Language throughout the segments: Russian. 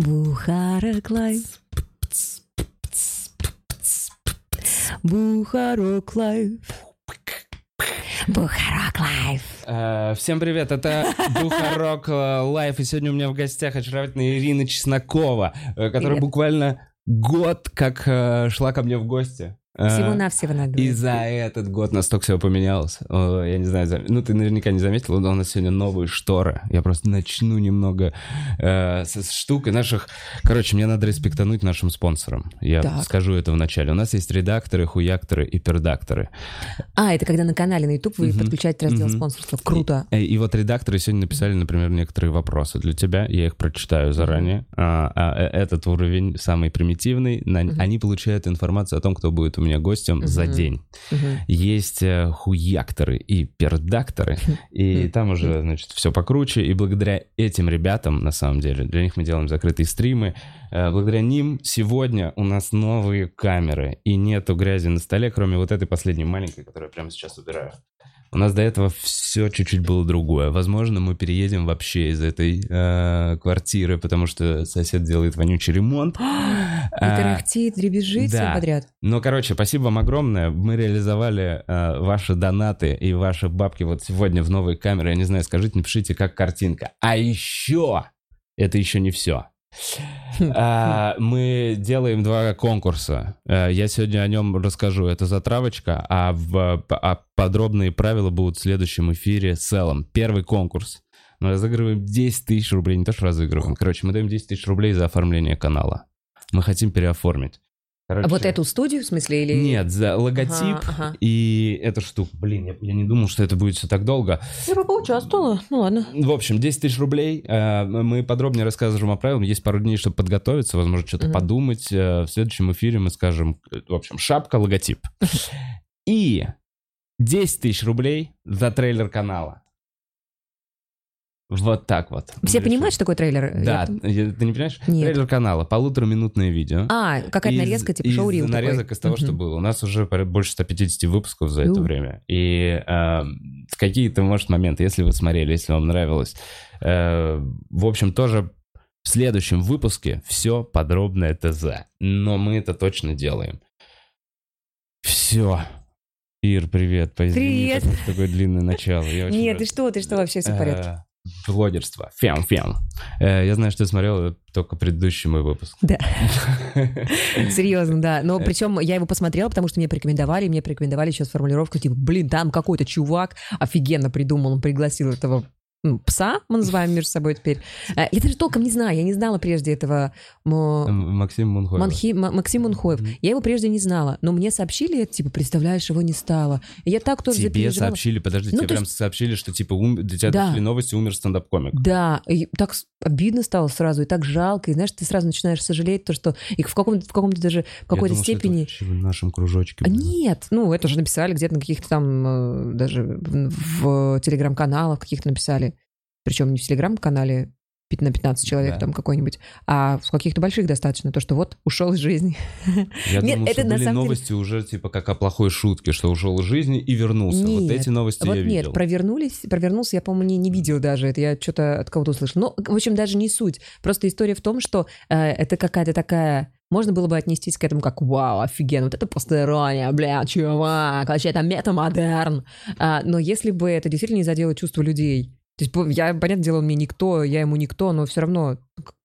Бухарог Лайв. Бухарог Лайв. Бухарог Лайв. Э, Всем привет, это Бухарог Лайв, и сегодня у меня в гостях очаровательная Ирина Чеснокова, э, которая буквально год как э, шла ко мне в гости. Всего-навсего надо. И за этот год настолько всего поменялось. Я не знаю, зам- ну ты наверняка не заметил, но у нас сегодня новые шторы. Я просто начну немного э, с, с штук и наших... Короче, мне надо респектануть нашим спонсорам. Я Так. скажу это вначале. У нас есть редакторы, хуякторы и пердакторы. А, это когда на канале на YouTube вы Мгм. подключаете раздел Мгм. спонсорства. Круто. И, и вот редакторы сегодня написали, например, некоторые вопросы для тебя. Я их прочитаю заранее. А, а, э, этот уровень самый примитивный. На- Мгм. Они получают информацию о том, кто будет у меня гостем за Мгм. день. Мгм. Есть э, хуякторы и пердакторы, и там уже, значит, все покруче. И благодаря этим ребятам, на самом деле, для них мы делаем закрытые стримы. э, Благодаря ним сегодня у нас новые камеры, и нету грязи на столе, кроме вот этой последней маленькой, которую я прямо сейчас убираю. У нас до этого все чуть-чуть было другое. Возможно, мы переедем вообще из этой э, квартиры, потому что сосед делает вонючий ремонт. И А, тарахтит, дребезжит, все да. подряд. ну, короче, спасибо вам огромное. Мы реализовали э, ваши донаты и ваши бабки вот сегодня в новые камеры. Я не знаю, скажите, напишите, как картинка. А еще, это еще не все. А, Мы делаем два конкурса. Э, Я сегодня о нем расскажу. Это затравочка, а, а подробные правила будут в следующем эфире с Эллом. Первый конкурс. Мы разыгрываем 10 тысяч рублей. Не то, что разыгрываем. Короче, мы даем 10 тысяч рублей за оформление канала. Мы хотим переоформить. А Короче, вот эту студию, в смысле, или... Нет, за логотип Ага, ага. и эту штуку. Блин, я, я не думал, что это будет все так долго. Я бы поучаствовала. Ну ладно. В общем, 10 тысяч рублей. Э, Мы подробнее расскажем о правилах. Есть пару дней, чтобы подготовиться, возможно, что-то Мгм. подумать. Э, В следующем эфире мы скажем, э, в общем, шапка, логотип. И 10 тысяч рублей за трейлер канала. Вот так вот. Все Мы понимают, решили. что такое трейлер? Да, Я- ты не понимаешь? Нет. Трейлер канала, полутораминутное видео. А, какая-то нарезка, типа шоу-рил такой. нарезок из того, что было. У нас уже больше 150 выпусков за это время. И эм, в какие-то, может, моменты, если вы смотрели, если вам нравилось, э, в общем, тоже в следующем выпуске все подробное ТЗ. Но мы это точно делаем. Все. Ир, привет. Привет. такое- Такое длинное начало. Я Нет, рад. ты что, ты что, вообще все в порядке. Э, Блогерство. Фем, фем. Э, Я знаю, что ты смотрел только предыдущий мой выпуск. Да. Серьезно, да. Э. Но причем я его посмотрела, потому что мне порекомендовали, мне порекомендовали еще с формулировкой, типа, блин, там какой-то чувак офигенно придумал, он пригласил этого пса, мы называем между собой теперь. Э, Я даже толком не знаю, я не знала прежде этого Максим Мунхоев. Манхи- Ма- Максим Мунхоев. Мгм. Я его прежде не знала, но мне сообщили типа, представляешь, его не стало. И я так тоже Тебе запереживала. сообщили, подожди, Ну, тебе прям сообщили, что типа ум... для тебя Да. дошли новости, умер стендап-комик. Да, и так обидно стало сразу, и так жалко, и знаешь, ты сразу начинаешь сожалеть то, что и в каком-то, в каком-то даже, в какой-то думал, что это степени... в нашем кружочке. Было. Нет, ну это же написали где-то на каких-то там, э, даже в, в телеграм-каналах каких-то написали, причем не в телеграм-канале на 15 человек Да. там какой-нибудь, а в каких-то больших достаточно, то, что вот ушел из жизни. Я Нет, думал, это что на были самом деле- новости уже типа как о плохой шутке, что ушел из жизни и вернулся. вот Нет, эти новости вот я нет, видел. провернулись, провернулся, я, по-моему, не, не видел даже это, я что-то от кого-то услышал. Ну, в общем, даже не суть. Просто история в том, что э, это какая-то такая... Можно было бы отнестись к этому как «Вау, офигенно, вот это постирония, бля, чувак, вообще это метамодерн». А, но если бы это действительно не задело чувства людей, то есть, я, понятное дело, он мне никто, я ему никто, но все равно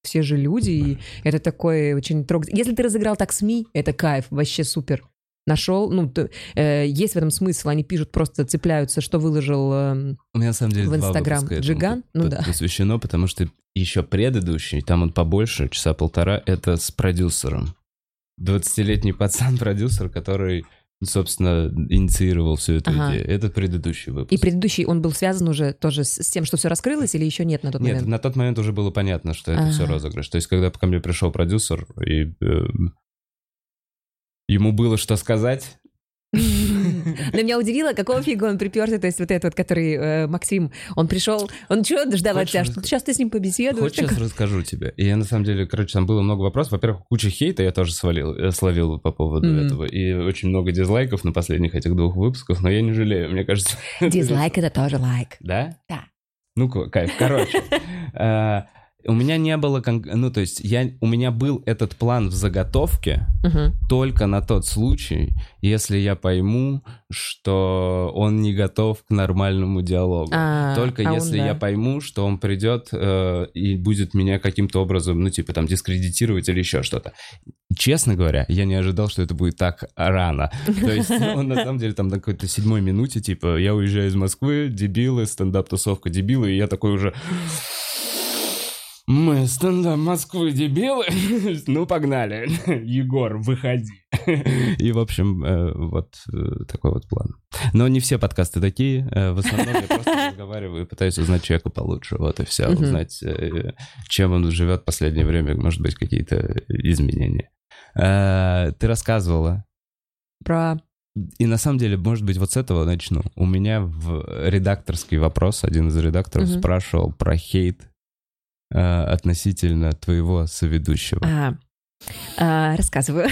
все же люди, и это такой очень трогательный. Если ты разыграл так СМИ, это кайф, вообще супер. Нашел, ну, т- э, есть в этом смысл, они пишут, просто цепляются, что выложил эм, У меня на самом деле в Инстаграм Джиган? Ну да. посвящено, потому что еще предыдущий, там он побольше, часа полтора, это с продюсером. 20-летний пацан-продюсер, который, собственно, инициировал всю эту Ага. идею. Это предыдущий выпуск. И предыдущий, он был связан уже тоже с, с тем, что все раскрылось, или еще нет на тот Нет, момент? на тот момент уже было понятно, что это все Ага. розыгрыш. То есть, когда ко мне пришел продюсер, и эм, ему было что сказать, Но меня удивило, какого фига он приперся, то есть вот этот который э, Максим, он пришел, он что ждал от тебя, что сейчас ты с ним побеседуешь? Хочешь, сейчас расскажу тебе? И я, на самом деле, короче, там было много вопросов. Во-первых, куча хейта я тоже свалил, э, словил по поводу этого. И очень много дизлайков на последних этих двух выпусках, но я не жалею, мне кажется. Дизлайк это тоже лайк. Да? Да. Ну, ка- кайф. Короче, э, У меня не было, ну то есть я, у меня был этот план в заготовке Мгм. только на тот случай, если я пойму, что он не готов к нормальному диалогу. А, Только а он, если да. я пойму, что он придет э, и будет меня каким-то образом, ну, типа, там, дискредитировать или еще что-то. Честно говоря, я не ожидал, что это будет так рано. То есть он, на самом деле, там на какой-то седьмой минуте, типа, я уезжаю из Москвы, дебилы, стендап-тусовка дебилы, и я такой уже... Мы стендап Москвы дебилы? Ну, погнали. Егор, выходи. И, в общем, э, вот э, такой вот план. Но не все подкасты такие. Э, В основном я просто разговариваю и пытаюсь узнать человека получше. Вот и все. Узнать, чем он живет в последнее время. Может быть, какие-то изменения. Ты рассказывала. Про... И на самом деле, может быть, вот с этого начну. У меня в редакторский вопрос, один из редакторов спрашивал про хейт э, относительно твоего соведущего. А, а, рассказываю.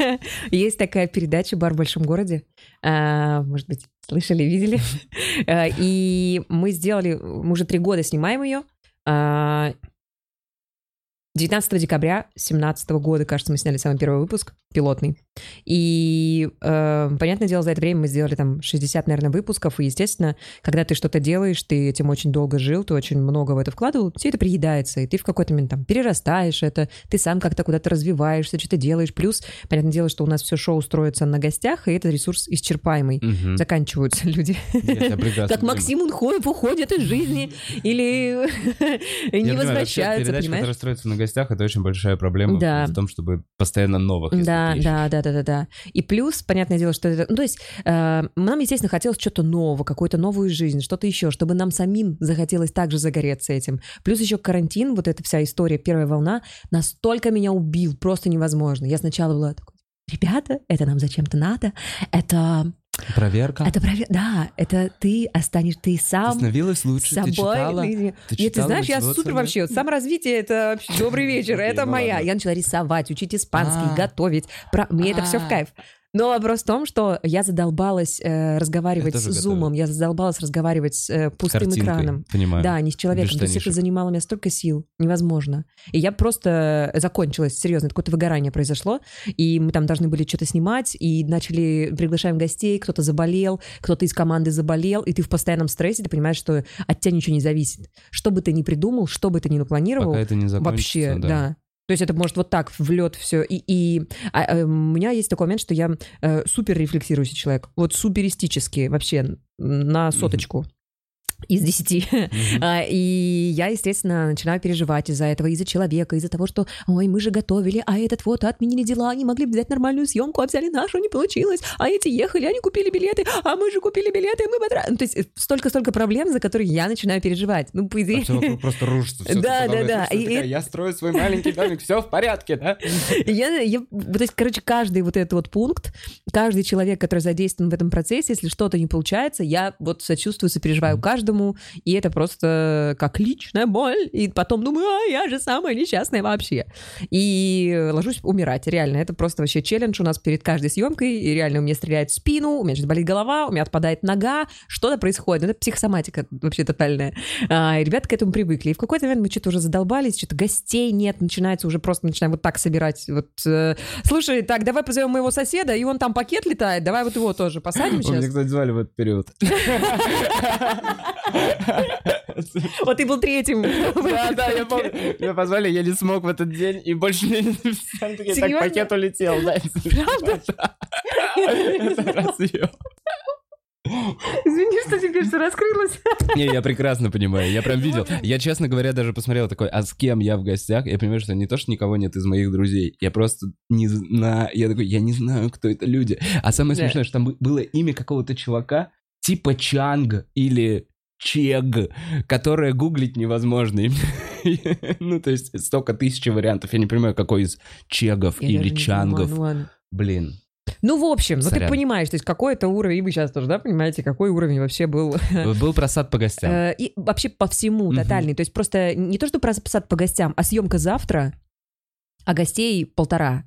Есть такая передача «Бар в большом городе». А, Может быть, слышали, видели. А, И мы сделали... Мы уже три года снимаем ее. А, 19 декабря 2017 года, кажется, мы сняли самый первый выпуск, пилотный. И, э, понятное дело, за это время мы сделали там 60, наверное, выпусков. И, естественно, когда ты что-то делаешь, ты этим очень долго жил, ты очень много в это вкладывал, тебе это приедается, и ты в какой-то момент там перерастаешь это, ты сам как-то куда-то развиваешься, что-то делаешь. Плюс, понятное дело, что у нас все шоу строится на гостях, и этот ресурс исчерпаемый. Мгм. Заканчиваются люди. Как. Максим Унхоев уходит из жизни или не передача, понимаешь? Гостях, это очень большая проблема Да. в том, чтобы постоянно новых. Да, да, да, да, да, да. И плюс, понятное дело, что это, ну, то есть э, нам, естественно, хотелось что-то нового, какую-то новую жизнь, что-то еще, чтобы нам самим захотелось также загореться этим. Плюс еще карантин, вот эта вся история, первая волна, настолько меня убил, просто невозможно. Я сначала была такой, ребята, это нам зачем-то надо, это, Проверка. это, прове- да, это ты останешь, ты Ты сам становилась лучше, собой. ты читала. Ты, Ты Нет, ты читала знаешь, я супер вообще. Вот Саморазвитие это вообще добрый вечер. Окей, это ну моя. Я начала рисовать, учить испанский, А. готовить. Мне это все в А. кайф. Но вопрос в том, что я задолбалась э, разговаривать с зумом, я задолбалась разговаривать с э, пустым картинкой, экраном. Понимаю. Да, не с человеком. То есть это занимало меня столько сил. Невозможно. И я просто закончилась, серьезно, какое-то выгорание произошло. И мы там должны были что-то снимать, и начали, приглашаем гостей, кто-то заболел, кто-то из команды заболел, и ты в постоянном стрессе, ты понимаешь, что от тебя ничего не зависит. Что бы ты ни придумал, что бы ты ни напланировал, Пока это не вообще, да. То есть это может вот так в лед все. И, и а, э, у меня есть такой момент, что я э, супер рефлексирующий человек. Вот суперистически вообще на соточку. Из десяти. А, И я, естественно, начинаю переживать из-за этого, из-за человека, из-за того, что, ой, мы же готовили, а этот вот отменили дела, не могли взять нормальную съемку, а взяли нашу, не получилось, а эти ехали, они купили билеты, а мы же купили билеты, мы потра-». Ну, То есть э, столько-столько проблем, за которые я начинаю переживать. Ну, по идее... А просто рушится. Да, да, да. И- такая, Я строю свой маленький домик, все в порядке, да? Я, я, то есть, короче, каждый вот этот вот пункт, каждый человек, который задействован в этом процессе, если что-то не получается, я вот сочувствую, сопереживаю каждому, и это просто как личная боль, и потом думаю, а, я же самая несчастная вообще. И ложусь умирать, реально, это просто вообще челлендж у нас перед каждой съемкой, и реально у меня стреляет в спину, у меня сейчас болит голова, у меня отпадает нога, что-то происходит, Ну, это психосоматика вообще тотальная. А, и ребята к этому привыкли, и в какой-то момент мы что-то уже задолбались, что-то гостей нет, начинается уже просто начинаем вот так собирать, вот, э, слушай, так, давай позовем моего соседа, и он там пакет летает, давай вот его тоже посадим Меня, сейчас. кстати, звали в этот период. Вот ты был третьим. Да, да, я помню. Меня позвали, я не смог в этот день, и больше не написали. Так пакет улетел, да. Правда? Это. Извини, что теперь все раскрылось. Не, я прекрасно понимаю, я прям видел. Я, честно говоря, даже посмотрел такой, а с кем я в гостях? Я понимаю, что не то, что никого нет из моих друзей. Я просто не знаю, я такой, я не знаю, кто это люди. А самое смешное, что там бы- было имя какого-то чувака, типа Чанг или Чег, которое гуглить невозможно. Ну, то есть столько тысяч вариантов. Я не понимаю, какой из Чегов Я или Чангов. понимаю, ну. Блин. Ну, в общем, ну ты понимаешь, то есть какой это уровень, и вы сейчас тоже, да, понимаете, какой уровень вообще был Был просад по гостям. Э, И вообще по всему тотальный. То есть просто не то, что про посад по гостям, а съемка завтра, а гостей полтора.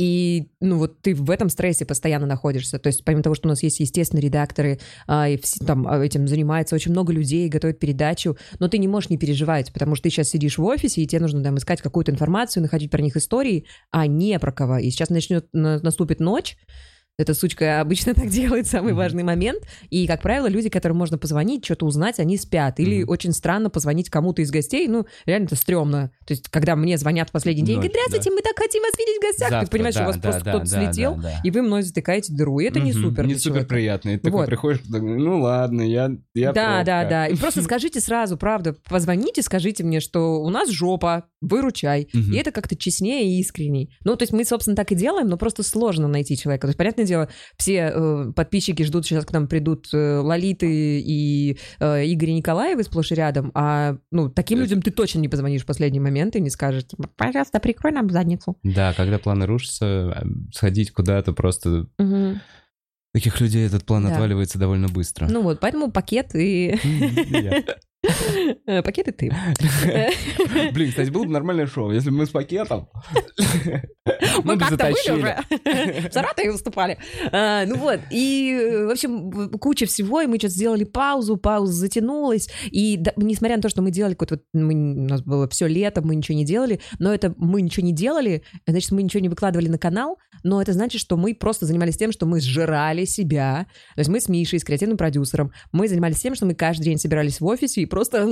И, ну, вот ты в этом стрессе постоянно находишься. То есть, помимо того, что у нас есть, естественно, редакторы, а, и все, там а, этим занимается очень много людей, готовят передачу, но ты не можешь не переживать, потому что ты сейчас сидишь в офисе, и тебе нужно там искать какую-то информацию, находить про них истории, а не про кого. И сейчас начнет, наступит ночь, эта сучка обычно так делает самый mm-hmm. важный момент. И, как правило, люди, которым можно позвонить, что-то узнать, они спят. Или mm-hmm. очень странно позвонить кому-то из гостей. Ну, реально это стрёмно. То есть, когда мне звонят в последний день, говорят, здравствуйте, да. мы так хотим вас видеть в гостях. Завтра, ты понимаешь, да, что у вас да, просто да, кто-то да, слетел, да, да. и вы мной затыкаете дыру. И это mm-hmm. не супер. Не супер приятно. И ты вот. приходишь, ну ладно, я, я Да, да, да. И просто скажите сразу, правда, позвоните, скажите мне, что у нас жопа, выручай. Mm-hmm. И это как-то честнее и искренней. Ну, то есть мы, собственно, так и делаем, но просто сложно найти человека. То есть, понятное дело, все э, подписчики ждут, сейчас к нам придут э, Лолиты и э, Игорь Николаевы сплошь и рядом, а ну, таким э, людям ты точно не позвонишь в последний момент и не скажешь, типа, пожалуйста, прикрой нам задницу. Да, когда планы рушатся, э, сходить куда-то просто... Угу. Таких людей этот план да. отваливается довольно быстро. Ну вот, поэтому пакет и... Э, пакет и ты. Блин, кстати, было бы нормальное шоу, если бы мы с пакетом. Мы как-то были уже. В Саратове выступали. А, ну вот, и, в общем, куча всего, и мы что-то сделали паузу, пауза затянулась, и несмотря на то, что мы делали какой-то вот, у нас было все лето, мы ничего не делали, но это мы ничего не делали, значит, мы ничего не выкладывали на канал, но это значит, что мы просто занимались тем, что мы сжирали себя. То есть мы с Мишей, с креативным продюсером, мы занимались тем, что мы каждый день собирались в офисе и просто...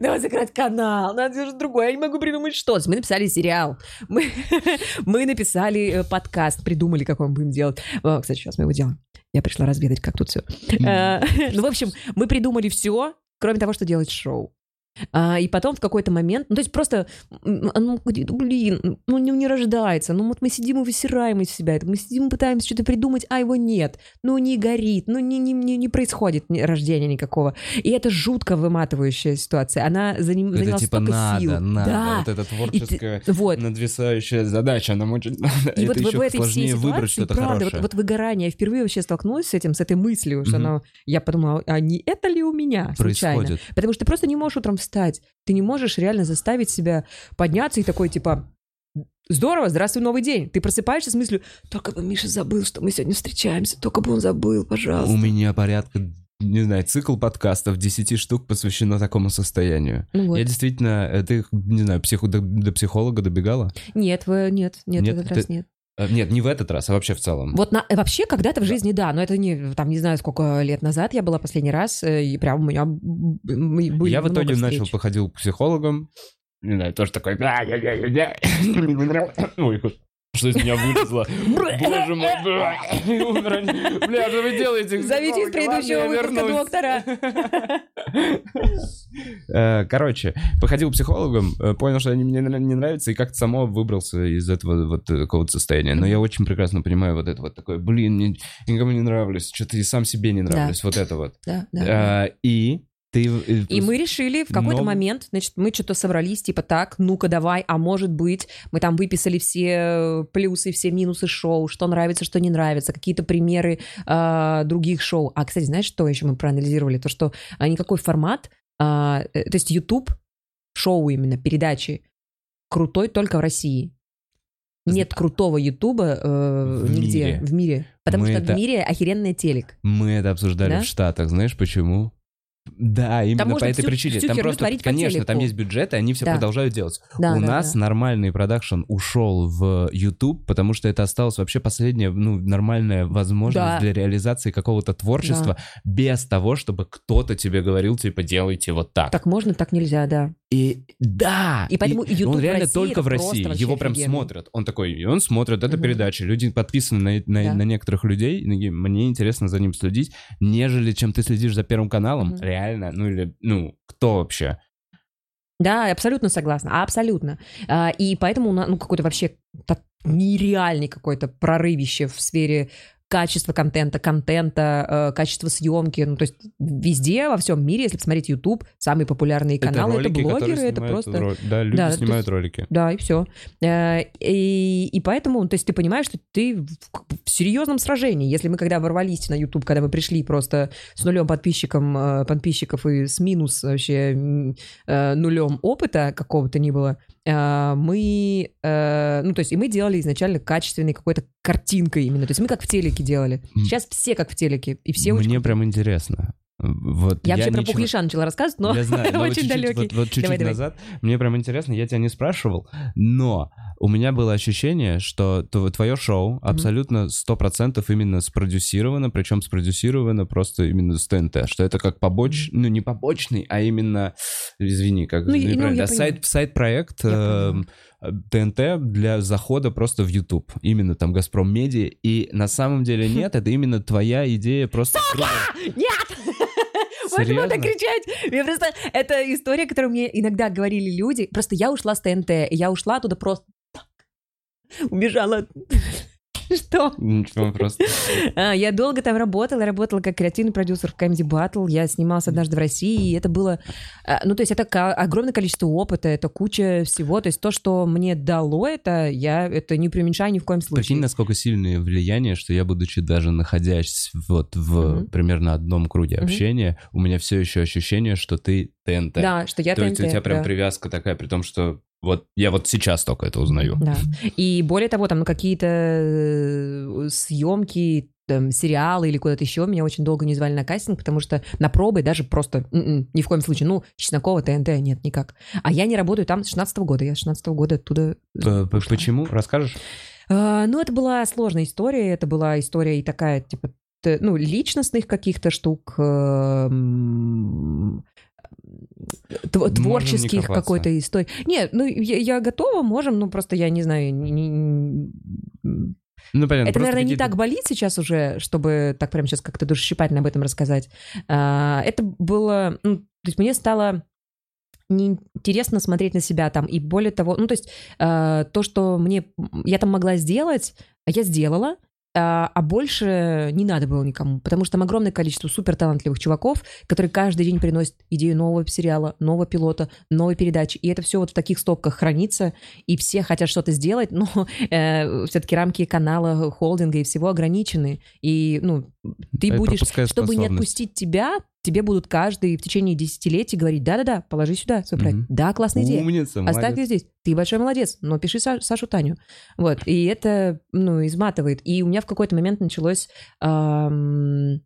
Давай закрыть канал, надо же другое, я не могу придумать что. Мы написали сериал, мы, мы написали э, подкаст, придумали, какой мы будем делать. О, кстати, сейчас мы его делаем. Я пришла разведать, как тут все. Э, ну, в общем, мы придумали все, кроме того, что делать шоу. А, и потом в какой-то момент, ну, то есть просто, ну, блин, ну, не, не рождается. Ну, вот мы сидим и высираем из себя. Мы сидим и пытаемся что-то придумать, а его нет. Ну, не горит, ну, не, не, не, не происходит рождения никакого. И это жутко выматывающая ситуация. Она заним, это заняла типа столько надо, сил. надо. Да. Вот эта творческая, ты, вот. надвисающая задача, нам очень надо. И это вот еще в этой всей выбрать что-то правда, хорошее. Вот, вот выгорание. Я впервые вообще столкнулась с этим, с этой мыслью, что mm-hmm. оно... Я подумала, а не это ли у меня случайно? Происходит. Потому что ты просто не можешь утром встать. Ты не можешь реально заставить себя подняться и такой, типа, Здорово, здравствуй, новый день. Ты просыпаешься с мыслью, только бы Миша забыл, что мы сегодня встречаемся, только бы он забыл, пожалуйста. У меня порядка, не знаю, цикл подкастов 10 штук посвящено такому состоянию. Ну вот. Я действительно, э, ты, не знаю, психо, до, до психолога добегала? Нет, вы, нет, нет, нет, этот ты, раз нет. Э, нет, не в этот раз, а вообще в целом. Вот на, вообще когда-то в жизни, да, но это не, там, не знаю, сколько лет назад я была последний раз, э, и прям у меня были Я в итоге встреч. начал, походил к психологам, не знаю, тоже такой... Ой, что из меня вылезло. Боже мой, бля, что вы делаете? Зовите из предыдущего выпуска доктора. Э, короче, походил к психологам, э, понял, что они мне не нравятся, и как-то само выбрался из этого вот какого-то состояния. Но я очень прекрасно понимаю вот это вот такое, блин, никому не нравлюсь, что-то и сам себе не нравлюсь, вот это вот. Да, да. Э, и ты... Э, и мы решили в какой-то Но... момент, значит, мы что-то собрались, типа так, ну-ка давай, а может быть, мы там выписали все плюсы, все минусы шоу, что нравится, что не нравится, какие-то примеры э, других шоу. А, кстати, знаешь, что еще мы проанализировали? То, что а, никакой формат, а, э, то есть YouTube, шоу именно, передачи, крутой только в России. Нет крутого Ютуба э, нигде мире. в мире. Потому мы что это... в мире охеренный телек. Мы это обсуждали да? в Штатах. Знаешь почему? Да, именно там по этой всю, причине. Всю там просто, конечно, там есть бюджет, и они все да. продолжают делать. Да, У да, нас да. нормальный продакшн ушел в YouTube, потому что это осталось вообще последняя, ну, нормальная возможность да. для реализации какого-то творчества да. без того, чтобы кто-то тебе говорил, типа, делайте вот так. Так можно, так нельзя, да. И да, и поэтому и YouTube он реально России только в России. Его прям офигенно. смотрят. Он такой, и он смотрит эту угу. передачу. Люди подписаны на, на, да. на некоторых людей. Мне интересно за ним следить, нежели чем ты следишь за Первым каналом. Угу. Реально, ну или, ну, кто вообще? Да, абсолютно согласна, абсолютно. А, и поэтому, ну, какой-то вообще нереальный какой-то прорывище в сфере качество контента, контента, э, качество съемки. Ну, то есть везде, во всем мире, если посмотреть YouTube, самые популярные каналы, это, ролики, это блогеры, это просто... Роль... Да, люди да, снимают есть, ролики. Да, и все. Э, и, и поэтому, то есть ты понимаешь, что ты в, в серьезном сражении. Если мы когда ворвались на YouTube, когда мы пришли просто с нулем подписчиком, э, подписчиков и с минус вообще нулем опыта какого-то не было, мы, э, ну, то есть, и мы делали изначально качественной какой-то картинкой именно. То есть мы как в телеке делали. Сейчас все как в телеке, и все очень... Мне прям интересно. Вот Я, вообще про ничего- Пухлиша начала рассказывать, но Я знаю, но вот очень чуть-чуть- далекий. Вот, вот чуть-чуть Давай, давай. назад. Мне прям интересно, я тебя не спрашивал, но у меня было ощущение, что твое шоу абсолютно 100% именно спродюсировано, причем спродюсировано просто именно с ТНТ, что это как побоч... ну не побочный, а именно, извини, как Ну, ну, я да, сайт, сайт-проект Я эм, ТНТ для захода просто в YouTube, именно там Газпром Медиа, и на самом деле нет, это именно твоя идея просто... круто. Нет! Можно Серьезно? кричать. Мне просто... Это история, которую мне иногда говорили люди. Просто я ушла с ТНТ, и я ушла оттуда просто. Убежала. Что? Ничего, просто... А, Я долго там работала, работала как креативный продюсер в Comedy Battle, я снималась однажды в России, и это было, а, ну, то есть это огромное количество опыта, это куча всего, то есть то, что мне дало это, я это не преуменьшаю ни в коем случае. Прикинь, насколько сильное влияние, что я, будучи даже находясь вот в примерно одном круге общения, у меня все еще ощущение, что ты ТНТ. Да, что я То есть у ТНТ, тебя прям привязка такая, при том, что вот я вот сейчас только это узнаю. Да. И более того, там ну, какие-то э, съемки, там, сериалы или куда-то еще меня очень долго не звали на кастинг, потому что на пробы даже просто м-м, ни в коем случае. Ну, Чеснокова, ТНТ, нет, никак. А я не работаю там с 16 года. Я с 16 года оттуда п- ушла. Почему? Расскажешь? А, ну, это была сложная история. Это была история и такая, типа, ну, личностных каких-то штук, эм, не творческих копаться. какой-то истории. Нет, ну, я, я готова, можем, ну, просто я не знаю, не- не- Ну, понятно. это, наверное, не так болит сейчас уже, чтобы так прям сейчас как-то душесчипательно об этом рассказать. А, Это было... ну, то есть мне стало неинтересно смотреть на себя там. И более того, ну, то есть э, то, что мне... Я там могла сделать, я сделала, а а больше не надо было никому, потому что там огромное количество суперталантливых чуваков, которые каждый день приносят идею нового сериала, нового пилота, новой передачи, и это все вот в таких стопках хранится, и все хотят что-то сделать, но все-таки рамки канала, холдинга и всего ограничены, и ну ты Это будешь, чтобы не отпустить тебя, тебе будут каждый в течение десятилетий говорить, да-да-да, положи сюда свой проект, Мгм. да, классная идея, Умница, Оставь ее здесь. Ты большой молодец, но пиши Са- Сашу Таню. Вот. И это, ну, изматывает. И у меня в какой-то момент началось... ам,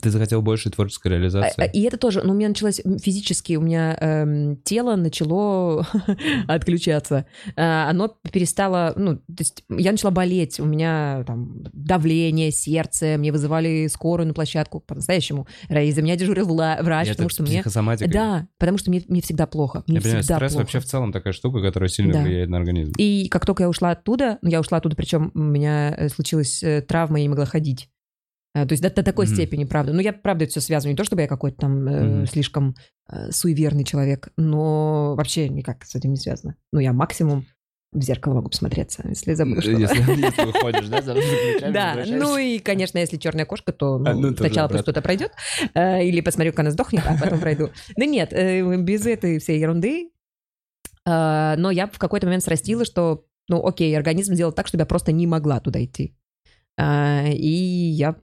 Ты захотел больше творческой а- а, реализации? и это тоже, ну, у меня началось физически, у меня эм, тело начало отключаться. А, оно перестало, ну, то есть я начала болеть, у меня там давление, сердце, мне вызывали скорую на площадку, по-настоящему. И за меня дежурил врач, Это потому что мне... Да, потому что мне, мне всегда плохо. Мне Я понимаю, всегда стресс плохо. вообще в целом такая штука, которая сильно Да. влияет на организм. И как только я ушла оттуда, ну, я ушла оттуда, причем у меня э, случилась э, травма, я не могла ходить. Э, То есть до, до такой Мгм. степени, правда. Ну, я, правда, это все связываю. Не то, чтобы я какой-то там э, Мгм. слишком э, суеверный человек, но вообще никак с этим не связано. Ну, я максимум в зеркало могу посмотреться, если забуду что-то. Если, если выходишь, да, за ключами Да, ну и, конечно, если черная кошка, то ну, А, ну, сначала пусть кто-то пройдет, э, или посмотрю, как она сдохнет, а потом пройду. Да нет, э, без этой всей ерунды. Э, Но я в какой-то момент срастила, что, ну окей, организм сделал так, чтобы я просто не могла туда идти. И я...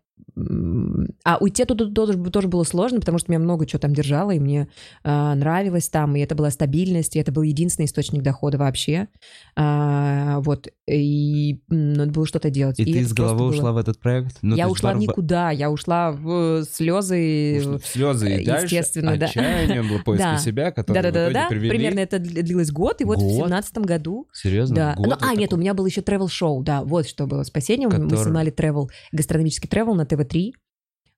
А уйти оттуда тоже, тоже было сложно, потому что меня много чего там держало, и мне э, нравилось там, и это была стабильность, и это был единственный источник дохода вообще. А, Вот, и надо было что-то делать. И ты с просто головой было- ушла в этот проект? Ну, я ушла в бар- никуда, я ушла в слезы. ушла в слезы и э, дальше естественно, да. отчаяние было поиски Да. себя, которые в итоге Да-да-да, привели... примерно это дли- длилось год, и вот в Год? семнадцатом году, Серьезно? да. Год Ну, а, нет, такой? у меня был еще travel шоу да, вот что было спасением. Мы Который- снимали travel, гастрономический travel на ТВ-3,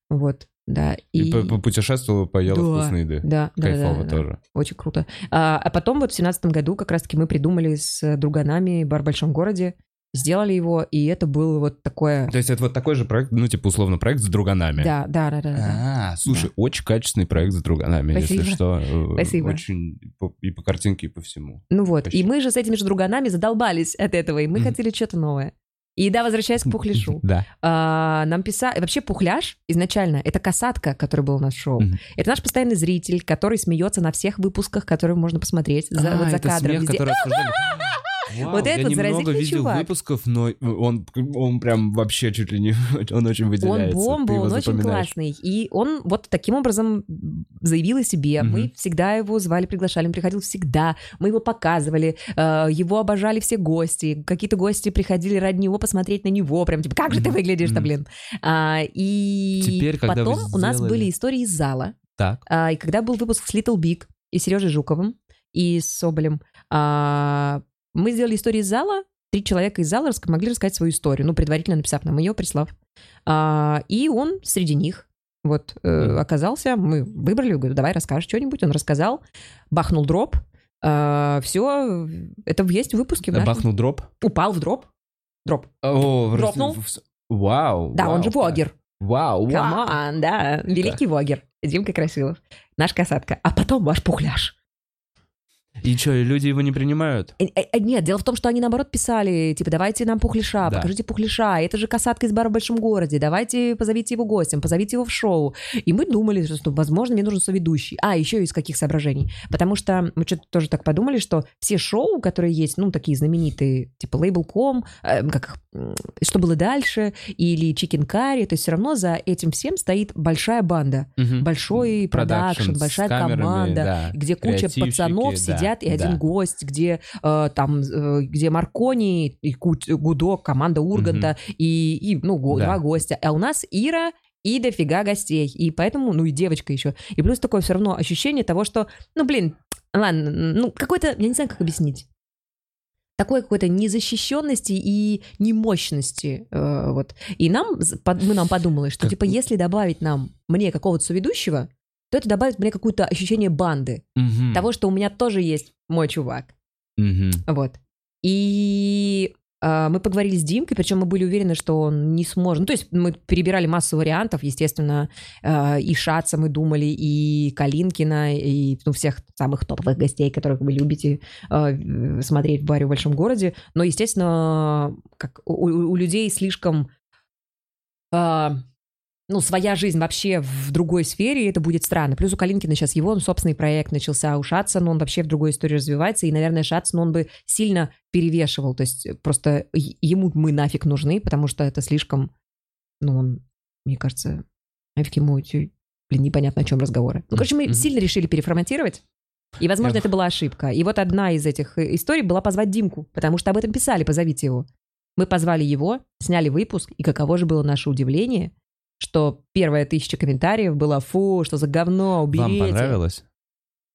вот, да. И И, путешествовала, поела Да, вкусной еды. да, да, Кайфово да, да, тоже. Очень круто. А, а потом вот в семнадцатом году как раз-таки мы придумали с друганами бар в большом городе, сделали его, и это было вот такое... То есть это вот такой же проект, ну, типа, условно, проект с друганами. Да, да, да, да. да. А, слушай, очень качественный проект с друганами, Спасибо. если что. Э, Спасибо. Очень и по, картинке, и по всему. Ну вот, Почти. и мы же с этими же друганами задолбались от этого, и мы Мгм. хотели что-то новое. И да, возвращаясь к Пухляшу. Да. А, нам писали... Вообще Пухляш изначально — это касатка, который был на шоу. Мгм. Это наш постоянный зритель, который смеется на всех выпусках, которые можно посмотреть за, А, вот за это кадром. смех, везде. который обсуждали. Вау, Вот я этот вот немного видел чувак. выпусков, но он, он прям вообще чуть ли не... Он очень Он выделяется. бомба, ты его он очень классный. И он вот таким образом заявил о себе. Мгм. Мы всегда его звали, приглашали, он приходил всегда. Мы его показывали, э, его обожали все гости. Какие-то гости приходили ради него посмотреть на него. Прям типа, как же ты выглядишь-то, блин. А, и Теперь, когда потом у нас сделали- были истории из зала. Так. А, и когда был выпуск с Little Big и Сережей Жуковым, и с Соболем, а, мы сделали историю из зала, три человека из зала могли рассказать свою историю, ну, предварительно написав нам ее, прислав. А, и он среди них вот э, оказался, мы выбрали, говорю, давай расскажешь что-нибудь, он рассказал, бахнул дроп, все, это есть в выпуске. в нашем. Бахнул дроп. Упал в дроп. Drop. О, Дропнул? в- Вау. Да, он вау, же voguer. Вау, вау. Come on, да, великий voguer. Димка Красилов. Наш касатка. А потом ваш пухляш. И что, люди его не принимают? Э, э, э, Нет, дело в том, что они наоборот писали, типа, давайте нам пухлиша, Да. покажите пухлиша, это же касатка из бара в большом городе, давайте позовите его гостем, позовите его в шоу. И мы думали, что, возможно, мне нужен соведущий. А, еще из каких соображений? Потому что мы что-то тоже так подумали, что все шоу, которые есть, ну, такие знаменитые, типа Labelcom, э, как их, м, что было дальше, или Chicken Curry, то есть все равно за этим всем стоит большая банда, Мгм. большой продакшн, большая камерами, команда, да. где куча пацанов да, сидят, и один да. гость, где э, там, э, где Маркони и Гудок, команда Урганта, и, и, ну, го- Да. два гостя. А у нас Ира и дофига гостей. И поэтому, ну, и девочка еще. И плюс такое все равно ощущение того, что, ну, блин, ладно, ну, какой-то, я не знаю, как объяснить. Такой какой-то незащищенности и немощности. э, вот. И нам, мы нам подумали, что, Как- типа, если добавить нам, мне какого-то соведущего, то это добавит мне какое-то ощущение банды. Мгм. Того, что у меня тоже есть мой чувак. Мгм. Вот. И а, мы поговорили с Димкой, причем мы были уверены, что он не сможет. Ну, то есть мы перебирали массу вариантов, естественно, а, и Шаца мы думали, и Калинкина, и ну, всех самых топовых гостей, которых вы любите в- смотреть в баре в большом городе. Но, естественно, как у, у- людей слишком а, ну, своя жизнь вообще в другой сфере, и это будет странно. Плюс у Калинкина сейчас его он, собственный проект начался, а у Шатсона он вообще в другой истории развивается, и, наверное, Шатсон он бы сильно перевешивал, то есть просто ему мы нафиг нужны, потому что это слишком, ну, он, мне кажется, нафиг ему эти, блин, непонятно о чем разговоры. Ну, короче, мы Мгм. сильно решили переформатировать, и, возможно, Я- это была ошибка. И вот одна из этих э, историй была позвать Димку, потому что об этом писали, позовите его. Мы позвали его, сняли выпуск, и каково же было наше удивление, что первая тысяча комментариев была «Фу, что за говно, уберите». Вам понравилось?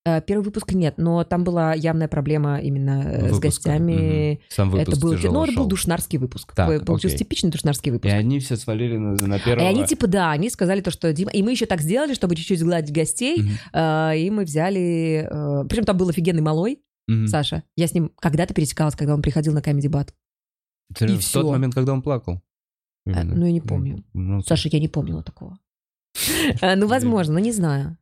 Э, Первый выпуск нет, но там была явная проблема именно э, с Выпуска. гостями. Мгм. Сам выпуск Это был, ну, это был душнарский выпуск. Так, Получился окей. типичный душнарский И выпуск. они все свалили на, на И первого. они типа, да, они сказали то, что Дима... И мы еще так сделали, чтобы чуть-чуть сгладить гостей. Э, И мы взяли... э, Причем там был офигенный малой, Мгм. Саша. Я с ним когда-то пересекалась, когда он приходил на Comedy Bat. Ты и в всё. тот момент, когда он плакал. Э, ну, я не помню. Ну, Саша, я не помнила такого. Э, Ну, возможно, но не знаю.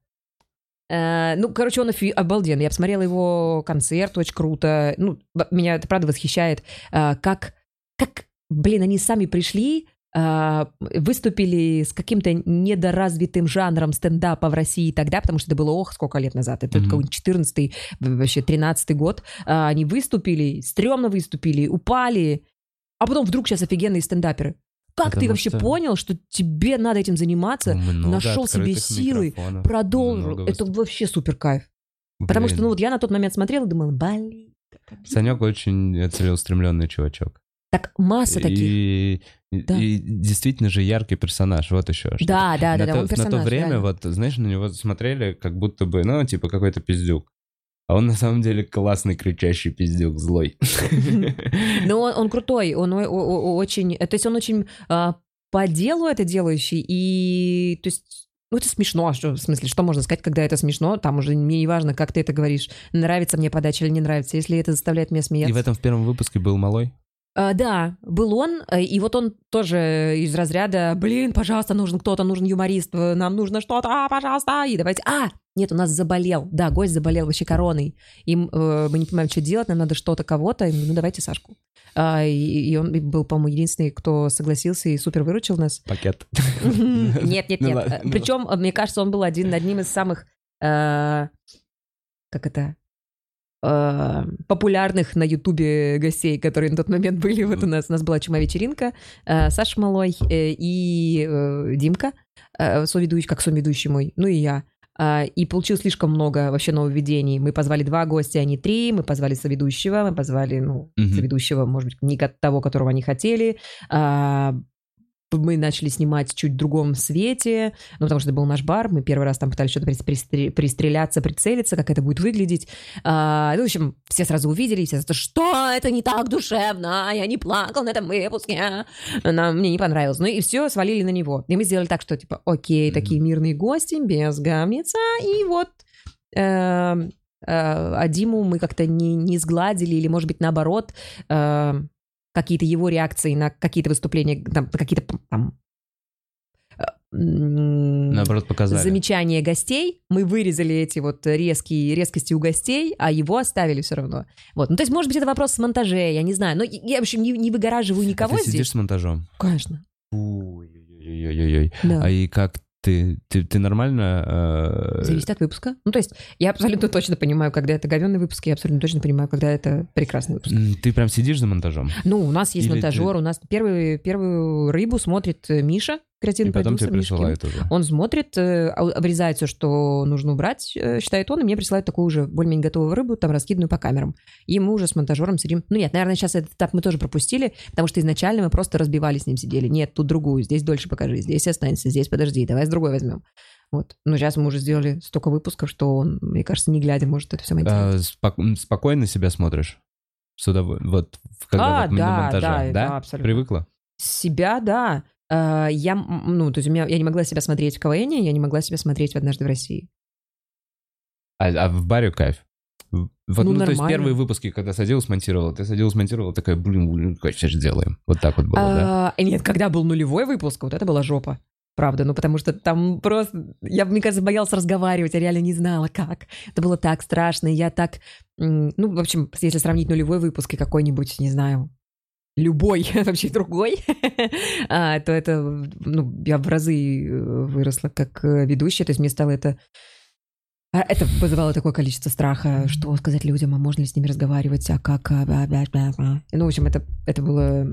Э, Ну, короче, он обалденный. Я посмотрела его концерт, очень круто. Ну, меня это правда восхищает, как, как, блин, они сами пришли, выступили с каким-то недоразвитым жанром стендапа в России тогда, потому что это было, ох, сколько лет назад. Это какой-нибудь 14 вообще 13 год. Они выступили, стрёмно выступили, упали, а потом вдруг сейчас офигенные стендаперы. Как ты Потому вообще что- понял, что тебе надо этим заниматься? Много нашел себе силы, Продолжил. Это выступ- вообще супер кайф. Потому что, Блин. ну вот я на тот момент смотрела и думала, блин. как обидно». Санек очень целеустремленный чувачок. Так масса таких. И, Да. и действительно же яркий персонаж, вот еще. что. Да, да, да, на, да, то, он на то персонаж, время, реально. вот, знаешь, на него смотрели, как будто бы, ну, типа, какой-то пиздюк. А он на самом деле классный кричащий пиздюк, злой. Но он, он крутой, он очень... То есть он очень а, по делу это делающий, и... То есть ну, это смешно. а Что, в смысле, что можно сказать, когда это смешно? Там уже мне не важно, как ты это говоришь. Нравится мне подача или не нравится. Если это заставляет меня смеяться. И в этом в первом выпуске был малой. А, да, был он, э, и вот он тоже из разряда, блин, пожалуйста, нужен кто-то, нужен юморист, э, нам нужно что-то, а, пожалуйста, и давайте, а, нет, у нас заболел, да, гость заболел вообще короной, и э, мы не понимаем, что делать, нам надо что-то, кого-то, и ну давайте Сашку. А, и, и он был, по-моему, единственный, кто согласился и супер выручил нас. Пакет. Нет, нет, Ну нет. Причем, мне кажется, он был один одним из самых, как это, э, популярных на Ютубе гостей, которые на тот момент были. Вот у нас, у нас была чума-вечеринка, э, Саша Малой э, и э, Димка, э, соведущий, как соведущий мой, ну и я. А, И получилось слишком много вообще нововведений. Мы позвали два гостя, а не три. Мы позвали соведущего, мы позвали, ну, Мгм. соведущего, может быть, не того, которого они хотели. А, Мы начали снимать чуть в другом свете, ну, потому что это был наш бар. Мы первый раз там пытались что-то прис- пристре- пристреляться, прицелиться, как это будет выглядеть. А, ну, в общем, все сразу увидели, все за что это не так душевно, я не плакал на этом выпуске, Нам, мне не понравилось. Ну и все, свалили на него. И мы сделали так, что типа, окей, Мгм. такие мирные гости, без говнеца, и вот э, э, а Диму мы как-то не, не сгладили, или, может быть, наоборот, э, какие-то его реакции на какие-то выступления, там, какие-то там э, Наоборот, показали. замечания гостей, мы вырезали эти вот резкие резкости у гостей, а его оставили все равно. Вот. Ну, то есть, может быть, это вопрос с монтаже, я не знаю. Но я, в общем, не, не выгораживаю А никого ты здесь. сидишь с монтажом? Конечно. Ой-ой-ой-ой-ой. Да. А и как ты? Ты, ты нормально... э, Зависит от выпуска. Ну, то есть, я абсолютно точно понимаю, когда это говенный выпуск, я абсолютно точно понимаю, когда это прекрасный выпуск. Ты прям сидишь за монтажом? Ну, у нас есть Или монтажер, у нас первый, первую рыбу смотрит э, И креативный потом тебе продюсер Мишкин. присылают уже. Он смотрит, э, а- обрезает все, что нужно убрать, э, считает он, и мне присылает такую уже более-менее готовую рыбу, там раскиданную по камерам. И мы уже с монтажером сидим. Ну нет, наверное, сейчас этот этап мы тоже пропустили, потому что изначально мы просто разбивали с ним, сидели. Нет, тут другую, здесь дольше покажи, здесь останься, здесь подожди, давай с другой возьмем. Вот. Но сейчас мы уже сделали столько выпусков, что он, мне кажется, не глядя может это все монтировать. А, спок- спокойно себя смотришь? С удов- Вот в- когда А, вот на да, монтаже, да, да, абсолютно. Привыкла? Себя, да. А, Я, ну, то есть у меня, я не могла себя смотреть в КВН, я не могла себя смотреть в «Однажды в России». А, а в баре кайф? Вот, Ну, ну, то есть нормально. первые выпуски, когда садилась, монтировала, ты садилась, монтировала, такая, блин, блин, как сейчас сделаем? Вот так вот было, да? А, Нет, когда был нулевой выпуск, вот это была жопа. Правда, ну потому что там просто... Я, мне кажется, боялась разговаривать, я реально не знала, как. Это было так страшно, я так... Ну, в общем, если сравнить нулевой выпуск и какой-нибудь, не знаю, любой, вообще другой, а, то это, ну, я в разы э, выросла как э, ведущая, то есть мне стало это... а, Это вызывало такое количество страха, что сказать людям, а можно ли с ними разговаривать, а как... а. Ну, в общем, это, это было...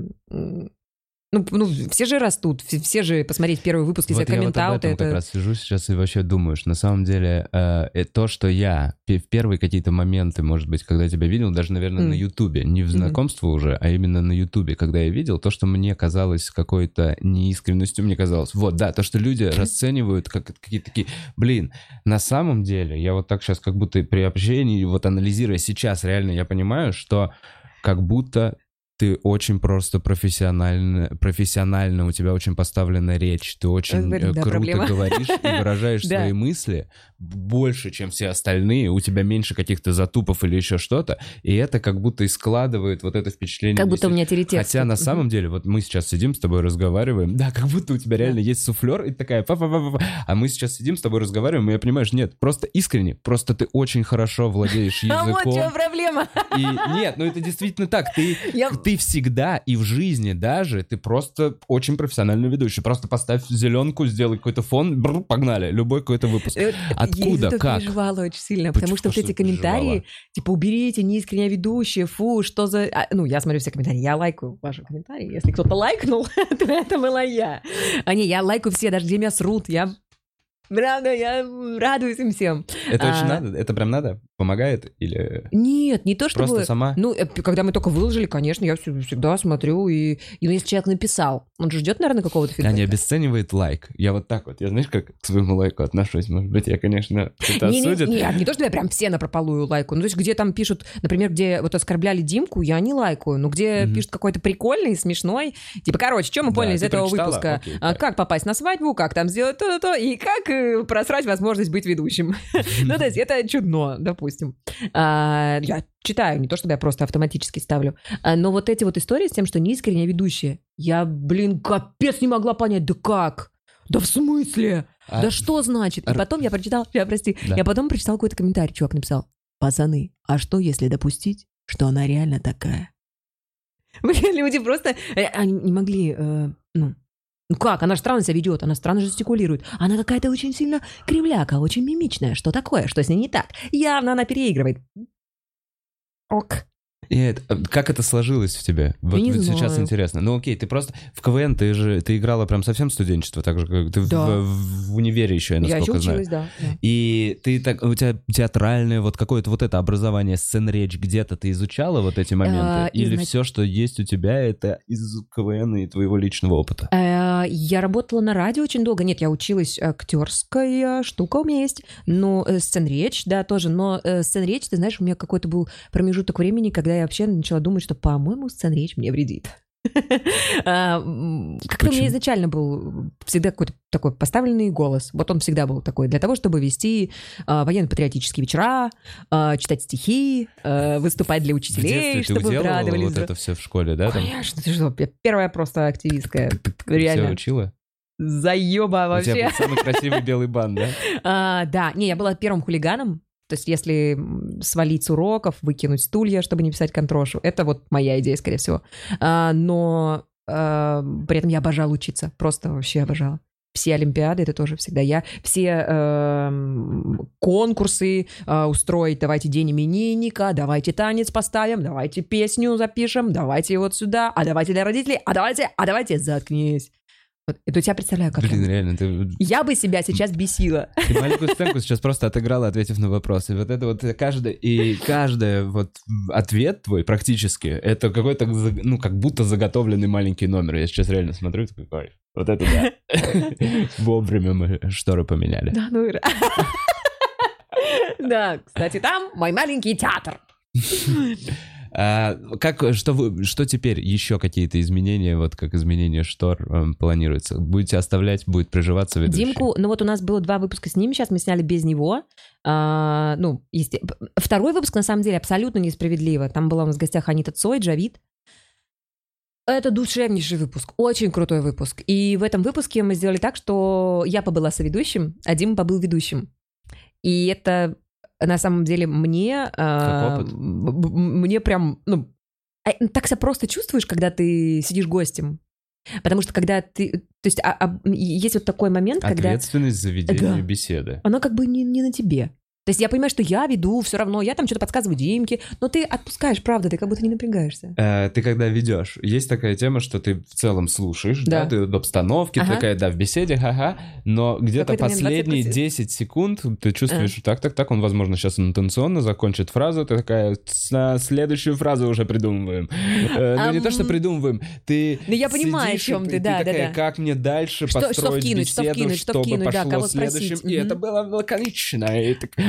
Ну, ну, все же растут, все, все же посмотреть первый выпуск, если Вот я вот об этом как это... раз сижу сейчас и вообще думаю, что на самом деле э, э, то, что я в первые какие-то моменты, может быть, когда я тебя видел, даже, наверное, М. на Ютубе, не в знакомство уже, а именно на Ютубе, когда я видел, то, что мне казалось какой-то неискренностью, мне казалось, вот, да, то, что люди расценивают как какие-то такие, блин, на самом деле, я вот так сейчас как будто при общении, вот анализируя сейчас, реально я понимаю, что как будто ты очень просто профессионально, профессионально, у тебя очень поставлена речь, ты очень Э, да, круто проблема. говоришь и выражаешь свои мысли больше, чем все остальные, у тебя меньше каких-то затупов или еще что-то, и это как будто и складывает вот это впечатление. Как будто у меня телетекст. Хотя на самом деле, вот мы сейчас сидим с тобой разговариваем, да, как будто у тебя реально есть суфлер, и такая, па па па па а мы сейчас сидим с тобой разговариваем, и я понимаю, что нет, просто искренне, просто ты очень хорошо владеешь А вот в языком. чем проблема. И нет, ну это действительно так. Ты, ты всегда и в жизни даже, ты просто очень профессиональный ведущий. Просто поставь зеленку, сделай какой-то фон, бррр, погнали, любой какой-то выпуск. Э, Откуда? Я Как? переживала очень сильно, потому Почему что вот что эти ты переживала? комментарии, типа, уберите, неискренне ведущие, фу, что за... А, ну, я смотрю все комментарии, я лайкаю ваши комментарии. Если кто-то лайкнул, то это была я. А не, я лайкаю все, даже где меня срут, я... Правда, я радуюсь им всем. Это А. очень надо? Это прям надо? Помогает? Или Нет, не то чтобы... просто сама? Ну, э, когда мы только выложили, конечно, я всегда смотрю, и, и ну, если человек написал, он же ждет, наверное, какого-то А фидбэка. не обесценивает лайк. Я вот так вот, я знаешь, как к своему лайку отношусь. Может быть, я, конечно, это Не, не, осудит. не, не то, что я прям все напропалую лайкаю. Ну, то есть, где там пишут, например, где вот оскорбляли Димку, я не лайкаю. Но где Мгм. пишут какой-то прикольный, смешной. Типа, короче, что мы Да, поняли из ты этого прочитала? выпуска? Окей, А, как попасть на свадьбу, как там сделать то-то, и как э, просрать возможность быть ведущим. Ну, то есть, это чудно, допустим. А, Я читаю, не то, чтобы я просто автоматически ставлю. А, Но вот эти вот истории с тем, что неискренне ведущие, я, блин, капец не могла понять, да как? Да в смысле? А- Да что значит? И потом я прочитал, я, прости, Да. я потом прочитал какой-то комментарий, чувак написал, пацаны, а что если допустить, что она реально такая? Блин, люди просто, э, они не могли, э, ну, ну как, она же странно себя ведет, она странно жестикулирует. Она какая-то очень сильно кривляка, очень мимичная. Что такое? Что с ней не так? Явно она переигрывает. Ок. Это- э, как это сложилось в тебе? Вот, не вот сейчас знаю. интересно. Ну окей, ты просто в КВН ты же ты играла прям совсем студенчество, так же как ты в- Да. в, в универе еще, я Я еще насколько знаю. училась, да. да. И ты так, у тебя театральное вот какое-то вот это образование, сцен-речь, где-то ты изучала вот эти моменты? А, Или изнач- все, что есть у тебя, это из КВН и твоего личного опыта? Э, Я работала на радио очень долго. Нет, я училась актерская штука у меня есть. Но э, сцен-речь, да, тоже. Но э, сцен-речь, ты знаешь, у меня какой-то был промежуток времени, когда я вообще начала думать, что, по-моему, сцен-речь мне вредит. А, м, Как-то у меня изначально был всегда какой-то такой поставленный голос. Вот он всегда был такой для того, чтобы вести а, военно-патриотические вечера, а, читать стихи, выступать для учителей, чтобы радовались. вот это все в школе, да? Конечно, ты что, первая просто активистская. Все Реально. учила? Заеба У тебя вообще. был самый красивый белый бан, да? А, да, не, я была первым хулиганом. То есть, если свалить с уроков, выкинуть стулья, чтобы не писать контрошу, это вот моя идея, скорее всего. А, но а, при этом я обожала учиться, просто вообще обожала. Все олимпиады, это тоже всегда я. Все эм, конкурсы э, устроить, давайте день именинника, давайте танец поставим, давайте песню запишем, давайте вот сюда, а давайте для родителей, а давайте, а давайте, заткнись. Вот, это у тебя представляю, как я Блин, бы- реально, ты, я бы себя сейчас бесила. ты маленькую сценку сейчас просто отыграла, ответив на вопрос. И вот это вот каждое, и каждый вот ответ твой практически, это какой-то, ну, как будто заготовленный маленький номер. Я сейчас реально смотрю, такой, «Кайф». вот это да. Вовремя мы шторы поменяли. Да, ну и... Да, кстати, там мой маленький театр. А, как, что, вы, что теперь? Еще какие-то изменения, вот как изменение штор эм, планируется? Будете оставлять, будет приживаться ведущий? Димку, ну вот у нас было два выпуска с ним, сейчас мы сняли без него. А, ну, есте- второй выпуск, на самом деле, абсолютно несправедливо. Там была у нас в гостях Анита Цой, Джавид. Это душевнейший выпуск, очень крутой выпуск. И в этом выпуске мы сделали так, что я побыла соведущим, а Дима побыл ведущим. И это на самом деле мне... а, Мне прям, ну, а, так себя просто чувствуешь, когда ты сидишь гостем. Потому что когда ты... То есть а- а, есть вот такой момент, когда Ответственность за ведение Да. беседы. оно как бы не, не на тебе. То есть я понимаю, что я веду, все равно, я там что-то подсказываю Димке, но ты отпускаешь, правда, ты как будто не напрягаешься. Э, ты когда ведешь, есть такая тема, что ты в целом слушаешь, да, Да. ты в обстановке, Ага. такая, да, в беседе, ха-ха, но где-то последние 20%. 10 секунд ты чувствуешь, что так, так, так, он, возможно, сейчас интенционно закончит фразу, ты такая, «С- следующую фразу уже придумываем. Э, Ну, не то, что придумываем, ты Ну, я понимаю, о чем ты, да, да, да. как мне дальше построить беседу, чтобы пошло следующим, и это было лаконично.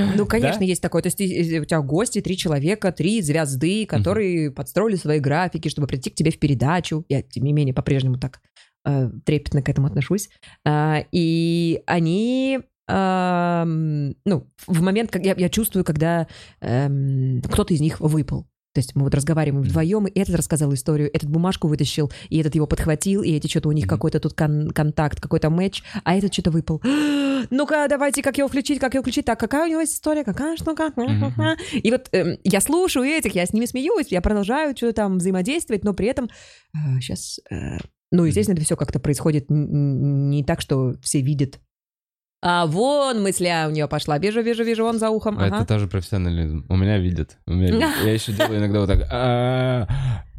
Ну, конечно, Да? есть такое. То есть ты- у тебя гости, три человека, три звезды, которые подстроили свои графики, чтобы прийти к тебе в передачу. Я, тем не менее, по-прежнему так э, трепетно к этому отношусь. А, и они... ну, в момент, как я, я чувствую, когда эм, кто-то из них выпал. То есть мы вот разговариваем вдвоем, и этот рассказал историю, этот бумажку вытащил, и этот его подхватил, и эти что-то у них какой-то тут кон- контакт, какой-то матч, а этот что-то выпал. Ну-ка, давайте, как его включить, как его включить, так, какая у него есть история, какая, Мгм. и вот эм, я слушаю этих, я с ними смеюсь, я продолжаю что-то там взаимодействовать, но при этом сейчас... ну, естественно, это все как-то происходит не так, что все видят. А вон мысля у нее пошла. Вижу, вижу, вижу, он за ухом. Это Ага. тоже профессионализм. У меня видят. У меня видят. Я еще делаю иногда вот так. «А,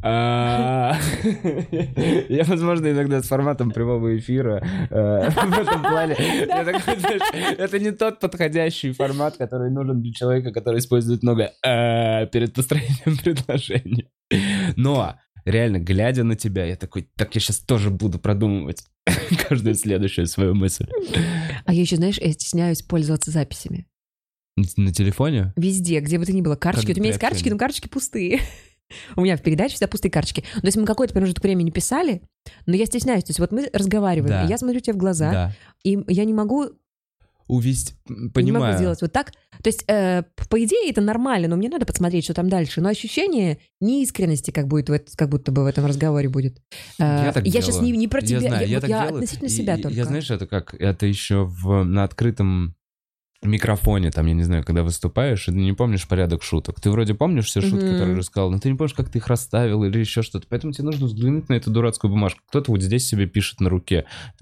а». Я, возможно, иногда с форматом прямого эфира э, в этом плане. Это не тот подходящий формат, который нужен для человека, который использует много «а» перед построением предложения. Но реально, глядя на тебя, я такой, так я сейчас тоже буду продумывать каждую следующую свою мысль. А я еще, знаешь, я стесняюсь пользоваться записями. На телефоне? Везде, где бы то ни было. Карточки. Как Вот у меня есть карточки, но карточки пустые. У меня в передаче всегда пустые карточки. То есть мы какой-то промежуток времени писали, но я стесняюсь. То есть вот мы разговариваем, Да. и я смотрю тебе в глаза, Да. и я не могу Увести, м, Не могу понимаю. сделать вот так. То есть, э, по идее, это нормально, но мне надо посмотреть, что там дальше. Но ощущение неискренности как, будет в как будто бы в этом разговоре будет. Э, Я так сейчас делаю. не, не про тебя, Я знаю, я, вот так я делаю. относительно себя и- только. Я знаешь, это как? Это еще в, на открытом микрофоне, там, я не знаю, когда выступаешь, и ты не помнишь порядок шуток. Ты вроде помнишь все шутки, Мгм. которые рассказал, но ты не помнишь, как ты их расставил или еще что-то. Поэтому тебе нужно взглянуть на эту дурацкую бумажку. Кто-то вот здесь себе пишет на руке.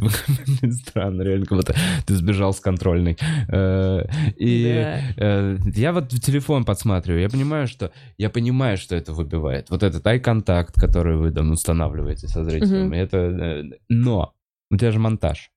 Странно, реально, как будто ты сбежал с контрольной. Э, И э, я вот в телефон подсматриваю, я понимаю, что я понимаю, что это выбивает. Вот этот ай-контакт, который вы там устанавливаете со зрителем, это... э, Но у тебя же монтаж.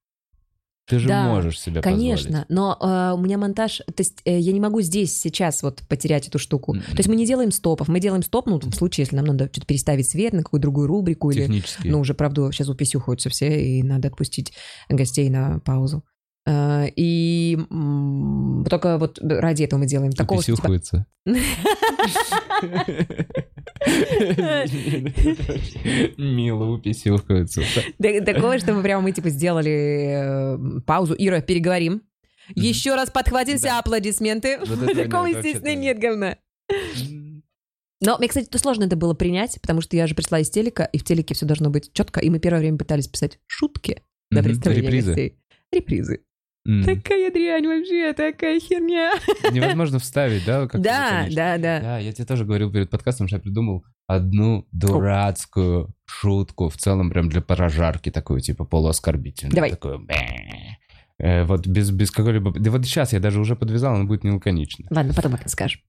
Ты же Да, можешь себе Конечно, но э, у меня монтаж, то есть э, я не могу здесь сейчас вот потерять эту штуку. Мгм. То есть мы не делаем стопов, мы делаем стоп, ну, в случае, если нам надо что-то переставить свет на какую-то другую рубрику позволить. или, ну, уже, правда, сейчас уписюхаются все, и надо отпустить гостей на паузу. Э, И м, только вот ради этого мы делаем такого, типа. Мило уписюхаются. Такое, чтобы прямо мы типа сделали э, паузу. Ира, переговорим. Еще раз подхватимся, аплодисменты. Такого, естественно, нет говна. Но мне, кстати, то сложно это было принять, потому что я же пришла из телека, и в телеке все должно быть четко, и мы первое время пытались писать шутки до Мгм, представления репризы. гостей. Репризы. М. Такая дрянь вообще, такая херня. Невозможно вставить, да? как-то Да, да, да. Да, я тебе тоже говорил перед подкастом, что я придумал одну дурацкую шутку, в целом прям для прожарки такую, типа полуоскорбительную. Давай. Такую. Э, вот без, без какой-либо... Да вот сейчас я даже уже подвязал, она будет не лаконично. Ладно, потом это скажешь.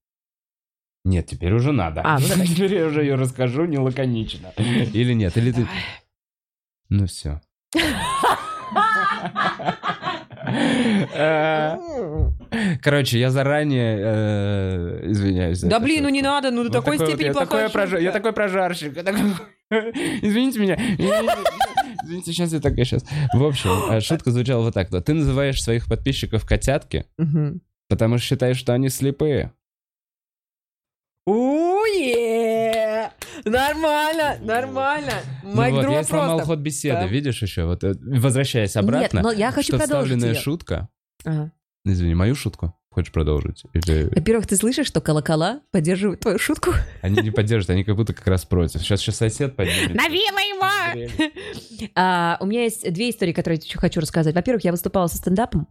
Нет, теперь уже надо. А, ну давай. Теперь я уже ее расскажу не лаконично. Или нет, или ты... Ну все. Э, Короче, я заранее э, извиняюсь. Да это, блин, ну не надо, ну до Вот такой такой вот степени я, плохая такой я такой прожарщик. я такой- Извините меня. Извините, сейчас я такая сейчас. В общем, э, шутка звучала вот так. Ты называешь своих подписчиков котятки, потому что считаешь, что они слепые. Уе! Нормально, нормально. Ну Майк вот, дроп я сломал просто. ход беседы, Да. видишь еще? Вот, э, возвращаясь обратно, Нет, но я хочу что продолжить вставленная её. шутка... Ага. Извини, мою шутку? Хочешь продолжить? Или Во-первых, ты слышишь, что колокола поддерживают твою шутку? они не поддержат, они как будто как раз против. Сейчас сейчас сосед поднимет. Навева его! А, у меня есть две истории, которые я хочу рассказать. Во-первых, я выступала со стендапом.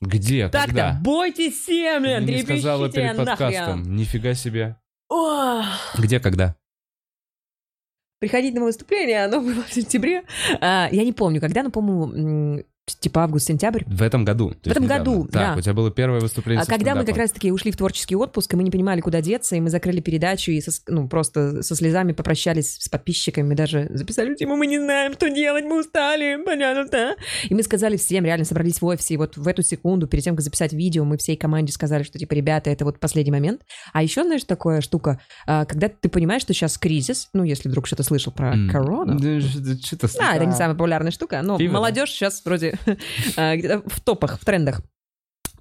Где? Так-то, бойтесь семя, не сказала трепещите перед нахрен. подкастом. Нифига себе. Где, когда? Приходить на выступление, оно было в сентябре. А, я не помню, когда, но, по-моему, типа август-сентябрь. В этом году. В этом недавно. году, Так, да. у тебя было первое выступление А когда мы как раз-таки ушли в творческий отпуск, и мы не понимали, куда деться, и мы закрыли передачу, и со ну, просто со слезами попрощались с подписчиками, даже записали тему, мы не знаем, что делать, мы устали, понятно, да? И мы сказали всем, реально собрались в офисе, и вот в эту секунду, перед тем, как записать видео, мы всей команде сказали, что, типа, ребята, это вот последний момент. А еще, знаешь, такая штука, а, когда ты понимаешь, что сейчас кризис, ну, если вдруг что-то слышал про М. корону, Да, что-то да, это не самая популярная штука, но молодежь сейчас вроде где-то в топах, в трендах.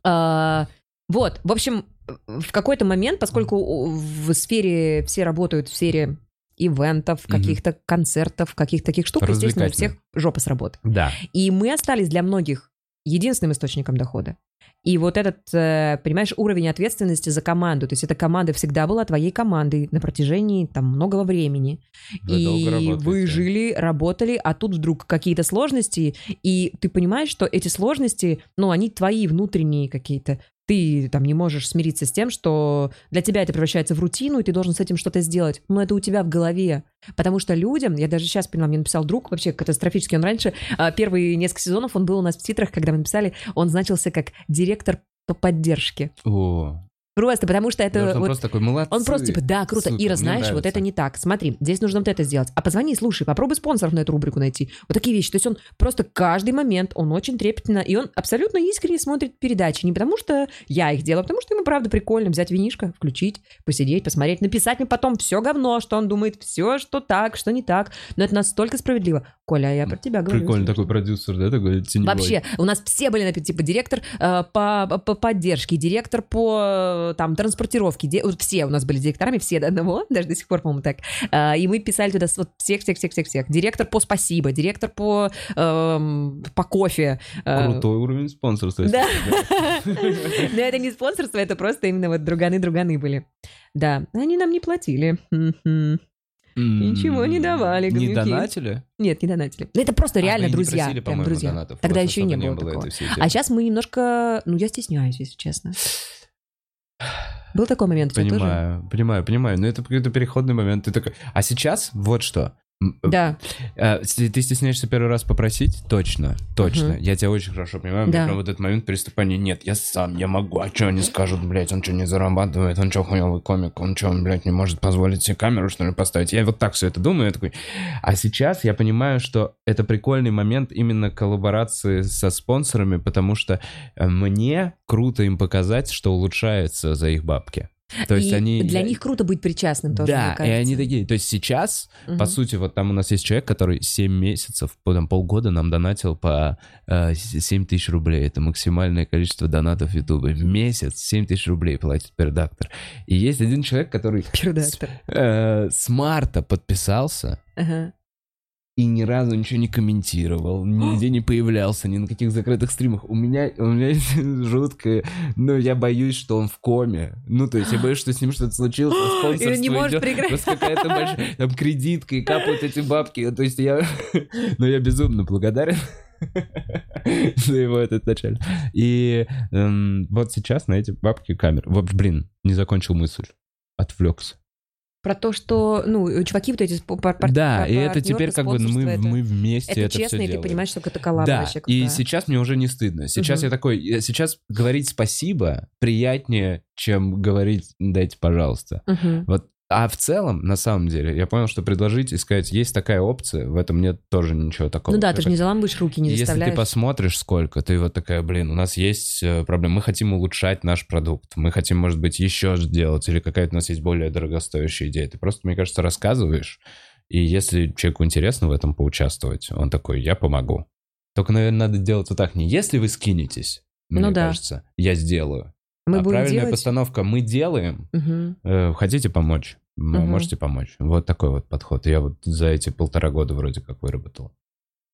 А, Вот, в общем, в какой-то момент, поскольку в сфере все работают в сфере ивентов, каких-то концертов, каких-то таких штук, естественно, у всех жопа с работы. Да. И мы остались для многих единственным источником дохода. И вот этот, э, понимаешь, уровень ответственности за команду, то есть эта команда всегда была твоей командой на протяжении там многого времени. Вы и вы жили, работали, а тут вдруг какие-то сложности, и ты понимаешь, что эти сложности, ну, они твои внутренние какие-то. Ты там не можешь смириться с тем, что для тебя это превращается в рутину, и ты должен с этим что-то сделать. Но это у тебя в голове. Потому что людям, я даже сейчас поняла, мне написал друг, вообще катастрофически, он раньше, а, первые несколько сезонов, он был у нас в титрах, когда мы написали, он значился как директор по поддержке. О, Просто потому что это... потому что он вот- просто такой, молодцы. он просто типа, да, круто, Супер, Ира, знаешь, вот это не так. Смотри, здесь нужно вот это сделать. А позвони, слушай, попробуй спонсоров на эту рубрику найти. Вот такие вещи. То есть он просто каждый момент, он очень трепетно, и он абсолютно искренне смотрит передачи. Не потому что я их делаю, а потому что ему правда прикольно взять винишко, включить, посидеть, посмотреть, написать мне потом все говно, что он думает, все, что так, что не так. Но это настолько справедливо. Коля, я про тебя говорю. Прикольно, такой продюсер, да, такой теневой. Вообще, у нас все были, типа директор э, по, по поддержке, директор по там транспортировке, де- вот все у нас были директорами, все до одного, даже до сих пор, по-моему, так. Э, и мы писали туда вот всех, всех, всех, всех, всех. Директор по спасибо, директор по эм, по кофе. э, Крутой уровень спонсорства. Да. Но это не спонсорство, это просто именно вот друганы-друганы были. Да, они нам не платили. Ничего не давали, Не донатили? Нет, не донатили. Ну, это просто А, реально вы не друзья. просили, прям по-моему, друзья. донатов. Тогда еще не было, было такого. А сейчас мы немножко... Ну, я стесняюсь, если честно. Был такой момент? Понимаю, понимаю, понимаю. Но это какой-то переходный момент. Ты такой... А сейчас вот что. М, Да. э, Ты стесняешься первый раз попросить? Точно, точно. Мгм. Я тебя очень хорошо понимаю. Да. прям вот этот момент переступания. Нет, я сам, я могу. А что они скажут, блядь, он что, не зарабатывает? Он что, хуёвый комик? Он что, он, блядь, не может позволить себе камеру, что ли, поставить? Я вот так все это думаю. Я такой... А сейчас я понимаю, что это прикольный момент именно коллаборации со спонсорами, потому что э, мне круто им показать, что улучшается за их бабки. То есть И они... для них круто быть причастным тоже, да, и они такие. То есть сейчас, Мгм. по сути, вот там у нас есть человек, который 7 месяцев, по- там, полгода нам донатил по э, с- 7 тысяч рублей. Это максимальное количество донатов в Ютубе. В месяц 7 тысяч рублей платит пердактор. И есть один человек, который Пердактор. э, с марта подписался Ага. И ни разу ничего не комментировал, нигде не появлялся, ни на каких закрытых стримах. У меня, у меня есть жуткое, ну, я боюсь, что он в коме. Ну, то есть я боюсь, что с ним что-то случилось, а спонсорство не может идет, просто какая-то большая, там, кредитка, и капают эти бабки. То есть я, ну, я безумно благодарен за его этот началь. И эм, вот сейчас на эти бабки камер. Вот, блин, не закончил мысль. Отвлекся. Про то, что, ну, чуваки вот эти... пар- пар- Да, пар- и это теперь как бы мы, это- мы вместе Это это, честно, и ты делаем. понимаешь, что это коллаба Да, вообще и сейчас мне уже не стыдно. Сейчас Мгм. я такой, я- сейчас говорить спасибо приятнее, чем говорить дайте, пожалуйста. Мгм. Вот. А в целом, на самом деле, я понял, что предложить и сказать, есть такая опция, в этом нет тоже ничего такого. Ну да, ты же не заламываешь руки, не Если заставляешь. ты посмотришь сколько, ты вот такая, блин, у нас есть э, проблема, мы хотим улучшать наш продукт, мы хотим, может быть, еще сделать, или какая-то у нас есть более дорогостоящая идея. Ты просто, мне кажется, рассказываешь, и если человеку интересно в этом поучаствовать, он такой, я помогу. Только, наверное, надо делать вот так, не если вы скинетесь, мне Ну да. кажется, я сделаю. Мы а будем правильная делать... постановка, мы делаем, э, хотите помочь, Мгм. можете помочь. Вот такой вот подход. Я вот за эти полтора года вроде как выработал.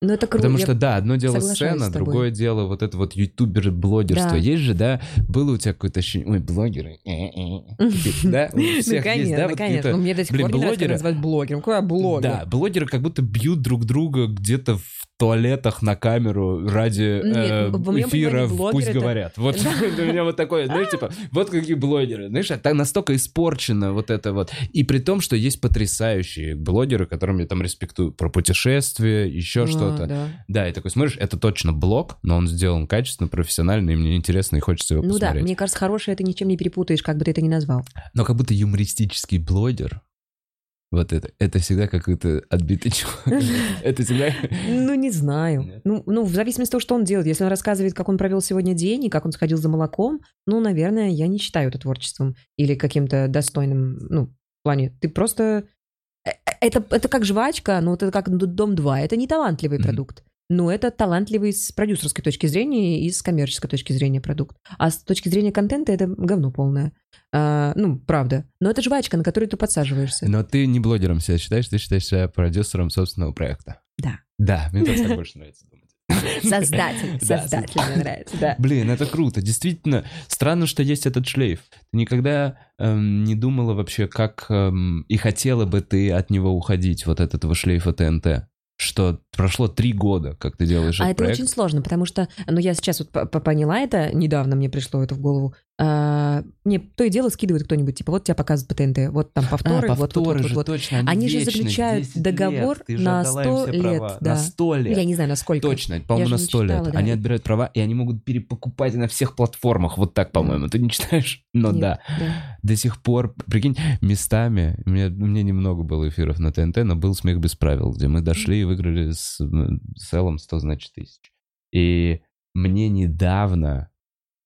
Ну это круто. Потому что, да, одно дело сцена, другое дело вот это вот ютубер-блогерство. Да. Есть же, да, было у тебя какое-то ощущение, ой, блогеры, э-э-э». Такие, да, у Ну, всех есть, да, вот конечно. Ну, мне до сих пор не называют блогером. Какой блогер? Да, блогеры как будто бьют друг друга где-то в туалетах на камеру ради Нет, э, эфира в «Пусть это- говорят». Вот у меня вот такое, знаешь, типа, вот какие блогеры. Знаешь, а так настолько испорчено вот это вот. И при том, что есть потрясающие блогеры, которым я там респектую про путешествия, еще А, что-то. да. И такой смотришь, это точно блог, но он сделан качественно, профессионально, и мне интересно, и хочется его Ну да, посмотреть. мне кажется, хорошее ты ничем не перепутаешь, как бы ты это ни назвал. Но как будто юмористический блогер, вот это, это всегда какой-то отбитый чувак. Это всегда... Ну, не знаю. Ну, ну, в зависимости от того, что он делает. Если он рассказывает, как он провел сегодня день и как он сходил за молоком, ну, наверное, я не считаю это творчеством или каким-то достойным, ну, в плане. Ты просто... э, э, Это, это как жвачка, ну, это как Дом-2. Это не талантливый продукт. Но это талантливый с продюсерской точки зрения и с коммерческой точки зрения продукт. А с точки зрения контента это говно полное. А, ну, правда. Но это жвачка, на которую ты подсаживаешься. Но ты не блогером себя считаешь, ты считаешь себя продюсером собственного проекта. Да. Да, мне тоже так больше нравится думать. Создатель. Да, Создатель мне нравится, да. Блин, это круто. Действительно, странно, что есть этот шлейф. Ты никогда эм, не думала вообще, как эм, и хотела бы ты от него уходить, вот от этого шлейфа ТНТ? Что прошло три года, как ты делаешь А этот это проект. очень сложно, потому что, ну, я сейчас вот по- по- поняла это, недавно мне пришло это в голову. А, мне то и дело скидывает кто-нибудь, типа, вот тебя показывают по ТНТ, вот там повторы, а, вот, вот, повторы вот, же, вот, вот. точно. Они же вечны, заключают 10 договор лет. Же на отдала им 100 все лет, права. да. На 100 лет. Я не знаю, насколько. Точно, по-моему, же на не 100 лет. да. Они отбирают права, и они могут перепокупать на всех платформах. Вот так, по-моему. Ты не читаешь? Но Нет, да. да. До сих пор, прикинь, местами, у меня, у меня немного было эфиров на ТНТ, но был «Смех без правил», где мы дошли и выиграли с, с Эллом 100, значит, тысяч. И мне недавно,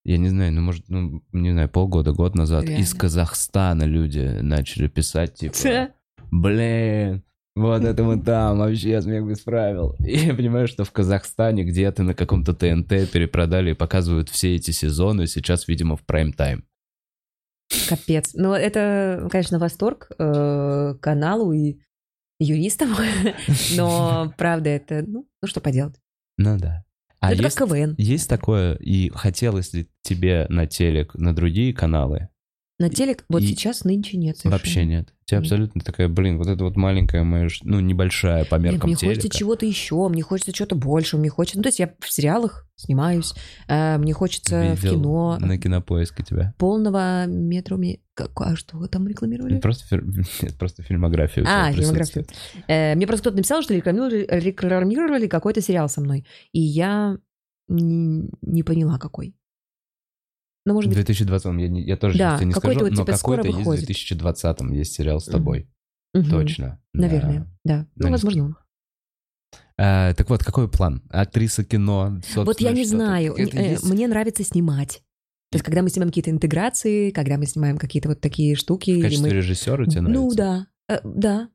я не знаю, ну, может, ну, не знаю, полгода, год назад Реально. из Казахстана люди начали писать, типа, блин, вот это мы там, вообще смех без правил. И я понимаю, что в Казахстане где-то на каком-то ТНТ перепродали и показывают все эти сезоны, сейчас, видимо, в прайм-тайм. Капец. Ну, это, конечно, восторг э, каналу и юристам, но, правда, это, ну, ну что поделать. Ну да. А это есть, как КВН. есть такое, и хотелось ли тебе на телек, на другие каналы? На телек вот И- сейчас нынче нет совершенно. Вообще нет. У тебя Нет. абсолютно такая, блин, вот это вот маленькая моя, ну, небольшая по Нет, меркам мне хочется телека. чего-то еще, мне хочется чего-то больше, мне хочется... Ну, то есть я в сериалах снимаюсь, э, мне хочется в Видел кино на кинопоиске тебя. полного метра... Как, а что там рекламировали? Просто, нет, просто тебя А, фильмографию. Э, мне просто кто-то написал, что рекламировали, рекламировали какой-то сериал со мной. И я не, не поняла, какой. Ну, может В быть, 2020 я, не- я тоже Да, не скажу, вот но типа какой-то есть в выходит. 2020 есть сериал с тобой. мгм, Точно. Наверное, да. Ну, Ну, возможно, он. А, так вот, какой план? Актриса кино, Вот я не знаю. Э, есть? Мне нравится снимать. То есть, когда мы снимаем какие-то интеграции, когда мы снимаем какие-то вот такие штуки. В качестве мы... режиссера тебе нравится? Ну да, Э, да.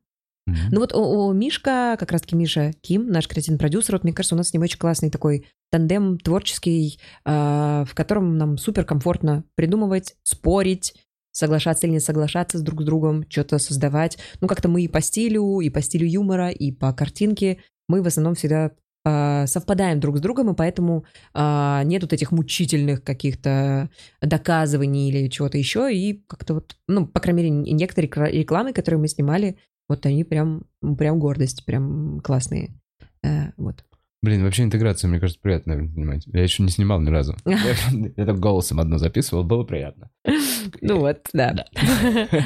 Ну вот о, о, Мишка, как раз-таки Миша Ким, наш креативный продюсер, вот мне кажется, у нас с ним очень классный такой тандем творческий, а, в котором нам супер комфортно придумывать, спорить, соглашаться или не соглашаться с друг с другом, что-то создавать. Ну как-то мы и по стилю, и по стилю юмора, и по картинке. Мы в основном всегда а, совпадаем друг с другом, и поэтому а, нет вот этих мучительных каких-то доказываний или чего-то еще, и как-то вот, ну, по крайней мере, некоторые рекламы, которые мы снимали, вот они прям, прям гордость, прям классные. Э, вот. Блин, вообще интеграция, мне кажется, приятно снимать. Я еще не снимал ни разу. Я только голосом одно записывал, было приятно. Ну вот, да.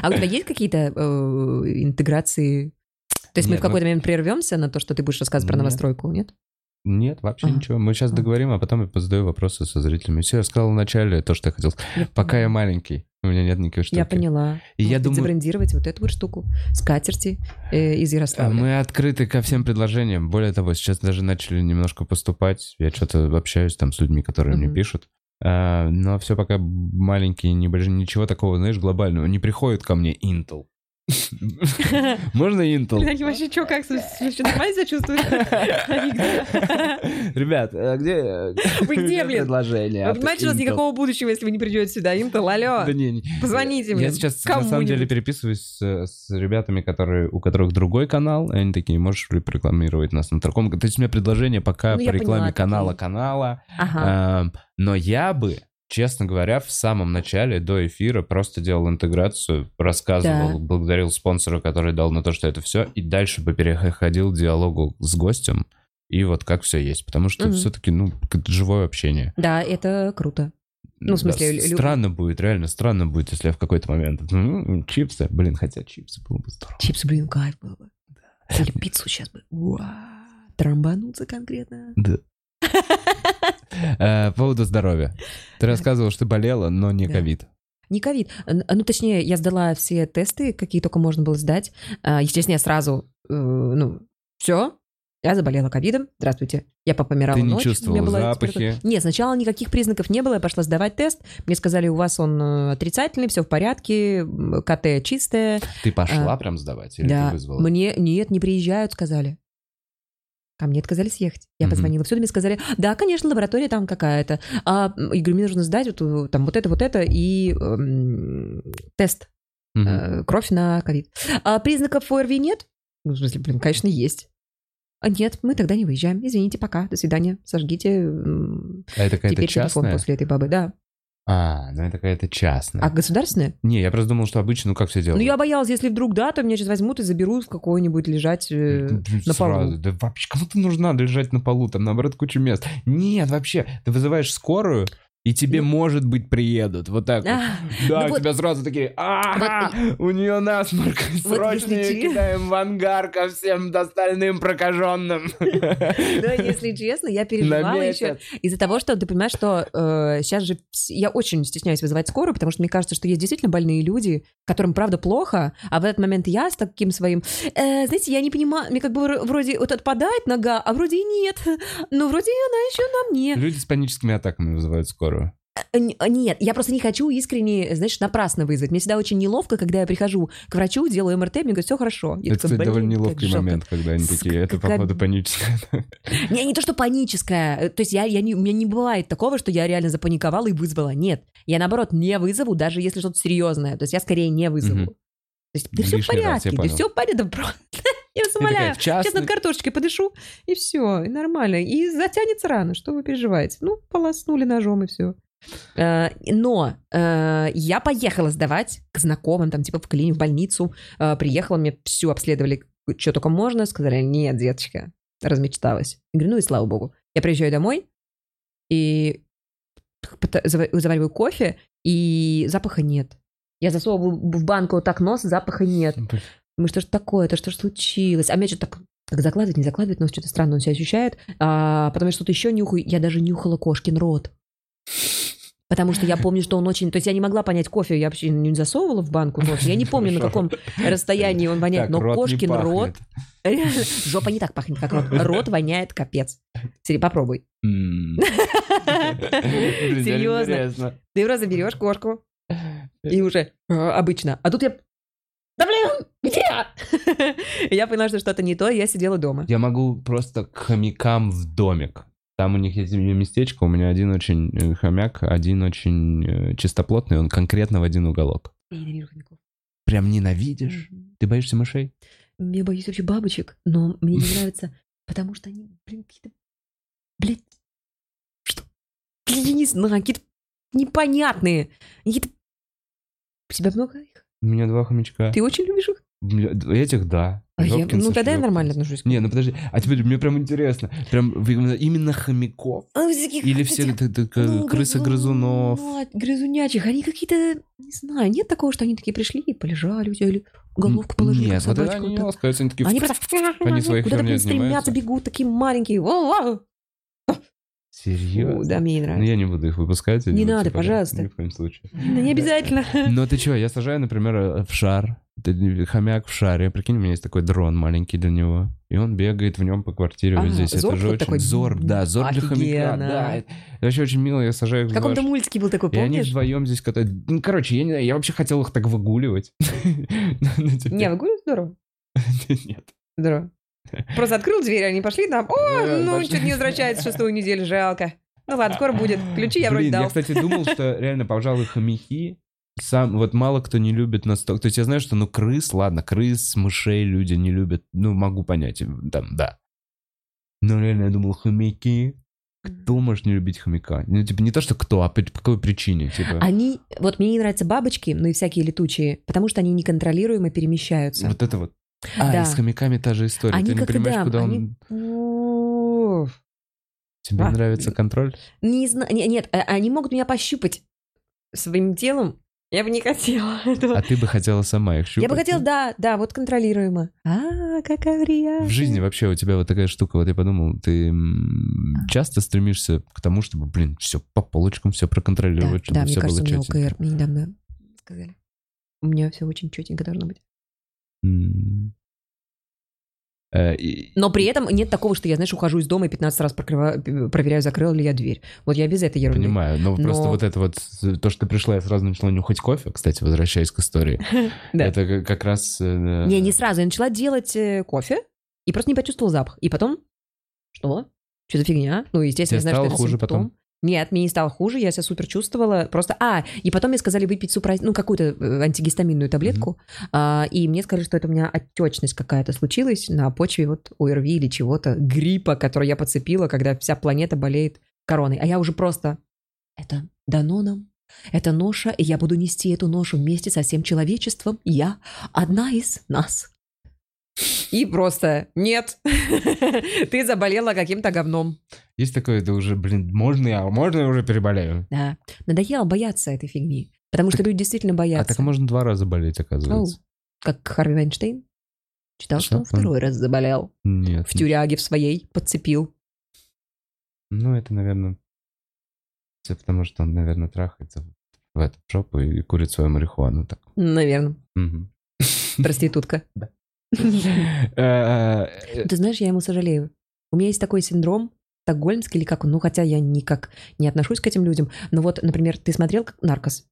А у тебя есть какие-то э, интеграции? То есть мы в какой-то ну- момент прервемся на то, что ты будешь рассказывать про новостройку, нет? Нет, вообще А. ничего. Мы сейчас договорим, а потом я позадаю вопросы со зрителями. Все, я сказал вначале то, что я хотел. сказать. Пока я маленький, у меня нет никакой штуки. Я поняла. И я Может думаю- забрендировать вот эту вот штуку. Скатерти э, из Ярославля. Мы открыты ко всем предложениям. Более того, сейчас даже начали немножко поступать. Я что-то общаюсь там с людьми, которые мне Мгм. пишут. А, но все пока маленькие, небольшие, ничего такого, знаешь, глобального. Не приходит ко мне Intel. Можно Intel? Они вообще что, как, вообще нормально себя чувствуют? Ребят, а где Вы где, блин? предложение? Вы понимаете, у нас Intel? никакого будущего, если вы не придете сюда. Интел, алло. Да не, не. Позвоните Я мне. сейчас на самом деле переписываюсь с, ребятами, которые, у которых другой канал, и они такие, можешь ли прорекламировать нас на таком... То есть у меня предложение пока Ну, по я рекламе поняла, канала такие. канала. Ага. Эм, но я бы, честно говоря, в самом начале, до эфира, просто делал интеграцию, рассказывал, Да. благодарил спонсора, который дал на то, что это все, и дальше бы переходил к диалогу с гостем, и вот как все есть. Потому что Мгм. все-таки, ну, как живое общение. Да, это круто. Ну, в смысле, Да, странно будет, реально странно будет, если я в какой-то момент... «М, Чипсы, блин, хотя чипсы было бы здорово. Чипсы, блин, кайф было бы. Или пиццу сейчас бы. Уа, Трамбануться конкретно. Да. Э, По поводу здоровья. Ты рассказывал, что ты болела, но не ковид. Не ковид. Ну, точнее, я сдала все тесты, какие только можно было сдать. А, Естественно, я сразу, э, ну, все, я заболела ковидом. Здравствуйте. Я попомирала Ты не ночь. чувствовала была запахи? температура. Нет, сначала никаких признаков не было. Я пошла сдавать тест. Мне сказали, у вас он э, отрицательный, все в порядке, КТ чистое. Ты пошла прям сдавать или да, ты вызвала? мне нет, не приезжают, сказали. Ко мне отказались ехать. Я Мгм. позвонила всюду, мне сказали, да, конечно, лаборатория там какая-то. А, я говорю, мне нужно сдать вот, э, там вот это, вот это и эм, тест, Мгм. э, кровь на ковид. А признаков ОРВИ нет? Ну, в смысле, блин, конечно, есть. А нет, мы тогда не выезжаем. Извините, пока, до свидания. Сожгите А это какая-то частная? после этой бабы, да. А, ну это какая-то частная. А государственная? Не, я просто думал, что обычно, ну как все делают? Ну, я боялась, если вдруг да, то меня сейчас возьмут и заберут в какой-нибудь лежать э, на сразу. полу. Да вообще, кому ты нужна лежать на полу? Там, наоборот, куча мест. Нет, вообще, ты вызываешь скорую, и тебе, может быть, приедут. Вот так вот. А, Да, ну у тебя сразу такие, ага, у нее насморк, срочно кидаем в ангар ко всем остальным прокаженным. Да, если честно, я переживала еще из-за того, что ты понимаешь, что сейчас же вс- я очень стесняюсь вызывать скорую, потому что мне кажется, что есть действительно больные люди, которым правда плохо, а в этот момент я с таким своим, «Э, знаете, я не понимаю, мне как бы вр- вроде вот отпадает нога, а вроде и нет, но вроде она еще на мне. Люди с паническими атаками вызывают скорую. Э, н- Нет, я просто не хочу искренне, знаешь, напрасно вызвать. Мне всегда очень неловко, когда я прихожу к врачу, делаю МРТ, мне говорят, все хорошо. Я Это, кстати, довольно «Блин, как неловкий жалко». момент, когда они такие, это, походу, паническая. Не, не то, что паническая. э, То есть я, я не, у меня не бывает такого, что я реально запаниковала и вызвала. Нет. Я, наоборот, не вызову, даже если что-то серьезное. То есть я скорее не вызову. То есть да все в порядке, да все в порядке. просто- Я вас умоляю. Сейчас над картошечкой подышу, и все, и нормально. И затянется рано, что вы переживаете? Ну, полоснули ножом, и все. Э, Но э, я поехала сдавать к знакомым, там, типа, в клинику, в больницу. Э, Приехала, мне все обследовали, что только можно. Сказали, нет, деточка, размечталась. Я говорю, ну и слава богу. Я приезжаю домой и завариваю кофе, и запаха нет. Я засовываю в банку вот так нос, запаха нет. Думаю, что ж такое, это что ж случилось? А меня что-то так как закладывает, не закладывает, но что-то странно он себя ощущает. А потом я что-то еще нюхаю. Я даже нюхала кошкин рот. Потому что я помню, что он очень... То есть я не могла понять кофе, я вообще не засовывала в банку нос. Я не помню, на каком расстоянии он воняет, но кошкин рот... жопа не так пахнет, как рот. Рот воняет капец. Сири, попробуй. Серьезно? Ты просто берешь кошку и уже э, обычно. А тут я... Да блин, где? Я поняла, что что-то не то, я сидела дома. Я могу просто к хомякам в домик. Там у них есть местечко, у меня один очень э, хомяк, один очень э, чистоплотный, он конкретно в один уголок. Я ненавижу хомяков. Прям ненавидишь? Мгм. Ты боишься мышей? Я боюсь вообще бабочек, но мне не нравится, потому что они, блин, какие-то... Блядь, что? Блин, Я не знаю, какие-то непонятные. Какие-то... У тебя много их? У меня два хомячка. Ты очень любишь их? Этих, да. А я- ну, тогда я нормально отношусь. Не, ну подожди, а теперь мне прям интересно, прям именно, хомяков А, всяких или все этих, т- т- ну, крысы грызунов? Грызунячих. Они какие-то, не знаю, нет такого, что они такие пришли и полежали у тебя, или головку положили, Нет, вот они не так. ласкаются, они такие... Они просто... Они своей куда-то, стремятся, бегут, такие маленькие. Серьезно? Да, мне не Ну, нравится. я не буду их выпускать. Не ну, надо, пожалуйста. Ни в коем случае. Да не обязательно. Ну ты чё, я сажаю, например, э, в шар, хомяк в шаре, прикинь, у меня есть такой дрон маленький для него, и он бегает в нем по квартире А, вот здесь. зорб Это же вот очень... такой? Зорб, да, зорб для хомяка, Офигенно. да. Это вообще очень мило, я сажаю их В каком-то ваш- мультике был такой, И они помнишь? вдвоем здесь катают. Ну, короче, я не знаю, я вообще хотел их так выгуливать. Не, выгуливать здорово. Нет. Здорово. Просто открыл дверь, они пошли там. О, ну, что-то не возвращается шестую неделю, жалко. Ну ладно, скоро будет. Ключи я вроде дал. я, кстати, думал, что реально, пожалуй, хомяки сам, вот мало кто не любит настолько. То есть я знаю, что, ну, крыс, ладно, крыс, мышей люди не любят. Ну, могу понять, там, да. Но реально, я думал, хомяки. Кто может не любить хомяка? Ну, типа, не то, что кто, а по какой причине, типа. Они, вот мне не нравятся бабочки, ну и всякие летучие, потому что они неконтролируемо перемещаются. Вот это вот. А, Да. и с хомяками та же история. Они Ты не понимаешь, да, куда они- он... Тебе А, нравится контроль? Не знаю, не- нет, а- они могут меня пощупать своим телом. Я бы не хотела этого. А ты бы хотела сама их щупать? Я бы хотела, да, да, вот контролируемо. А, какая приятная. В жизни вообще у тебя вот такая штука, вот я подумал, ты часто стремишься к тому, чтобы, блин, все по полочкам, все Да, проконтролировать, чтобы да, мне все кажется, у было меня четенько. ОКР, мне недавно сказали. У меня все очень четенько должно быть. Э, Но при этом нет такого, что я, знаешь, ухожу из дома и 15 раз прокрываю- проверяю, закрыла ли я дверь. Вот я без этой ерунды. Понимаю, но, просто Но- вот это вот, то, что ты пришла, я сразу начала нюхать кофе, кстати, возвращаясь к истории. Это как- раз... э, Не, не сразу. Я начала делать э, кофе и просто не почувствовала запах. И потом, что? Что за фигня? Ну, естественно, я знаю, что это хуже потом? Нет, мне не стало хуже, я себя супер чувствовала. Просто, а, и потом мне сказали выпить супра... ну, какую-то э, антигистаминную таблетку, а, и мне сказали, что это у меня отечность какая-то случилась на почве вот ОРВИ или чего-то, гриппа, который я подцепила, когда вся планета болеет короной. А я уже просто, это дано нам, это ноша, и я буду нести эту ношу вместе со всем человечеством. Я одна из нас. И просто нет, ты заболела каким-то говном. Есть такое, это уже, блин, можно я, можно я уже переболею? Да. Надоело бояться этой фигни. Потому что люди действительно А боятся. так можно два раза болеть, оказывается. Как Харви Вайнштейн. Читал, что он Что? Он- второй раз заболел. Нет. В тюряге в своей подцепил. Ну, это, наверное, все потому, что он, наверное, трахается в эту жопу и курит свою марихуану. Так. Наверное. Мгм. Проститутка. Да. Э, Ты знаешь, я ему сожалею. У меня есть такой синдром стокгольмский или как он, ну хотя я никак не отношусь к этим людям. Но вот, например, ты смотрел «Наркос»?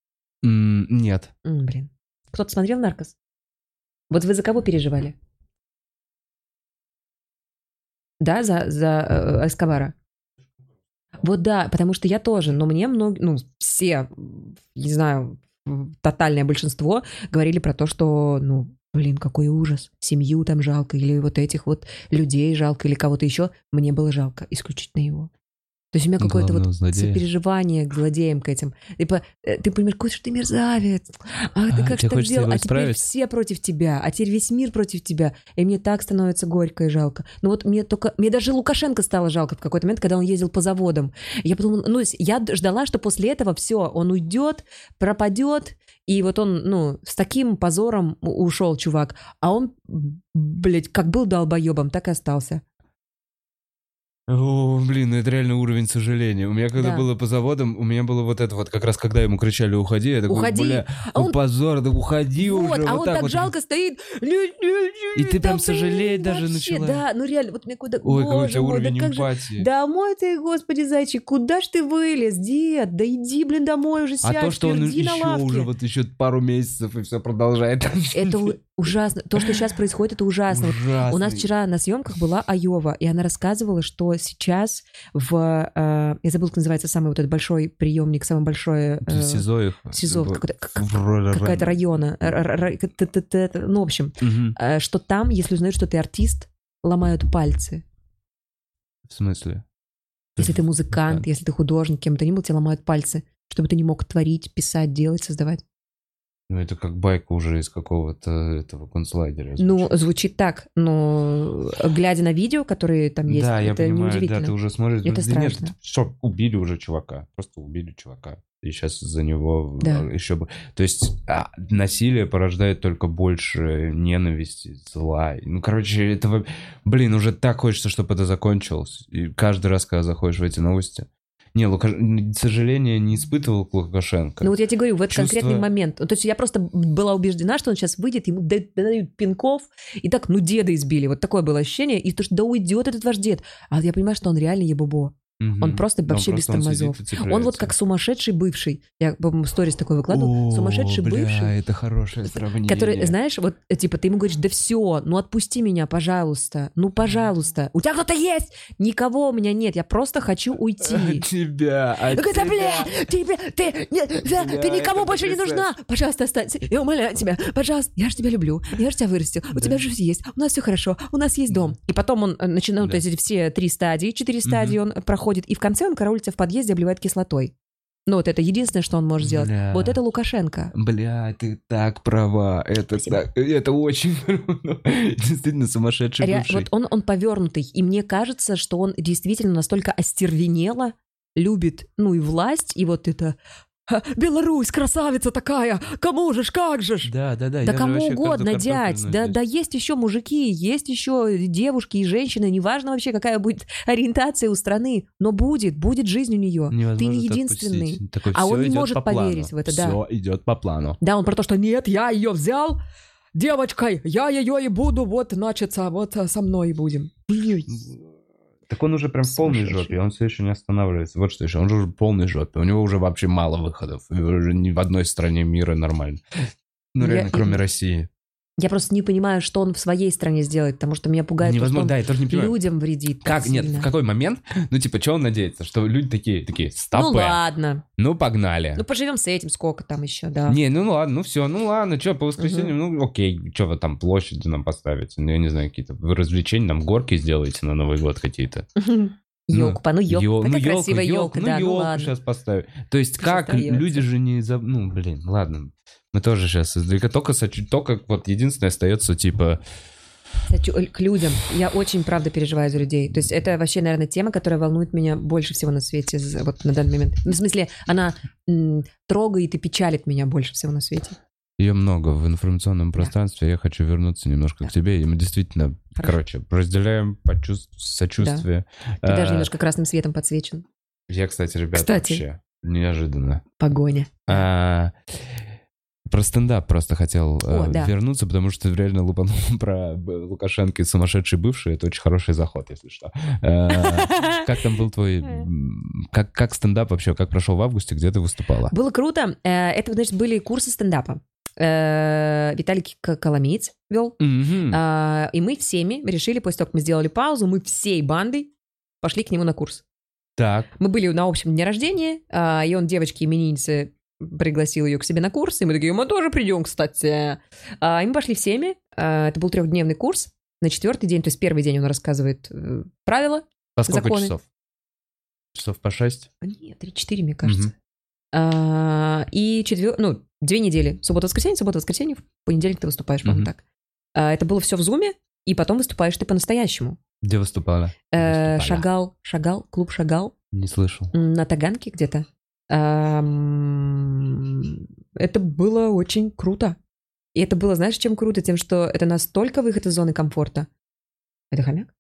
м, Нет. М, блин. Кто-то смотрел «Наркос»? Вот вы за кого переживали? Да, за, за э, Эскобара? Вот да, потому что я тоже, но мне много, ну, все, не знаю, тотальное большинство говорили про то, что, ну, блин, какой ужас, семью там жалко, или вот этих вот людей жалко, или кого-то еще. Мне было жалко исключительно его. То есть у меня какое-то вот злодея. сопереживание к злодеям, к этим. Типа, ты понимаешь, же ты мерзавец. А, ты А, как же так сделал? А теперь все против тебя. А теперь весь мир против тебя. И мне так становится горько и жалко. Ну вот мне только... Мне даже Лукашенко стало жалко в какой-то момент, когда он ездил по заводам. Я подумала, ну, я ждала, что после этого все, он уйдет, пропадет, и вот он, ну, с таким позором ушел чувак. А он, блядь, как был долбоебом, так и остался. О, блин, ну это реально уровень сожаления. У меня когда Да. было по заводам, у меня было вот это вот, как раз когда ему кричали «Уходи», я такой, Уходи. бля, А ну он- позор, да уходи Вот, уже. а вот он так так вот. жалко стоит. И ты да прям сожалеть даже вообще, начала. Да, ну реально, вот мне куда... Ой, какой у тебя мой, да уровень как же- эмпатии. Домой ты, господи, зайчик, куда ж ты вылез, дед? Да иди, блин, домой уже а сядь, то, что он еще уже вот еще пару месяцев и все продолжает. Это ужасно. То, что сейчас происходит, это ужасно. Вот У нас Ужасный. вчера на съемках была Айова, и она рассказывала, что сейчас в... э, я забыла, как называется самый вот этот большой приемник, самое большое... В э, СИЗО их. СИЗО, какая-то района. Ну, в общем, э, что там, если узнают, что ты артист, ломают пальцы. В смысле? Если ты музыкант, если ты художник, кем бы то ни был, тебе ломают пальцы, чтобы ты не мог творить, писать, делать, создавать. Ну, это как байка уже из какого-то этого концлагеря. Ну, звучит. звучит так, но глядя на видео, которые там есть, да, я это понимаю, неудивительно. да, ты уже смотришь. Это да нет, страшно. что, убили уже чувака. Просто убили чувака. И сейчас за него Да. а, еще бы... То есть а, насилие порождает только больше ненависти, зла. Ну, короче, этого... Блин, уже так хочется, чтобы это закончилось. И каждый раз, когда заходишь в эти новости... Не, Лука... сожаления не испытывал к Лукашенко. Ну вот я тебе говорю, в этот Чувство- конкретный момент. То есть я просто была убеждена, что он сейчас выйдет, ему да- дают пинков, и так, ну, деда избили. Вот такое было ощущение. И то, что да уйдет этот ваш дед. А я понимаю, что он реально ебобо. Мгм. Он просто вообще без просто он сидит тормозов. Он цепляется. вот как сумасшедший бывший. Я, по-моему, сторис такой выкладывал. О, сумасшедший бля, бывший. это хорошее сравнение. Который, знаешь, вот, э, типа, ты ему говоришь, да все, ну отпусти меня, пожалуйста, ну, пожалуйста. У тебя кто-то есть? Никого у меня нет, я просто хочу уйти. От тебя, от Так тебя. бля, ты, бля, ты, не- да, Бля, ты никому больше не нужна. Пожалуйста, останься. Я умоляю тебя. Пожалуйста, я же тебя люблю. Я же тебя вырастил. У Да. тебя же все есть. У нас все хорошо. У нас есть дом. И потом он э, начинает Да. вот эти все три стадии, четыре стадии он проходит. И в конце он караулит тебя в подъезде, обливает кислотой. Ну, вот это единственное, что он может сделать. Бля. Вот это Лукашенко. Бля, ты так права. Это, так, это очень круто. Действительно сумасшедший Ре- бывший. вот он, он повернутый. И мне кажется, что он действительно настолько остервенело любит, ну, и власть, и вот это... «Ха, Беларусь, красавица такая! Кому же ж, как же ж? Да, да, да. Да кому угодно, дядь. Да, здесь. да есть еще мужики, есть еще девушки и женщины. Неважно вообще, какая будет ориентация у страны. Но будет, будет жизнь у нее. Невозможно Ты не единственный. Такой, А «Всё он не может по плану. поверить в это, да. Все идет по плану. Да, он про то, что нет, я ее взял девочкой, я ее и буду, вот, значит, вот со мной и будем. Так он уже прям в полной жопе, он все еще не останавливается. Вот что еще, он же уже в полной жопе. У него уже вообще мало выходов. Уже ни в одной стране мира нормально. Ну, Я- реально, кроме России. Я просто не понимаю, что он в своей стране сделает, потому что меня пугает, то, что Невозможно, он да, я тоже не понимаю. людям вредит. Как, нет, сильно. в какой момент? Ну, типа, что он надеется? Что люди такие, такие, Ну стопэ. ладно. Ну, погнали. Ну поживем с этим, сколько там еще, да. Не, ну ладно, ну все, ну ладно, что, по воскресеньям, ну окей, что вы там площади нам поставите? Ну, я не знаю, какие-то развлечения, нам горки сделаете на Новый год какие-то. Елку, ну. Ё- Такая ёлку, красивая елка, ну да, ну ладно. сейчас поставим. То есть как люди же не... за- Ну, блин, ладно. Мы тоже сейчас издалека. Только, сочу- только вот единственное остается, типа... Э, к людям. Я очень, правда, переживаю за людей. То есть это вообще, наверное, тема, которая волнует меня больше всего на свете вот на данный момент. Ну, В смысле, она трогает и печалит меня больше всего на свете. Ее много в информационном пространстве. Я хочу вернуться немножко Да. к тебе. И мы действительно, Хорошо. короче, разделяем почувств... сочувствие. Ты даже А, немножко красным светом подсвечен. Я, кстати, ребята, Кстати. вообще неожиданно. Погоня. А, Про стендап просто хотел э, О, да. вернуться, потому что реально лупанул про Лукашенко и сумасшедший бывший. Это очень хороший заход, если что. Э, Как там был твой... м, Как, стендап вообще? Как прошел в августе? Где ты выступала? Было круто. Э, Это, значит, были курсы стендапа. Э, Виталий Коломеец вел. И мы всеми решили, после того, как мы сделали паузу, мы всей бандой пошли к нему на курс. Так. Мы были на общем дне рождения, и он девочке-имениннице пригласил ее к себе на курс, и мы такие, мы тоже придем, кстати. А, И мы пошли всеми. А, Это был трехдневный курс. На четвертый день, то есть первый день он рассказывает э, правила, По сколько Законы. часов? Часов по шесть? Нет, 3-4, мне кажется. Мгм. А, и четвер... ну, две недели. Суббота-воскресенье, суббота-воскресенье, в понедельник ты выступаешь, по-моему, Мгм. так. А, это было все в зуме, и потом выступаешь ты по-настоящему. Где выступала? Э, Выступала. Шагал, Шагал, клуб Шагал Не слышал. на Таганке где-то. Это было очень круто. И это было, знаешь, чем круто? Тем, что это настолько выход из зоны комфорта. Это хомяк?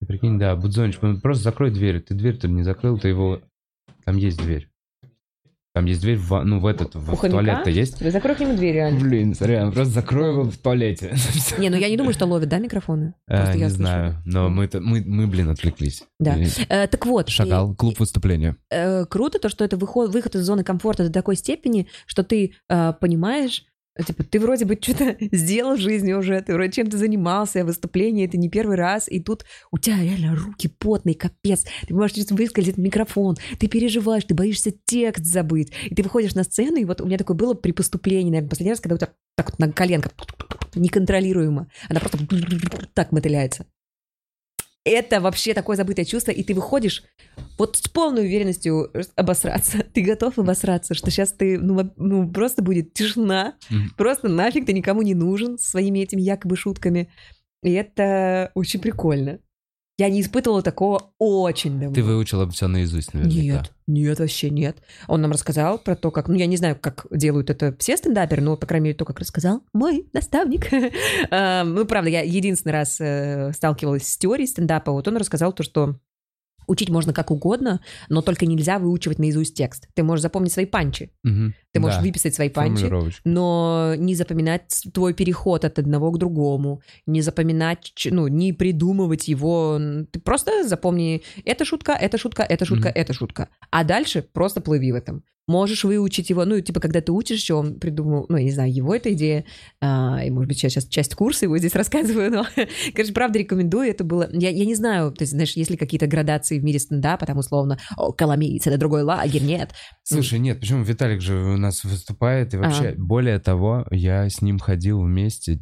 Ты прикинь, да, Будзонич, ну, просто закрой дверь. Ты дверь-то не закрыл, ты его... Там есть дверь. Там есть дверь, в, ну, в этот, в, в туалет-то есть. Да закрой к нему дверь, реально. Блин, сорян, просто закрой его в туалете. Не, ну я не думаю, что ловят, да, микрофоны? Э, Просто я Не слышу. знаю, но мы-то, мы, мы, блин, отвлеклись. Да. Э, так вот. Шагал, и- клуб выступления. э, круто то, что это выход, выход из зоны комфорта до такой степени, что ты э, понимаешь, типа, ты вроде бы что-то сделал в жизни уже, ты вроде чем-то занимался, выступление это не первый раз, и тут у тебя реально руки потные, капец, ты можешь чуть выскользить микрофон, ты переживаешь, ты боишься текст забыть, и ты выходишь на сцену, и вот у меня такое было при поступлении, наверное, последний раз, когда у тебя так вот на коленках неконтролируемо, она просто так мотыляется. Это вообще такое забытое чувство, и ты выходишь вот с полной уверенностью обосраться. Ты готов обосраться, что сейчас ты, ну, ну, просто будет тишина, Мгм. просто нафиг ты никому не нужен своими этими якобы шутками. И это очень прикольно. Я не испытывала такого очень давно. Ты выучила все наизусть, наверняка. Нет, нет, вообще нет. Он нам рассказал про то, как... Ну, я не знаю, как делают это все стендаперы, но, по крайней мере, то, как рассказал мой наставник. А, Ну, правда, я единственный раз э, сталкивалась с теорией стендапа. Вот он рассказал то, что учить можно как угодно, но только нельзя выучивать наизусть текст. Ты можешь запомнить свои панчи, Мгм. ты можешь Да, выписать свои панчи, но не запоминать твой переход от одного к другому, не запоминать, ну, не придумывать его. Ты просто запомни, это шутка, это шутка, это шутка, Мгм. это шутка. А дальше просто плыви в этом. Можешь выучить его, ну, типа, когда ты учишь, что он придумал, ну, я не знаю, его эта идея, а, и, может быть, я сейчас часть курса его здесь рассказываю, но, короче, правда рекомендую, это было, я, я не знаю, то есть, знаешь, есть ли какие-то градации в мире стендапа, там, условно, о, Коломиец, это другой лагерь, нет. Слушай, нет, почему Виталик же у нас выступает, и вообще, А. более того, я с ним ходил вместе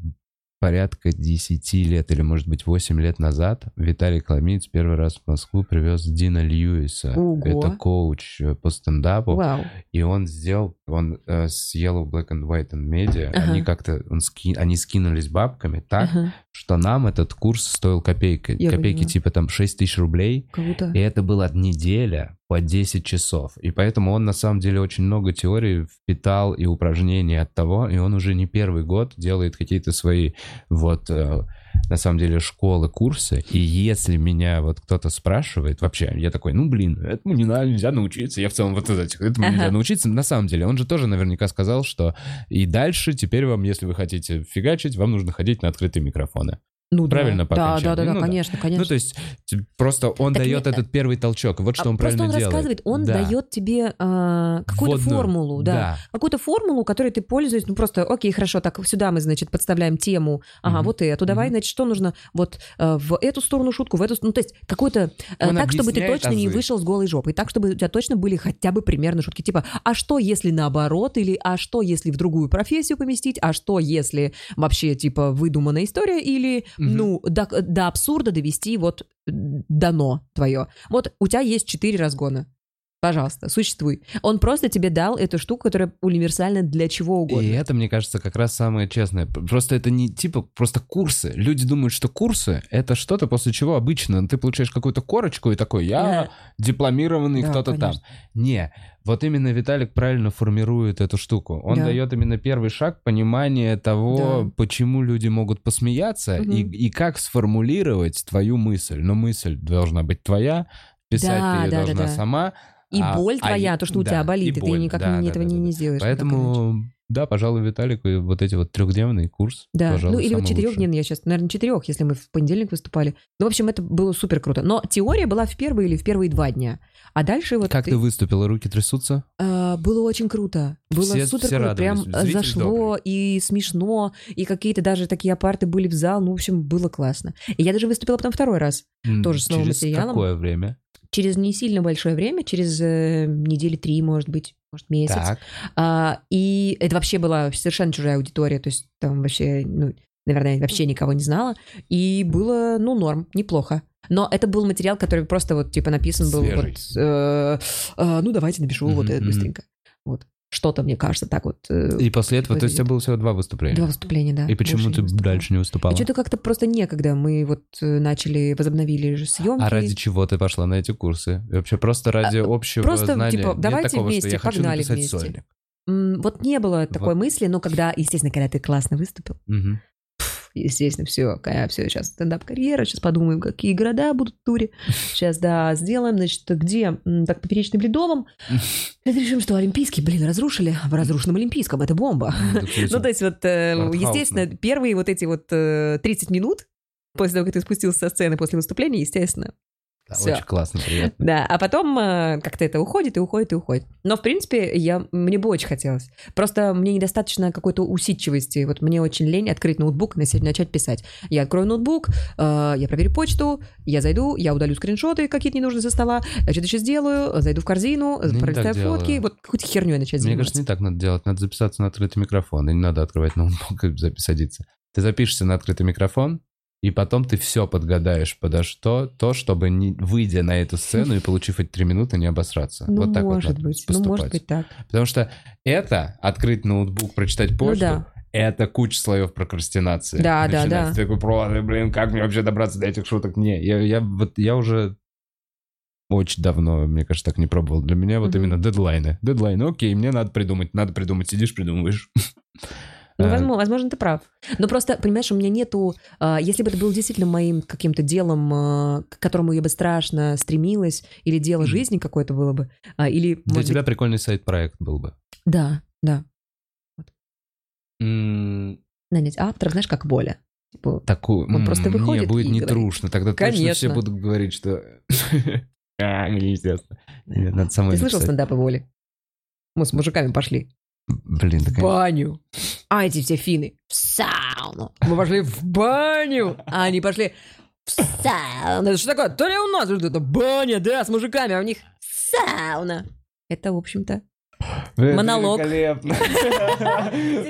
порядка 10 лет, или, может быть, 8 лет назад. Виталий Коломиец первый раз в Москву привез Дина Льюиса. Ого. Это коуч э, по стендапу. Вау. И он сделал, он э, с Yellow Black and White and Media, Ага. они как-то, он ски- они скинулись бабками так, Ага, что нам этот курс стоил копейки. Я Копейки поняла. типа там 6 тысяч рублей. круто. И это была неделя по 10 часов. И поэтому он на самом деле очень много теорий впитал и упражнений от того, и он уже не первый год делает какие-то свои вот э, на самом деле школы, курсы. И если меня вот кто-то спрашивает, вообще, я такой, ну блин, этому не надо, нельзя научиться. Я в целом вот из этих, этому Ага. нельзя научиться. На самом деле, он же тоже наверняка сказал, что и дальше теперь вам, если вы хотите фигачить, вам нужно ходить на открытые микрофоны. Ну, да. правильно, по Да, да, да, да, Ну да. конечно, конечно. Ну, то есть, т- просто он Так дает нет, этот первый толчок. Вот что А он просто правильно он делает. рассказывает, он Да. дает тебе а, какую-то Вводную. формулу, да. Какую-то формулу, которой ты пользуешься, ну просто, окей, хорошо, так сюда мы, значит, подставляем тему, ага, Мгм. вот эту, давай, Мгм. значит, что нужно, вот э, в эту сторону шутку, в эту, ну то есть какую-то, э, Он так, чтобы ты точно не азы. вышел с голой жопой, так, чтобы у тебя точно были хотя бы примерно шутки, типа, а что, если наоборот, или а что, если в другую профессию поместить, а что, если вообще, типа, выдуманная история, или. Ну, до, до абсурда довести вот дано твое. Вот у тебя есть четыре разгона. Пожалуйста, существуй. Он просто тебе дал эту штуку, которая универсальна для чего угодно. И это, мне кажется, как раз самое честное. Просто это не типа просто курсы. Люди думают, что курсы — это что-то, после чего обычно ты получаешь какую-то корочку и такой, я Да. дипломированный Да, кто-то там. Не, вот именно Виталик правильно формирует эту штуку. Он Да. дает именно первый шаг понимания того, Да. почему люди могут посмеяться Мгм. и, и как сформулировать твою мысль. Но мысль должна быть твоя, писать Да, ты ее да, да, должна да. сама. И а- боль а твоя, и- то, что у да, тебя болит, и и, ты никак да, не- да, этого да, не, да, не сделаешь. Поэтому, да, пожалуй, Виталику и вот эти вот трехдневный курс. Да, пожалуй, ну или вот четырехдневный, я сейчас, наверное, четырех, если мы в понедельник выступали. Ну, в общем, это было супер круто. Но теория была в первые или в первые два дня. А дальше вот. Как ты- ты выступила? Руки трясутся? А, было очень круто. Было Все- супер все круто. Прям радовались. Зритель зашло и смешно, и какие-то даже такие апарты были в зал. Ну, в общем, было классно. И я даже выступила потом второй раз. М, Тоже с новым Через материалом. какое время? Через не сильно большое время, через э, недели три, может быть, может, месяц. Так. А, и это вообще была совершенно чужая аудитория, то есть там вообще, ну, наверное, вообще никого не знала. И было, ну, норм, неплохо. Но это был материал, который просто вот типа написан был Свежий. вот, э, э, ну давайте напишу вот Мгм, это быстренько. Вот. Что-то, мне кажется, так вот. э, И после этого, то есть у тебя выглядит. было всего два выступления. Два выступления, да. И почему ты выступала. дальше не выступала? А что-то как-то просто некогда. Мы вот э, начали, возобновили же съемки. А ради чего ты пошла на эти курсы? И Вообще просто ради общего А, просто, знания? типа, Нет давайте такого, вместе, что я хочу погнали написать вместе. сольник. Вот не было такой Вот. мысли, но когда, естественно, когда ты классно выступил, Мгм. Естественно, все, все, сейчас стендап-карьера, сейчас подумаем, какие города будут в туре. Сейчас, да, сделаем, значит, где? Так, Ледовом. Это решим, что Олимпийский, блин, разрушили. В разрушенном Олимпийском, это бомба. Ну, Ну, то есть вот, э, естественно, первые вот эти вот э, 30 минут после того, как ты спустился со сцены после выступления, естественно, да, всё. Очень классно, приятно. Да, а потом э, как-то это уходит и уходит и уходит. Но, в принципе, я, мне бы очень хотелось. Просто мне недостаточно какой-то усидчивости. Вот мне очень лень открыть ноутбук и начать- писать. Я открою ноутбук, э, я проверю почту, я зайду, я удалю скриншоты какие-то ненужные со стола, я что-то еще сделаю, зайду в корзину, Ну, пролистаю фотки, делаю. вот какой-то херней начать Мне заниматься. кажется, не так надо делать. Надо записаться на открытый микрофон. И не надо открывать ноутбук и запись садиться. Ты запишешься на открытый микрофон, и потом ты все подгадаешь подо что, то, чтобы, не, выйдя на эту сцену и получив эти три минуты, не обосраться. Ну, вот так вот может надо быть, ну, может поступать. быть так. Потому что это, открыть ноутбук, прочитать почту, Ну да. это куча слоев прокрастинации. Да, да, Начинается. да. Ты такой, «Про, блин, как мне вообще добраться до этих шуток? Не, я, я, вот, я уже очень давно, мне кажется, так не пробовал. Для меня вот Мгм. именно дедлайны. Дедлайны, окей, мне надо придумать, надо придумать. Сидишь, придумываешь. Ну, возможно, возможно, ты прав. Но просто, понимаешь, у меня нету... а, Если бы это было действительно моим каким-то делом, а, к которому я бы страшно стремилась, или дело жизни какое-то было бы, а, или... Для может тебя быть, прикольный сайт-проект был бы. Да, да. М, Нанять автора, знаешь, как Боля. Типа, Такую... Он просто выходит Не, будет не говорит. трушно. Тогда точно все Конечно. будут говорить, что... Самой Ты слышал стендапы Боли? Мы с мужиками пошли. Блин, да, В баню. А эти все финны в сауну. Мы пошли в баню. А они пошли в сауну. Это что такое? То ли у нас это баня, да, с мужиками, а у них сауна. Это, в общем-то, Монолог. великолепно.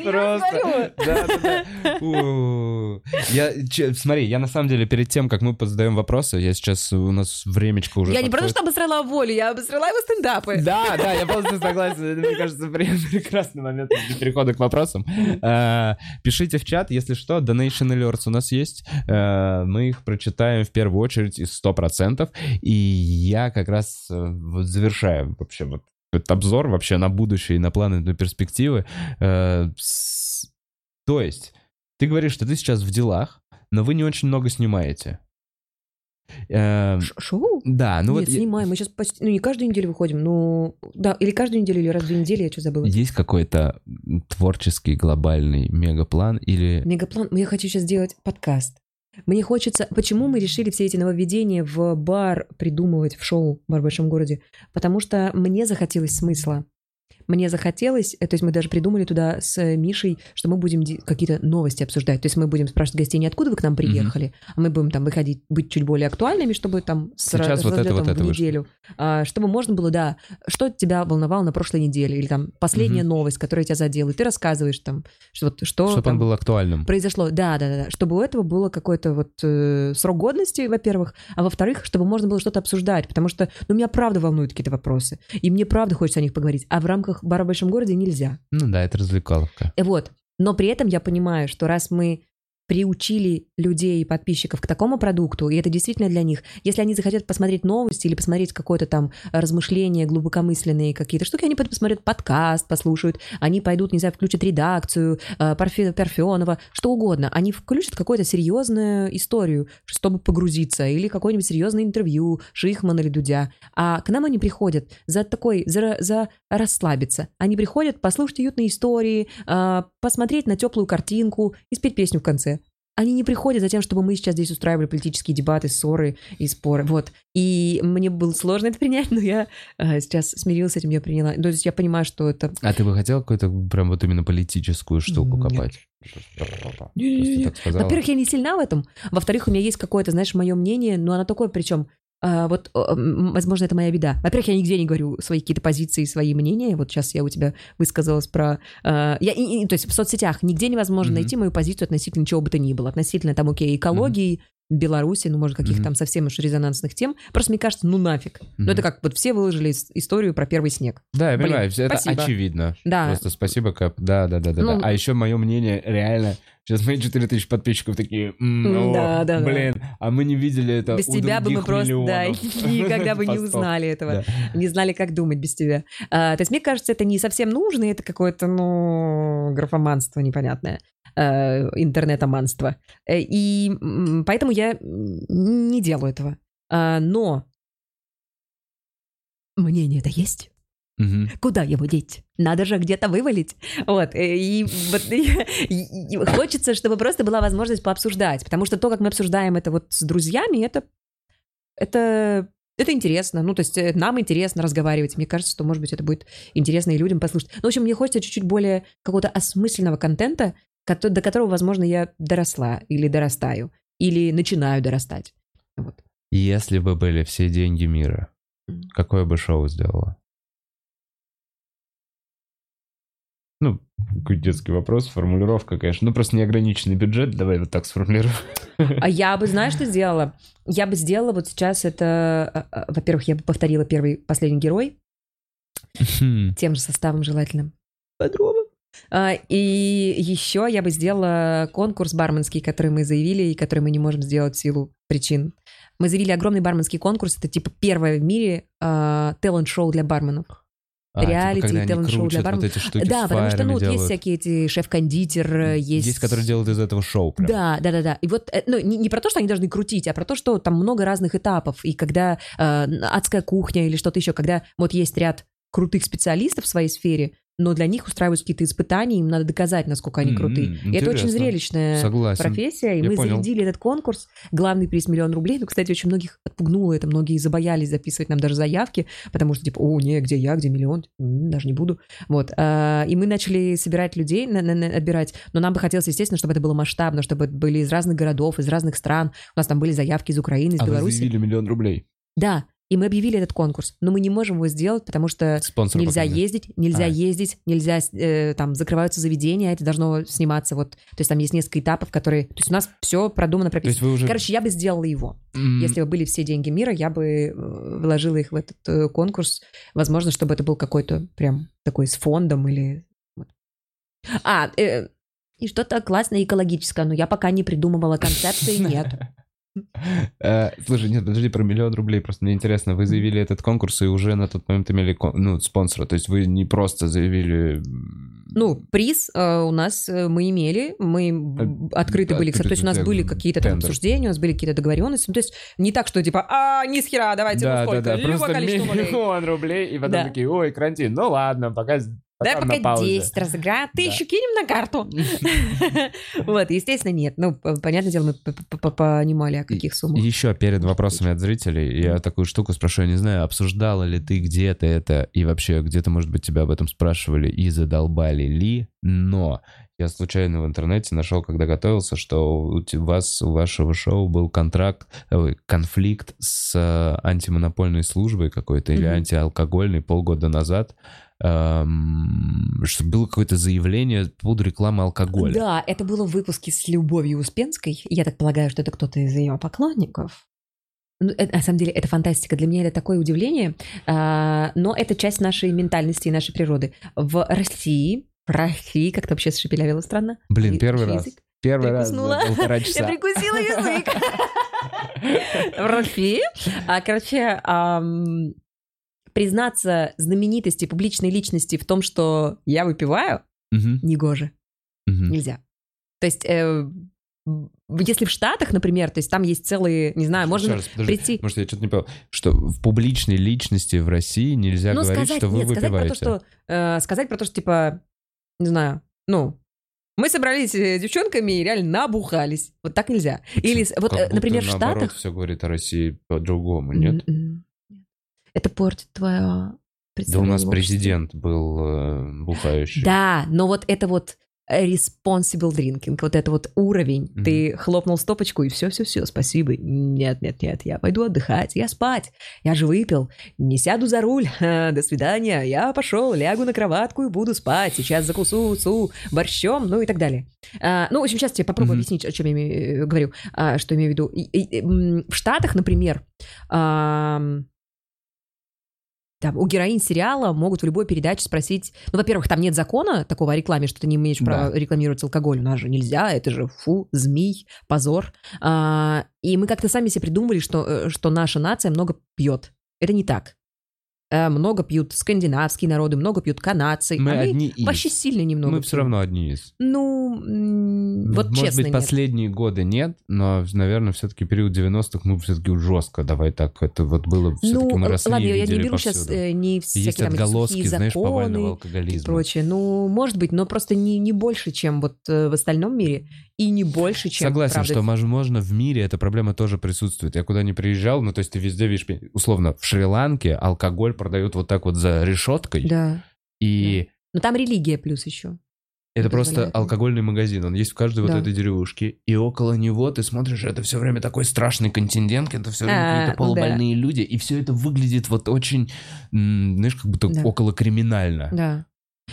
Просто. Да, да, да. У. Я, че- смотри, я на самом деле перед тем, как мы задаем вопросы, я сейчас, у нас времечко уже Я не просто что обосрала волю, я обосрала его стендапы. Да, да, я полностью согласен. Это, мне кажется, прекрасный момент для перехода к вопросам. А, Пишите в чат, если что, donation alerts у нас есть. А, Мы их прочитаем в первую очередь из 100%. И я как раз э, вот завершаю вообще вот этот обзор вообще на будущее и на планы, на перспективы. Э, То есть, ты говоришь, что ты сейчас в делах, но вы не очень много снимаете. Э, Ш- Шоу? Да, ну Нет, вот... снимаем. Мы сейчас почти... Ну, не каждую неделю выходим, ну... Да, или каждую неделю, или раз в две недели, я что забыла. Есть какой-то творческий глобальный мегаплан или... Мегаплан. Я хочу сейчас сделать подкаст. Мне хочется... Почему мы решили все эти нововведения в бар придумывать в шоу «Бар в большом городе»? Потому что мне захотелось смысла. Мне захотелось, э, то есть мы даже придумали туда с Мишей, что мы будем какие-то новости обсуждать. То есть мы будем спрашивать гостей, не откуда вы к нам приехали, а мы будем там выходить, быть чуть более актуальными, чтобы там с, ра- Сейчас вот это, вот это в вышло. неделю. А, чтобы можно было, да, что тебя волновало на прошлой неделе, или там последняя Мгм. новость, которая тебя задела, и ты рассказываешь там, что, вот, что Чтобы там он был актуальным. произошло. Да, да, да, да. Чтобы у этого было какой-то вот э, срок годности, во-первых, а во-вторых, чтобы можно было что-то обсуждать, потому что, ну, меня правда волнуют какие-то вопросы, и мне правда хочется о них поговорить, а в рамках бара в большом городе нельзя. Ну да, это развлекаловка. Вот. Но при этом я понимаю, что раз мы приучили людей и подписчиков к такому продукту, и это действительно для них. Если они захотят посмотреть новости или посмотреть какое-то там размышление глубокомысленные какие-то штуки, они посмотрят подкаст, послушают, они пойдут, не знаю, включат редакцию, э, Парфе- Парфенова, что угодно. Они включат какую-то серьезную историю, чтобы погрузиться, или какое-нибудь серьезное интервью Шихмана или Дудя. А к нам они приходят за такой, за, за расслабиться. Они приходят послушать уютные истории, а, посмотреть на теплую картинку и спеть песню в конце. Они не приходят за тем, чтобы мы сейчас здесь устраивали политические дебаты, ссоры и споры. Вот. И мне было сложно это принять, но я э, сейчас смирилась с этим, я приняла. То есть я понимаю, что это... А ты бы хотел какую-то прям вот именно политическую штуку Нет. копать? Во-первых, я не сильна в этом. Во-вторых, у меня есть какое-то, знаешь, мое мнение, но оно такое, причем вот, э, м, возможно, это моя беда. Во-первых, я нигде не говорю свои какие-то позиции, свои мнения. Вот сейчас я у тебя высказалась про... э, я, и- и- то есть в соцсетях нигде невозможно Мгм. найти мою позицию относительно чего бы то ни было. Относительно там, окей, экологии, Беларуси, ну, может, каких-то Мгм. там совсем уж резонансных тем. Просто мне кажется, ну нафиг. Ну, Мгм. это как вот все выложили ис- историю про первый снег. Да, я Блин, понимаю, это спасибо. очевидно. Да. Просто спасибо, Кап. Да, да, да, да. Ну- да. А еще мое мнение, реально, сейчас мои 4000 подписчиков такие, «М, М, о, да, да, да. блин, а мы не видели это без у тебя бы мы просто, да, никогда бы не постов». узнали этого. Да. Не знали, как думать без тебя. А, то есть, мне кажется, это не совсем нужно, это какое-то, ну, графоманство непонятное. Э, интернетоманство. Э, И поэтому я не делаю этого. А, Но мнение-то есть. Мгм. Куда его деть? Надо же где-то вывалить. Вот. э, И, и- и хочется, чтобы просто была возможность пообсуждать. Потому что то, как мы обсуждаем это вот с друзьями, это, это, это интересно. Ну, то есть нам интересно разговаривать. Мне кажется, что, может быть, это будет интересно и людям послушать. Ну, в общем, мне хочется чуть-чуть более какого-то осмысленного контента, до которого, возможно, я доросла или дорастаю, или начинаю дорастать. Вот. Если бы были все деньги мира, какое бы шоу сделала? Ну, какой детский вопрос, формулировка, конечно. Ну, просто неограниченный бюджет, давай вот так сформулируем. А я бы, знаешь, что сделала? Я бы сделала вот сейчас это... а, а, Во-первых, я бы повторила первый, последний герой Хм. тем же составом желательным. Подробно. А, И еще я бы сделала конкурс барменский, который мы заявили и который мы не можем сделать в силу причин. Мы заявили огромный барменский конкурс. Это типа первое в мире талант-шоу для барменов. А, типа, Реалити, они талант-шоу для барменов. вот эти штуки да, потому что, ну, есть всякие эти шеф-кондитер, есть... Есть, которые делают из этого шоу прям. Да, да, да, да. И вот, э, ну, не, не про то, что они должны крутить, а про то, что там много разных этапов. И когда э, адская кухня или что-то еще, когда вот есть ряд крутых специалистов в своей сфере, но для них устраиваются какие-то испытания, им надо доказать, насколько они крутые. И это очень зрелищная Согласен. профессия, и Я мы понял. зарядили этот конкурс. Главный приз миллион рублей. Ну, кстати, очень многих отпугнуло это, многие забоялись записывать нам даже заявки, потому что типа, о, не, где я, где миллион, даже не буду. Вот. А, И мы начали собирать людей, отбирать, но нам бы хотелось, естественно, чтобы это было масштабно, чтобы это были из разных городов, из разных стран. У нас там были заявки из Украины, из А вы Беларуси. заявили миллион рублей. Да, и мы объявили этот конкурс, но мы не можем его сделать, потому что Спонсор нельзя пока ездить, нельзя А. ездить, нельзя, э, там, закрываются заведения, это должно сниматься вот, то есть там есть несколько этапов, которые, то есть у нас все продумано, прописано. уже... Короче, я бы сделала его. М, Если бы были все деньги мира, я бы э, вложила их в этот э, конкурс. Возможно, чтобы это был какой-то прям такой с фондом или... А, э, и что-то классное экологическое, но я пока не придумывала концепции, нет. Э, Слушай, нет, подожди, про миллион рублей. Просто мне интересно, вы заявили этот конкурс и уже на тот момент имели ну, спонсора. То есть вы не просто заявили... Ну, приз э, у нас э, мы имели, мы б- открыты были, кстати, то есть у нас были какие-то там обсуждения, у нас были какие-то договоренности, ну, то есть не так, что типа, а, ни с хера, давайте, ну Да, да, сколько, да, любое просто количество рублей. миллион рублей, и потом Да. такие, ой, карантин, ну ладно, пока, Дай пока пока паузе. 10 разыграем, Да. тысячу кинем на карту. Вот, естественно, нет. Ну, понятное дело, мы понимали, о каких суммах. Еще перед вопросами от зрителей, я такую штуку спрошу, я не знаю, обсуждала ли ты где-то это, и вообще где-то, может быть, тебя об этом спрашивали и задолбали ли, но я случайно в интернете нашел, когда готовился, что у вас, у вашего шоу был контракт, ой, конфликт с э, антимонопольной службой какой-то или антиалкогольной полгода назад, эм, что было какое-то заявление по поводу рекламы алкоголя. Да, это было в выпуске с Любовью Успенской. Я так полагаю, что это кто-то из ее поклонников. Ну, это, на самом деле, это фантастика. Для меня это такое удивление, а, но это часть нашей ментальности и нашей природы. В России, в России, как-то вообще шепелявила странно. Блин, первый язык. раз. Первый раз за полтора Я часа. прикусила язык. В России. А, короче, признаться знаменитости, публичной личности в том, что я выпиваю, Мгм, негоже. мгм. Нельзя. То есть, э, в- если в Штатах, например, то есть там есть целые, не знаю, можно раз, подожди, прийти... Может, я что-то не понял. Что в публичной личности в России нельзя ну, говорить, сказать, что вы нет, сказать про выпиваете. то, что... э, сказать про то, что, типа, не знаю, ну, мы собрались э, с девчонками и реально набухались. Вот так нельзя. Или, с- вот, Как э, будто например, в наоборот Штатах... все говорит о России по-другому, нет? М-м. Это портит твое Да у нас президент был э, бухающий. Да, но вот это вот responsible drinking, вот это вот уровень. Мгм. Ты хлопнул стопочку, и все-все-все, спасибо. Нет, нет, нет, я пойду отдыхать, я спать. Я же выпил, не сяду за руль. До свидания, я пошел, лягу на кроватку и буду спать. Сейчас закусу су борщом, ну и так далее. А, ну, в общем, сейчас я попробую Мгм. объяснить, о чем я имею- э, говорю, а, что имею в виду. И- и- и, в Штатах, например, ам, там, у героинь сериала могут в любой передаче спросить... Ну, во-первых, там нет закона такого о рекламе, что ты не имеешь права Да. рекламировать алкоголь. У нас же нельзя, это же фу, змей, позор. А, и мы как-то сами себе придумывали, что, э, что наша нация много пьет. Это не так. Э, Много пьют скандинавские народы, много пьют канадцы. Мы мы одни из. вообще сильно немного Мы все пьем. равно одни из. Ну, м, вот Может честно быть, нет. последние годы нет, но, наверное, все-таки период 90-х мы все-таки жестко, давай так, это вот было, все-таки Ну, мы росли ладно, и я не беру сейчас повсюду. э, не всякие Есть там отголоски, сухие знаешь, повального законы и алкоголизма. прочее. Ну, может быть, но просто не, не больше, чем вот э, в остальном мире, и не больше, чем... Согласен, правда, что, возможно, в мире эта проблема тоже присутствует. Я куда не приезжал, ну, то есть ты везде видишь, условно, в Шри-Ланке алкоголь продают вот так вот за решеткой, Да. и Но там религия плюс еще. это просто позволяет. алкогольный магазин, он есть в каждой вот Да. этой деревушке, и около него ты смотришь, это все время такой страшный контингент, это все время А, какие-то ну да. полубольные люди, и все это выглядит вот очень, знаешь, как будто Да. около криминально. Да.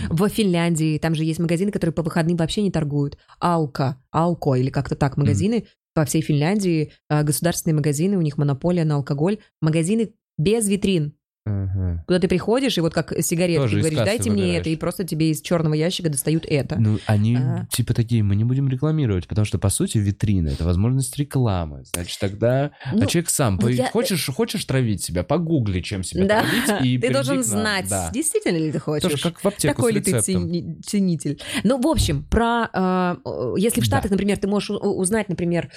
В Финляндии там же есть магазины, которые по выходным вообще не торгуют. Алка, Алко или как-то так магазины по всей Финляндии, а, государственные магазины, у них монополия на алкоголь. Магазины без витрин. Ага. Куда ты приходишь, и вот как сигареты, Тоже ты говоришь, дайте мне выбираешь. это, и просто тебе из черного ящика достают это. Ну, они А. типа такие, мы не будем рекламировать, потому что, по сути, витрина — это возможность рекламы. Значит, тогда... Ну, а человек сам, вот по- я- хочешь, хочешь травить себя, погугли, чем себя Да, травить, и ты должен знать, Да. действительно ли ты хочешь. Тоже как в аптеку Такой ли ты ценитель? Ну, в общем, про... э, э, если в Да. Штатах, например, ты можешь узнать, например, э,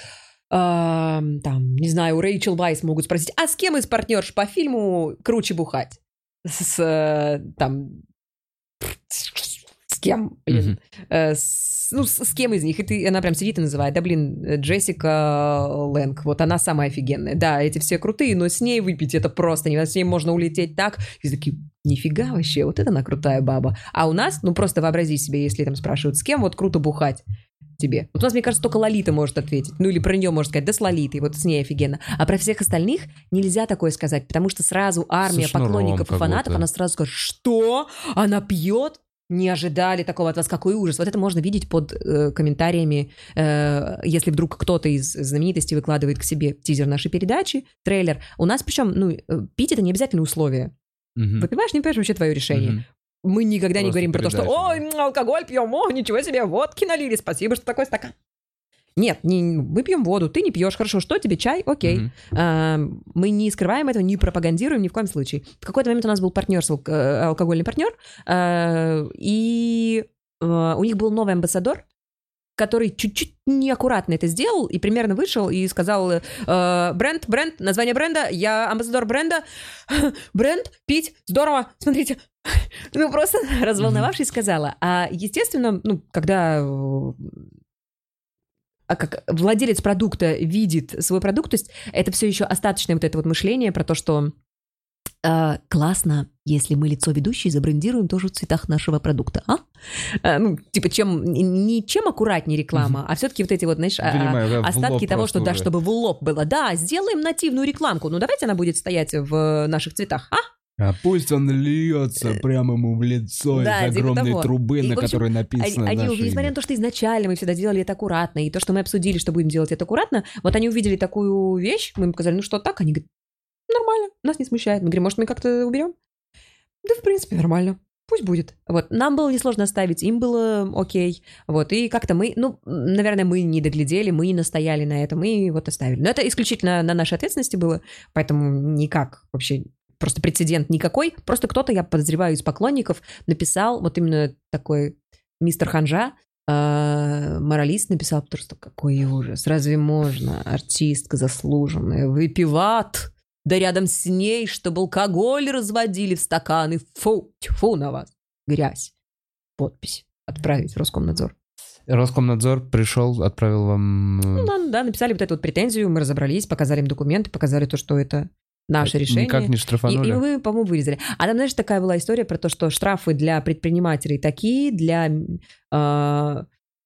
там, не знаю, у Рэйчел Вайс могут спросить, а с кем из партнерш по фильму круче бухать? С, э, там, с кем, блин? Э, с- ну, с, с кем из них? И ты, она прям сидит и называет, да, блин, э, Джессика Лэнг, вот она самая офигенная. Да, эти все крутые, но с ней выпить это просто не с ней можно улететь так. И такие, нифига вообще, вот это она крутая баба. А у нас, ну просто вообрази себе, если там спрашивают, с кем вот круто бухать тебе. Вот у нас, мне кажется, только Лолита может ответить. Ну или про нее может сказать, да с Лолитой, вот с ней офигенно. А про всех остальных нельзя такое сказать, потому что сразу армия шнуром поклонников и фанатов, она сразу скажет, что? Она пьет? Не ожидали такого от вас, какой ужас. Вот это можно видеть под э, комментариями, э, если вдруг кто-то из знаменитостей выкладывает к себе тизер нашей передачи, трейлер. У нас причем, ну, э, пить это не обязательно условие. Мгм. Выпиваешь, не выпиваешь, вообще твое решение. Мгм. Мы никогда не Просто говорим про то, что «Ой, алкоголь пьем, о, ничего себе, водки налили, спасибо, что такой стакан». Нет, не, мы пьем воду, ты не пьешь, хорошо, что тебе, чай? Окей. Мгм. А, мы не скрываем этого, не пропагандируем ни в коем случае. В какой-то момент у нас был партнер, алкогольный партнер, а, и а, у них был новый амбассадор, который чуть-чуть неаккуратно это сделал и примерно вышел и сказал, э, бренд, бренд, название бренда, я амбассадор бренда, бренд, пить, здорово, смотрите. Ну, просто разволновавшись, сказала. А, естественно, ну, когда э, а как владелец продукта видит свой продукт, то есть это все еще остаточное вот это вот мышление про то, что э, классно, если мы лицо ведущей забрендируем тоже в цветах нашего продукта, а? Э, ну, типа, чем, не чем аккуратнее реклама, а все-таки вот эти вот, знаешь, а- Понимаю, да, остатки того, что, да, уже. чтобы в лоб было. Да, сделаем нативную рекламку. Ну, давайте она будет стоять в наших цветах, а? А пусть он льется прямо ему в лицо Да, из типа огромной того. трубы, И, на общем, которой написано Они, они наше увидели, несмотря на то, что изначально мы всегда делали это аккуратно, и то, что мы обсудили, что будем делать это аккуратно, вот они увидели такую вещь, мы им сказали, ну что так? Они говорят, нормально, нас не смущает. Мы говорим, может, мы как-то уберем? Да, в принципе, нормально. Пусть будет. Вот. Нам было несложно оставить, им было окей. Вот. И как-то мы, ну, наверное, мы не доглядели, мы не настояли на этом, и вот оставили. Но это исключительно на нашей ответственности было, поэтому никак вообще просто прецедент никакой. Просто кто-то, я подозреваю, из поклонников написал вот именно такой мистер Ханжа, э, моралист написал просто какой ужас. Разве можно артистка заслуженная выпиват? Да рядом с ней, чтобы алкоголь разводили в стаканы. Фу, тьфу на вас. Грязь. Подпись. Отправить в Роскомнадзор. Роскомнадзор пришел, отправил вам... э, Ну, да, да, написали вот эту вот претензию, мы разобрались, показали им документы, показали то, что это наше решение. Никак не И, штрафанули. и мы, по-моему, вырезали. А там, знаешь, такая была история про то, что штрафы для предпринимателей такие, для... э,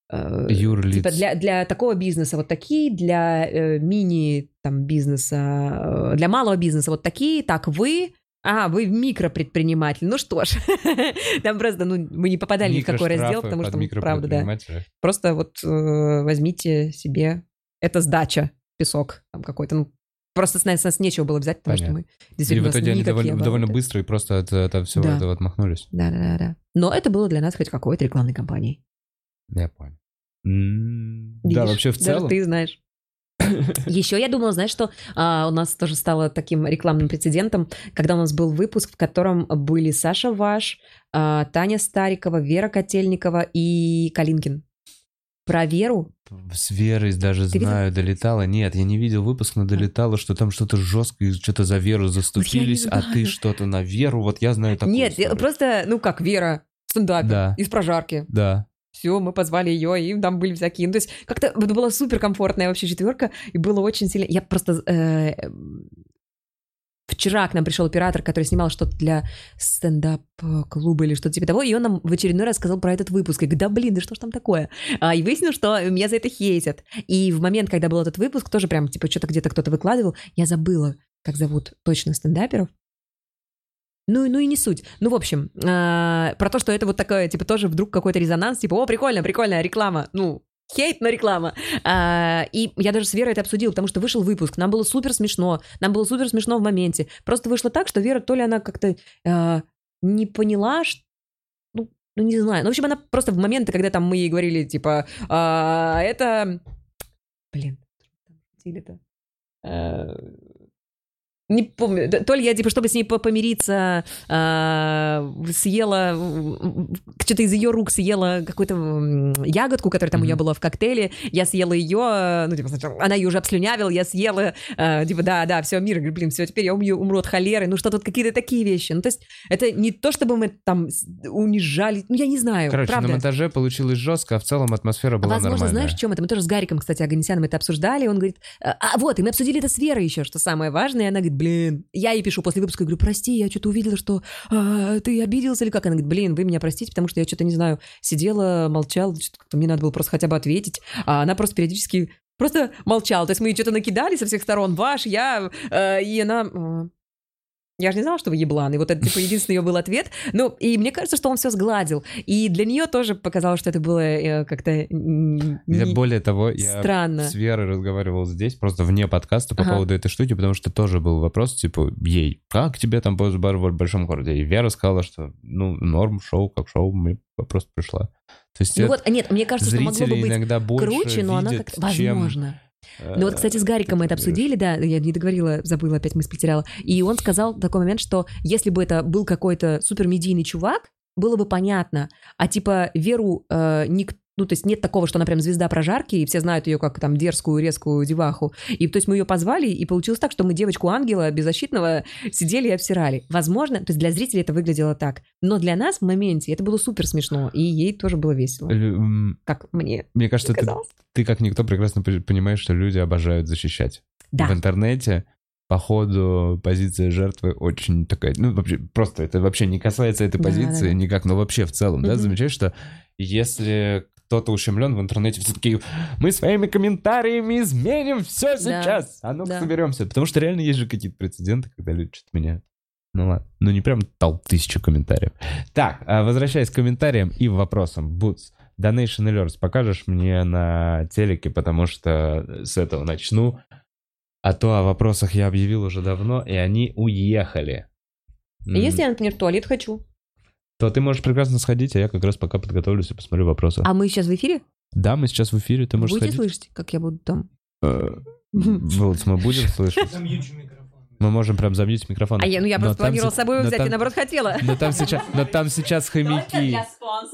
э, Юрлиц. Типа для, для такого бизнеса вот такие, для э, мини там бизнеса, э, для малого бизнеса вот такие, так вы, а, вы микропредприниматель. Ну что ж, там просто, ну, мы не попадали ни в какой раздел, потому что, правда, да. Просто вот э, возьмите себе, это сдача, песок там какой-то, ну, просто с нас, с нас нечего было взять, потому что Понятно. мы И действительно в итоге они довольно, довольно быстро и просто от, от всего Да. этого отмахнулись. Да, да, да, да. Но это было для нас хоть какой-то рекламной кампанией. Я понял. М, Да, Видишь, вообще в целом. ты знаешь. Еще я думала, знаешь, что а, у нас тоже стало таким рекламным прецедентом, когда у нас был выпуск, в котором были Саша Ваш, а, Таня Старикова, Вера Котельникова и Калинкин. Про Веру. С Верой даже Ты видел? знаю, долетала. Нет, я не видел выпуск, но долетало, что там что-то жестко, и что-то за Веру заступились, а ты что-то на Веру. Вот я знаю такую Нет, историю. просто, ну как, Вера, стендапер Да. из прожарки. Да. Все, мы позвали ее, и там были всякие. Ну, то есть как-то это была супер комфортная вообще четверка, и было очень сильно. Я просто э, вчера к нам пришел оператор, который снимал что-то для стендап-клуба или что-то типа того, и он нам в очередной раз сказал про этот выпуск. Я говорю, да блин, да что ж там такое? А, и выяснилось, что меня за это хейтят. И в момент, когда был этот выпуск, тоже прям, типа, что-то где-то кто-то выкладывал, я забыла, как зовут точно стендаперов. Ну, ну и не суть. Ну, в общем, а, про то, что это вот такое, типа, тоже вдруг какой-то резонанс, типа, о, прикольно, прикольная реклама. Ну, хейт, но реклама. А, и я даже с Верой это обсудила, потому что вышел выпуск, нам было супер смешно, нам было супер смешно в моменте. Просто вышло так, что Вера то ли она как-то а, не поняла, ш- ну, ну, не знаю. Ну, в общем, она просто в моменты, когда там мы ей говорили, типа, а, это... Блин, или-то... А, Не помню. То ли я, типа, чтобы с ней по- помириться, а, съела, что-то из ее рук съела какую-то ягодку, которая там у нее была в коктейле. Я съела ее, ну, типа, сначала она ее уже обслюнявила, я съела, а, типа, да, да, все, мир, блин, все, теперь я умру, умру от холеры. Ну, что-то вот какие-то такие вещи. Ну, то есть, это не то, чтобы мы там унижали, ну, я не знаю, Короче, правда. на монтаже получилось жестко, а в целом атмосфера была Возможно, нормальная. знаешь, в чем это? Мы тоже с Гариком, кстати, Аганесяном это обсуждали. Он говорит, а вот, и мы обсудили это с Верой еще, что самое важное. И она говорит, блин, я ей пишу после выпуска, говорю, прости, я что-то увидела, что а, ты обиделся или как? Она говорит, блин, вы меня простите, потому что я что-то, не знаю, сидела, молчала, мне надо было просто хотя бы ответить. А она просто периодически просто молчала. То есть мы ей что-то накидали со всех сторон, ваш, я, э, и она... я же не знала, что вы еблан. И вот это, типа, единственный ее был ответ. Ну, и мне кажется, что он все сгладил. И для нее тоже показалось, что это было э, как-то Я более того, я странно. с Верой разговаривал здесь, просто вне подкаста по Ага. поводу этой штуки, потому что тоже был вопрос, типа, ей, как тебе там поезд бар в большом городе? И Вера сказала, что, ну, норм, шоу, как шоу, мне просто пришла. То есть Ну это вот, нет, мне кажется, что могло бы быть иногда больше круче, но она видят, как-то... чем, Возможно. э, Ну вот, кстати, с Гариком мы это обсудили, да, я не договорила, забыла, опять мысль потеряла. И он сказал такой момент, что если бы это был какой-то супермедийный чувак, было бы понятно. А типа Веру э, ник- ну, то есть нет такого, что она прям звезда прожарки, и все знают ее как там дерзкую, резкую деваху. И то есть мы ее позвали, и получилось так, что мы девочку-ангела беззащитного сидели и обсирали. Возможно, то есть для зрителей это выглядело так. Но для нас в моменте это было супер смешно, и ей тоже было весело. Как мне Мне кажется, ты, ты как никто прекрасно пон- понимаешь, что люди обожают защищать. Да. В интернете, походу, позиция жертвы очень такая, ну, вообще, просто это вообще не касается этой Да, позиции да, да. никак, но вообще в целом, да, замечаешь, что если кто-то ущемлен в интернете, все такие, мы своими комментариями изменим все сейчас, а ну-ка Да. соберемся. Потому что реально есть же какие-то прецеденты, когда люди что-то меняют. Ну ладно, ну не прям тол тысячу комментариев. Так, а возвращаясь к комментариям и вопросам. Бутс, Donation Alerts покажешь мне на телеке, потому что с этого начну. А то о вопросах я объявил уже давно, и они уехали. М, Если я, например, туалет хочу, То ты можешь прекрасно сходить, а я как раз пока подготовлюсь и посмотрю вопросы. а мы сейчас в эфире, Да, мы сейчас в эфире, ты можешь будете сходить. слышать, как я буду там? Э, Вот, мы будем слышать. Мы можем прям замьютить микрофон. А я, ну я просто се- с собой взять, я наоборот хотела. Но там сейчас, но там сейчас хомяки.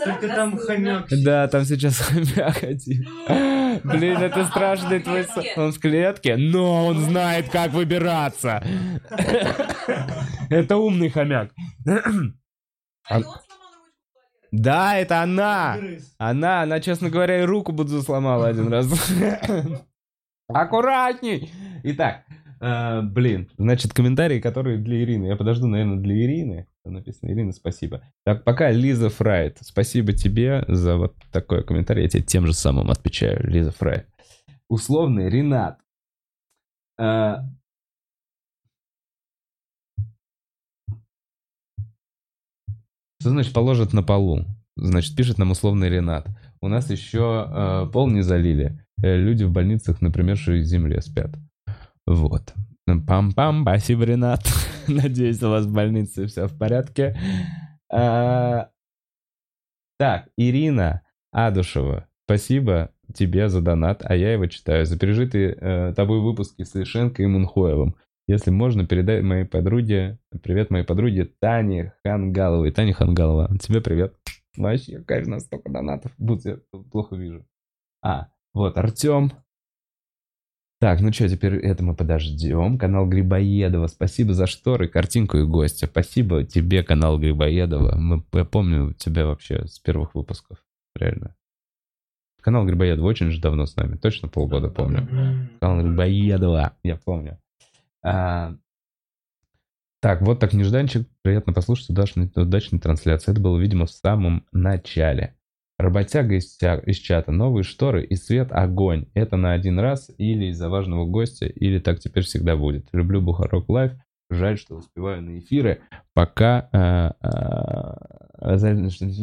Только там хомяк. Да, там сейчас хомяк один. Блин, это страшный твой сон. Он в клетке, но он знает, как выбираться. Это умный хомяк. А- Да, это она. Она, она, честно говоря, и руку буду сломала один раз. Аккуратней. Итак, А, блин, значит, комментарии, которые для Ирины. Я подожду, наверное, для Ирины. Там написано Ирина, спасибо. Так, пока Лиза Фрайт. Спасибо тебе за вот такой комментарий. Я тебе тем же самым отвечаю, Лиза Фрайт. Условный Ренат. А, Что значит положат на полу? Значит, пишет нам условный Ренат. У нас еще э, пол не залили. Э, люди в больницах на примерзшей земле спят. Вот. Пам-пам, спасибо, Ренат. Надеюсь, у вас в больнице все в порядке. А, так, Ирина Адушева, спасибо тебе за донат, а я его читаю. За пережитые э, тобой выпуски с Лишенко и Мунхоевым. Если можно, передай моей подруге, привет моей подруге Тане Хангаловой. Таня Хангалова, тебе привет. Вообще, конечно, столько донатов. Будь я плохо вижу. А, вот, Артем. Так, ну что, теперь это мы подождем. Канал Грибоедова, спасибо за шторы, картинку и гостя. Спасибо тебе, канал Грибоедова. Мы, я помню тебя вообще с первых выпусков, реально. Канал Грибоедова очень же давно с нами, точно полгода помню. Канал Грибоедова, я помню. А, так, вот так нежданчик. Приятно послушать удачной, удачной трансляции. Это было, видимо, в самом начале. Работяга из, из чата. Новые шторы и свет огонь. Это на один раз или из-за важного гостя, или так теперь всегда будет. Люблю Бухарок Лайв. Жаль, что успеваю на эфиры. Пока... А, а,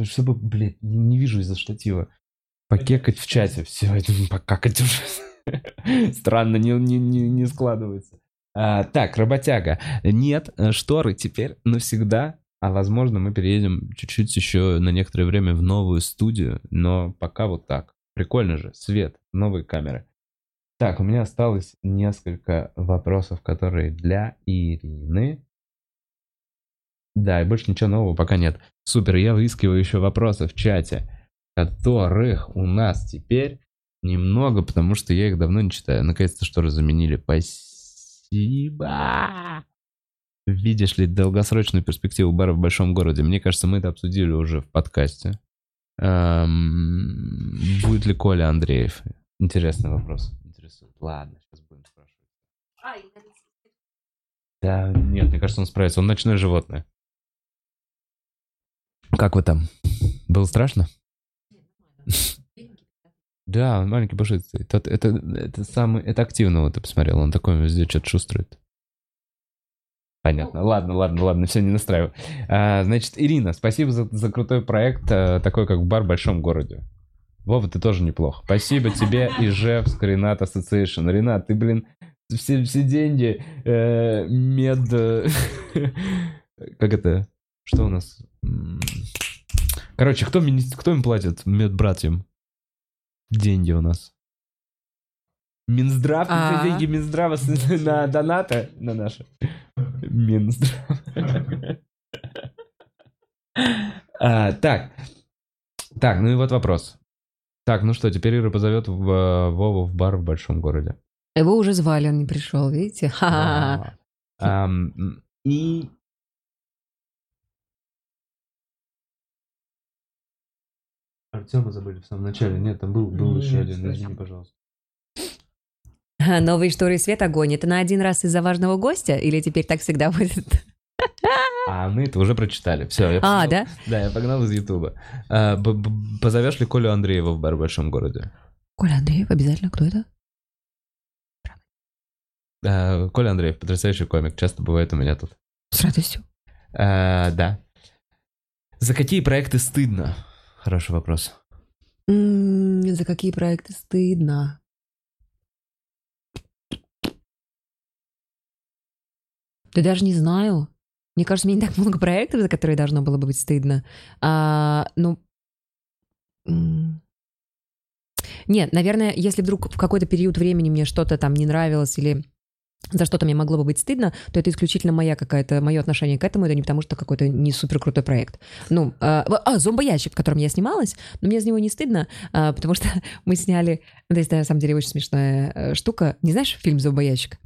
чтобы, блядь, не вижу из-за штатива. Покекать в чате. Все, покакать уже. Странно, не, не, не складывается. А, так, работяга. Нет, э, шторы теперь навсегда. А возможно, мы переедем чуть-чуть еще на некоторое время в новую студию. Но пока вот так. Прикольно же. Свет, новые камеры. Так, у меня осталось несколько вопросов, которые для Ирины. Да, и больше ничего нового пока нет. Супер, я выискиваю еще вопросы в чате, которых у нас теперь немного, потому что я их давно не читаю. Наконец-то шторы заменили. Спасибо. Спасибо. Видишь ли долгосрочную перспективу бара в большом городе? Мне кажется, мы это обсудили уже в подкасте. Эм, будет ли Коля Андреев? Интересный вопрос. Интересует. Ладно, сейчас будем спрашивать. А, да, нет, мне кажется, он справится. Он ночное животное. Как вы там? Было страшно? Да, он маленький пушистый. Это, это, это самый, это активного ты посмотрел, он такой везде что-то шуструет. Понятно. Ладно, ладно, ладно, все не настраиваю. А, значит, Ирина, спасибо за, за крутой проект, а, такой как бар в большом городе. Вова, ты тоже неплохо. Спасибо тебе, Ижевск, Ренат Association. Ренат, ты, блин, все, все деньги, э, мед... Э, как это? Что у нас? Короче, кто, кто им платит медбратьям? Деньги у нас. Минздрав, а деньги Минздрава на донаты на наши. Минздрав. А, так. Так, ну и вот вопрос. Так, ну что, теперь Ира позовет в, э, Вову в бар в большом городе. Его уже звали, он не пришел, видите? И Артема забыли в самом начале. Нет, там был, был еще один. Извини, пожалуйста. Новые шторы свет огонь. Это на один раз из-за важного гостя? Или теперь так всегда будет? А мы это уже прочитали. Все. Я а, да? Да, я погнал из Ютуба. А, позовешь ли Колю Андреева в бар в большом городе? Коля Андреев, обязательно. Кто это? А, Коля Андреев, потрясающий комик. Часто бывает у меня тут. С радостью. А, да. За какие проекты стыдно? Хороший вопрос. За какие проекты стыдно? Да даже не знаю. Мне кажется, мне не так много проектов, за которые должно было бы быть стыдно. А, ну, нет, наверное, если вдруг в какой-то период времени мне что-то там не нравилось или за что-то мне могло бы быть стыдно, то это исключительно моя какая-то, мое отношение к этому, это не потому что какой-то не супер крутой проект. Ну, а, а зомбоящик, в котором я снималась, но мне за него не стыдно, а, потому что мы сняли, то есть, на самом деле, очень смешная э, штука. Не знаешь фильм «Зомбоящик»?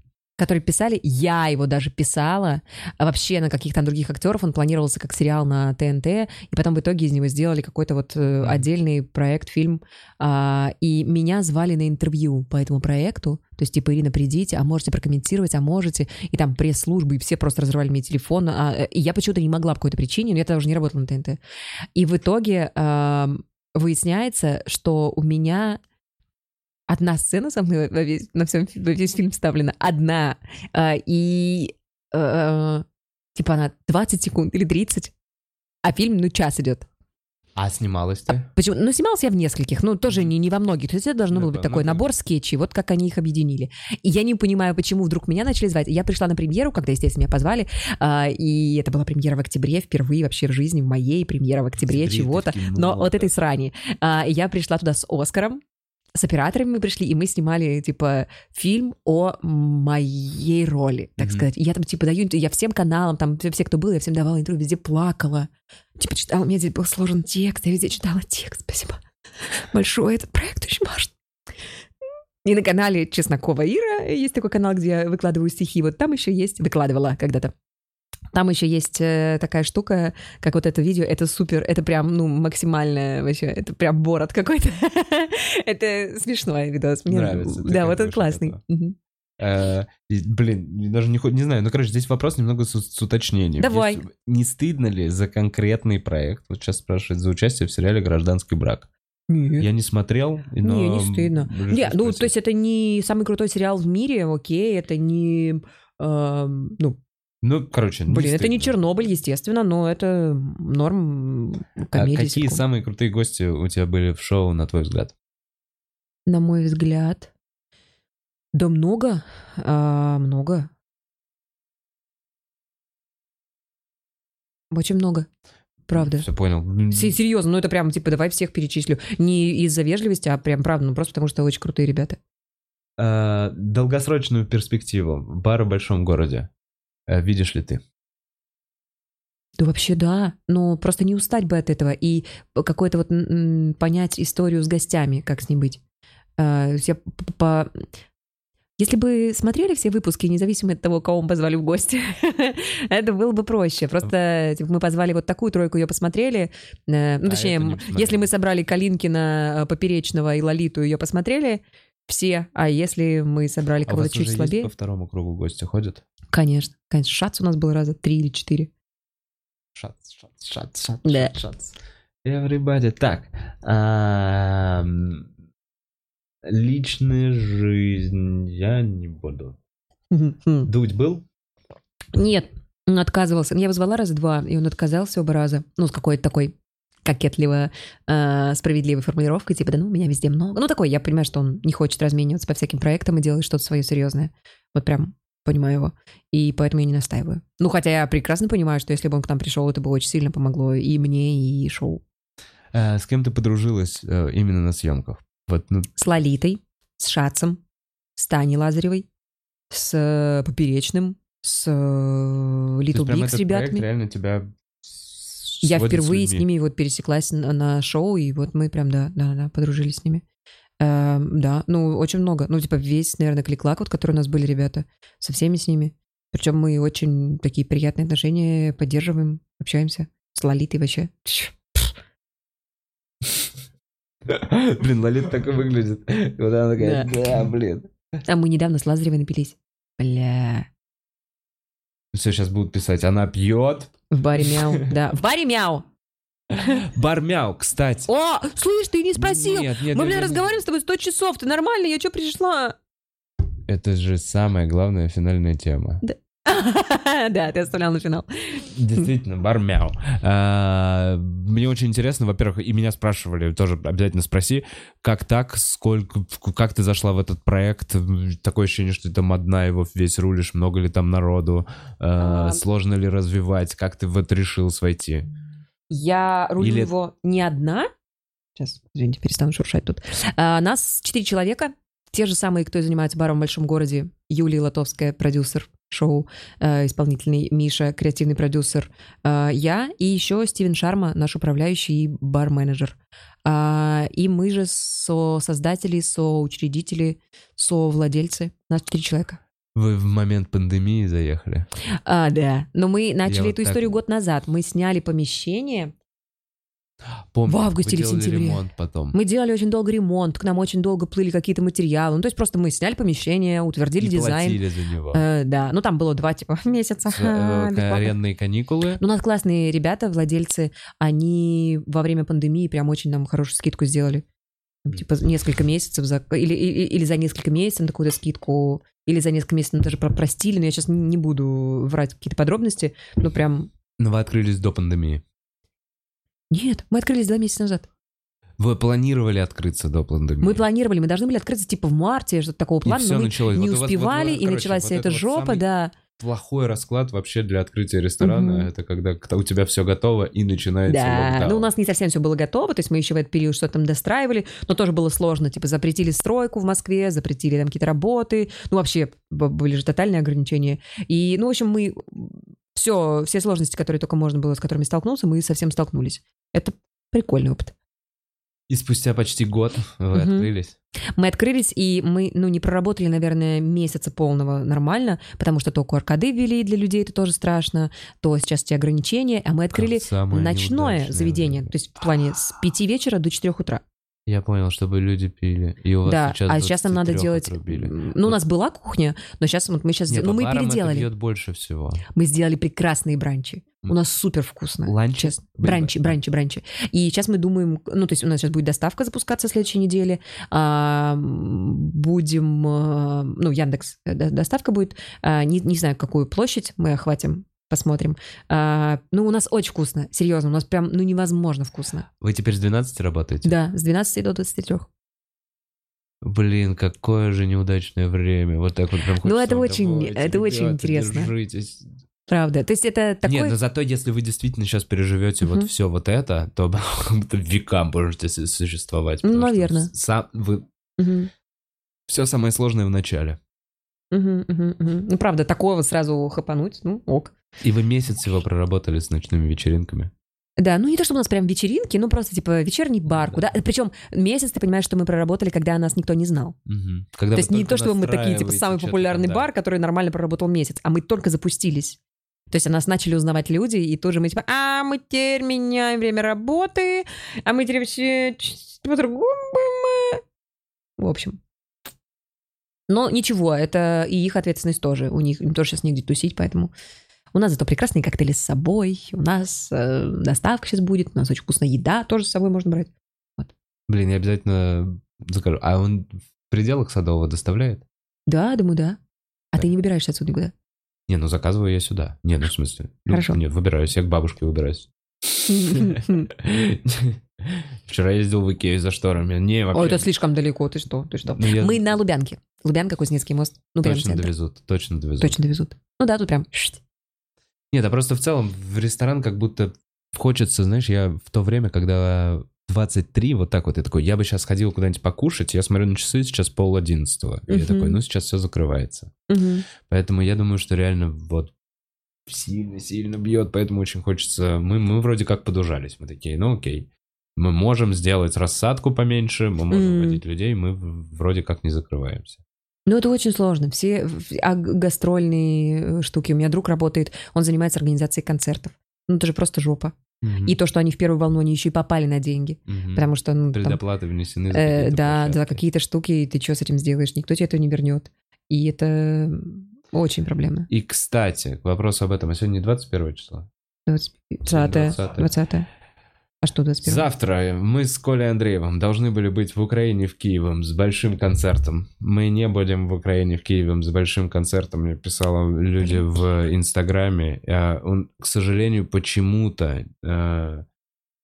Который писали, я его даже писала, а вообще на каких-то там других актеров, он планировался как сериал на ТНТ, и потом в итоге из него сделали какой-то вот э, отдельный проект, фильм, а, и меня звали на интервью по этому проекту, то есть типа, Ирина, придите, а можете прокомментировать, а можете, и там пресс-службы, и все просто разрывали мне телефон, а, э, и я почему-то не могла по какой-то причине, но я тогда уже не работала на ТНТ. И в итоге а, выясняется, что у меня одна сцена со мной во весь, на всем, во весь фильм вставлена, одна, а, и а, типа она 20 секунд или 30, а фильм, ну, час идет. А снималась ты? Почему? Ну, снимался я в нескольких, ну, тоже не, не во многих. То есть это должно Ну, было быть да, такой ну, набор скетчей, вот как они их объединили. И я не понимаю, почему вдруг меня начали звать. Я пришла на премьеру, когда, естественно, меня позвали, а, и это была премьера в октябре, впервые вообще в жизни, в моей премьера в октябре чего-то. Но вот этой срани. А, я пришла туда с Оскаром, с операторами мы пришли, и мы снимали, типа, фильм о моей роли, так Мгм. сказать. И я там, типа, даю, я всем каналам, там, все, кто был, я всем давала интервью, везде плакала. Типа, читала, у меня здесь был сложен текст, я везде читала текст, спасибо большое, этот проект очень важен. И на канале Чеснокова Ира есть такой канал, где я выкладываю стихи. Вот там еще есть, выкладывала когда-то. Там еще есть э, такая штука, как вот это видео, это супер, это прям, ну, максимально вообще, это прям борот какой-то. Это смешной видос. Мне Нравится, Да, вот больше классный. Э, Блин, даже не, знаю. Ну, короче, здесь вопрос немного с, с уточнением. Давай. Не стыдно ли за конкретный проект, вот сейчас спрашивают, за участие в сериале «Гражданский брак»? Нет. Я не смотрел, но... Не, не стыдно. Не, ну, то есть это не самый крутой сериал в мире, окей, это не... эм, ну, Ну, короче, не блин, это не. Чернобыль, естественно, но это норм А комедии. какие ситком. самые крутые гости у тебя были в шоу, на твой взгляд? На мой взгляд. Да много, а, много. Очень много. Правда. Все понял. Се- Серьезно, ну это прям, типа, давай всех перечислю. Не из-за вежливости, а прям правда, ну просто потому что очень крутые ребята. Э, долгосрочную перспективу. Бар в большом городе. Э, видишь ли ты? Да вообще да, но просто не устать бы от этого и какой-то вот понять историю с гостями, как с ним быть. Все п- по... Если бы смотрели все выпуски, независимо от того, кого мы позвали в гости, это было бы проще. Просто типа, мы позвали вот такую тройку, ее посмотрели. э, Ну, А точнее, если мы собрали Калинкина, э, Поперечного и Лолиту, ее посмотрели все, а если мы собрали А кого-то чуть слабее, по второму кругу гости ходят? Конечно, конечно. Шац у нас был раза три или четыре. Шац, шац, шац, шац, Да. шац. Everybody. Так. ам, Личная жизнь я не буду. Дудь был? Нет, он отказывался. Я его звала раза два, и он отказался оба раза. Ну, с какой-то такой кокетливо э, справедливой формулировкой, типа, да ну, меня везде много. Ну, такой, я понимаю, что он не хочет размениваться по всяким проектам и делать что-то свое серьезное. Вот прям понимаю его. И поэтому я не настаиваю. Ну, хотя я прекрасно понимаю, что если бы он к нам пришел, это бы очень сильно помогло и мне, и шоу. Э, С кем ты подружилась э, именно на съемках? Вот, ну, С Лолитой, с Шацем, с Таней Лазаревой, с э, Поперечным, с Little Big с ребятами. реально тебя с- Я впервые с, людьми. ними вот пересеклась на, на шоу, и вот мы прям, да, да, да, подружились с ними. Эм, да, ну, очень много. Ну, типа, весь, наверное, кликлак, вот, который у нас были ребята, со всеми с ними. Причем мы очень такие приятные отношения поддерживаем, общаемся. С Лолитой вообще. Блин, Лолита так и выглядит. Вот она такая, Да. да, блин. А мы недавно с Лазаревой напились. Бля. Все, сейчас будут писать, она пьет. В баре мяу. Да, в баре мяу. Бармяу, кстати. О, слышь, ты не спросил. Нет, нет, Мы, бля, разговариваем с тобой 100 часов. Ты нормально? Я что, пришла? Это же самая главная финальная тема. Да, ты оставлял на финал. Действительно, бармяу. А, Мне очень интересно, во-первых, и меня спрашивали, тоже обязательно спроси, как так, сколько, как ты зашла в этот проект? Такое ощущение, что ты там одна его весь рулишь, много ли там народу, А, А. сложно ли развивать, как ты в это решилась войти? Я рулю Или- его не одна. Сейчас, извините, перестану шуршать тут. А, нас четыре человека. Те же самые, кто занимается баром в большом городе. Юлия Латовская, продюсер шоу, э, исполнительный Миша, креативный продюсер, э, я и еще Стивен Шарма, наш управляющий и бар-менеджер. А, и мы же со-создатели, соучредители, совладельцы. Нас четыре человека. Вы в момент пандемии заехали. А, да. Но мы начали вот эту так историю вот. год назад. Мы сняли помещение. Помню, В августе или сентябре. ремонт потом. Мы делали очень долго ремонт, к нам очень долго плыли какие-то материалы. Ну, то есть просто мы сняли помещение, утвердили И дизайн. платили за него. Э, да, ну там было два типа месяца. С- э. Арендные каникулы. Ну, у нас классные ребята, владельцы, они во время пандемии прям очень нам хорошую скидку сделали. Типа несколько месяцев за... Или, или, или за несколько месяцев на такую-то скидку, или за несколько месяцев нам даже про- простили, но я сейчас не буду врать какие-то подробности, но прям... Но вы открылись до пандемии. Нет, мы открылись два месяца назад. Вы планировали открыться до пандемии. Мы планировали, мы должны были открыться типа в марте, что-то такого И плана, всё но мы началось. не Вот успевали, вот, вот, и короче, началась вот эта вот жопа, самый да. Плохой расклад вообще для открытия ресторана. Мгм. Это когда у тебя все готово и начинается Да, локдаун. ну у нас не совсем все было готово, то есть мы еще в этот период что-то там достраивали, но тоже было сложно, типа запретили стройку в Москве, запретили там какие-то работы, ну вообще были же тотальные ограничения. И, ну, в общем, мы все, все сложности, которые только можно было, с которыми столкнуться, мы совсем столкнулись. Это прикольный опыт. И спустя почти год вы Мгм. открылись. Мы открылись, и мы, ну, не проработали, наверное, месяца полного нормально, потому что то QR-коды ввели для людей, это тоже страшно, то сейчас эти ограничения, а мы открыли ночное заведение, время. то есть в плане с 5 вечера до 4 утра. Я понял, чтобы люди пили. И у вас Да, сейчас а сейчас нам надо 23 делать... отрубили. Ну, у нас была кухня, но сейчас вот мы сейчас... Не, ну, мы переделали. Это бьет больше всего. Мы сделали прекрасные бранчи. У нас супер вкусно. Ланчи? Честно. Бранчи, бранчи, бранчи. И сейчас мы думаем... Ну, то есть у нас сейчас будет доставка запускаться в следующей неделе. А, будем... а, Ну, Яндекс э, до- доставка будет. А, Не, не знаю, какую площадь мы охватим. Посмотрим. А, ну, у нас очень вкусно. Серьезно, у нас прям, ну, невозможно вкусно. Вы теперь с 12 работаете? Да, с 12 до 23. Блин, какое же неудачное время. Вот так вот прям Ну, это очень- «Давайте, это очень ребята, интересно. держитесь». Правда. То есть это такой... Нет, но зато если вы действительно сейчас переживете вот Мгм. все вот это, то векам можете су- существовать. Ну, потому что наверно. Сам, вы... Мгм. Все самое сложное в начале. Мгм, мгм, мгм. Ну, правда, такого сразу хапануть, ну, ок. И вы месяц всего проработали с ночными вечеринками. Да, ну не то, чтобы у нас прям вечеринки, ну просто типа вечерний бар, Да. куда... Причем месяц, ты понимаешь, что мы проработали, когда нас никто не знал. Мгм. Когда то есть не то, что мы такие, типа, самый популярный да. бар, который нормально проработал месяц, а мы только запустились. То есть о нас начали узнавать люди, и тут же мы типа, а, мы теперь меняем время работы, а мы теперь вообще по-другому будем». В общем. Но ничего, это и их ответственность тоже. У них им тоже сейчас негде тусить, поэтому у нас зато прекрасные коктейли с собой, у нас э, доставка сейчас будет, у нас очень вкусная еда тоже с собой можно брать. Блин, я обязательно закажу. А он в пределах Садового доставляет? Да, думаю, да. А Так. ты не выбираешься отсюда никуда. Не, ну заказываю я сюда. Не, ну в смысле. ну, Хорошо. Нет, выбираюсь. Я к бабушке выбираюсь. Вчера ездил в Икею за шторами. Не, вообще. Ой, это слишком далеко, ты что, ты что? Ну, я- Мы на Лубянке. Лубянка, Кузнецкий мост. Ну, Точно довезут, точно довезут. Точно довезут. Ну да, тут прям... Нет, а просто в целом в ресторан как будто хочется, знаешь, я в то время, когда 23, вот так вот, я такой, я бы сейчас ходил куда-нибудь покушать, я смотрю на часы, сейчас пол одиннадцатого. И я такой, ну сейчас все закрывается. Мгм. Поэтому я думаю, что реально вот сильно-сильно бьет, поэтому очень хочется... Мы, мы вроде как подужались, мы такие, ну окей. Мы можем сделать рассадку поменьше, мы можем Мгм. водить людей, мы вроде как не закрываемся. Ну, это очень сложно. Все а гастрольные э, штуки. У меня друг работает, он занимается организацией концертов. Ну, это же просто жопа. И то, что они в первую волну, они еще и попали на деньги. Мгм. Потому что, ну, там, Предоплаты внесены за э, да, за площадки. какие-то штуки, и ты что с этим сделаешь? Никто тебе этого не вернет. И это очень проблемно. И, кстати, к вопросу об этом. А сегодня не 21 число? 20 20-е. 20 А что 21 Завтра мы с Колей Андреевым должны были быть в Украине, в Киеве с большим концертом. Мы не будем в Украине, в Киеве с большим концертом. Мне писало люди в Инстаграме. А Он, к сожалению, почему-то... э,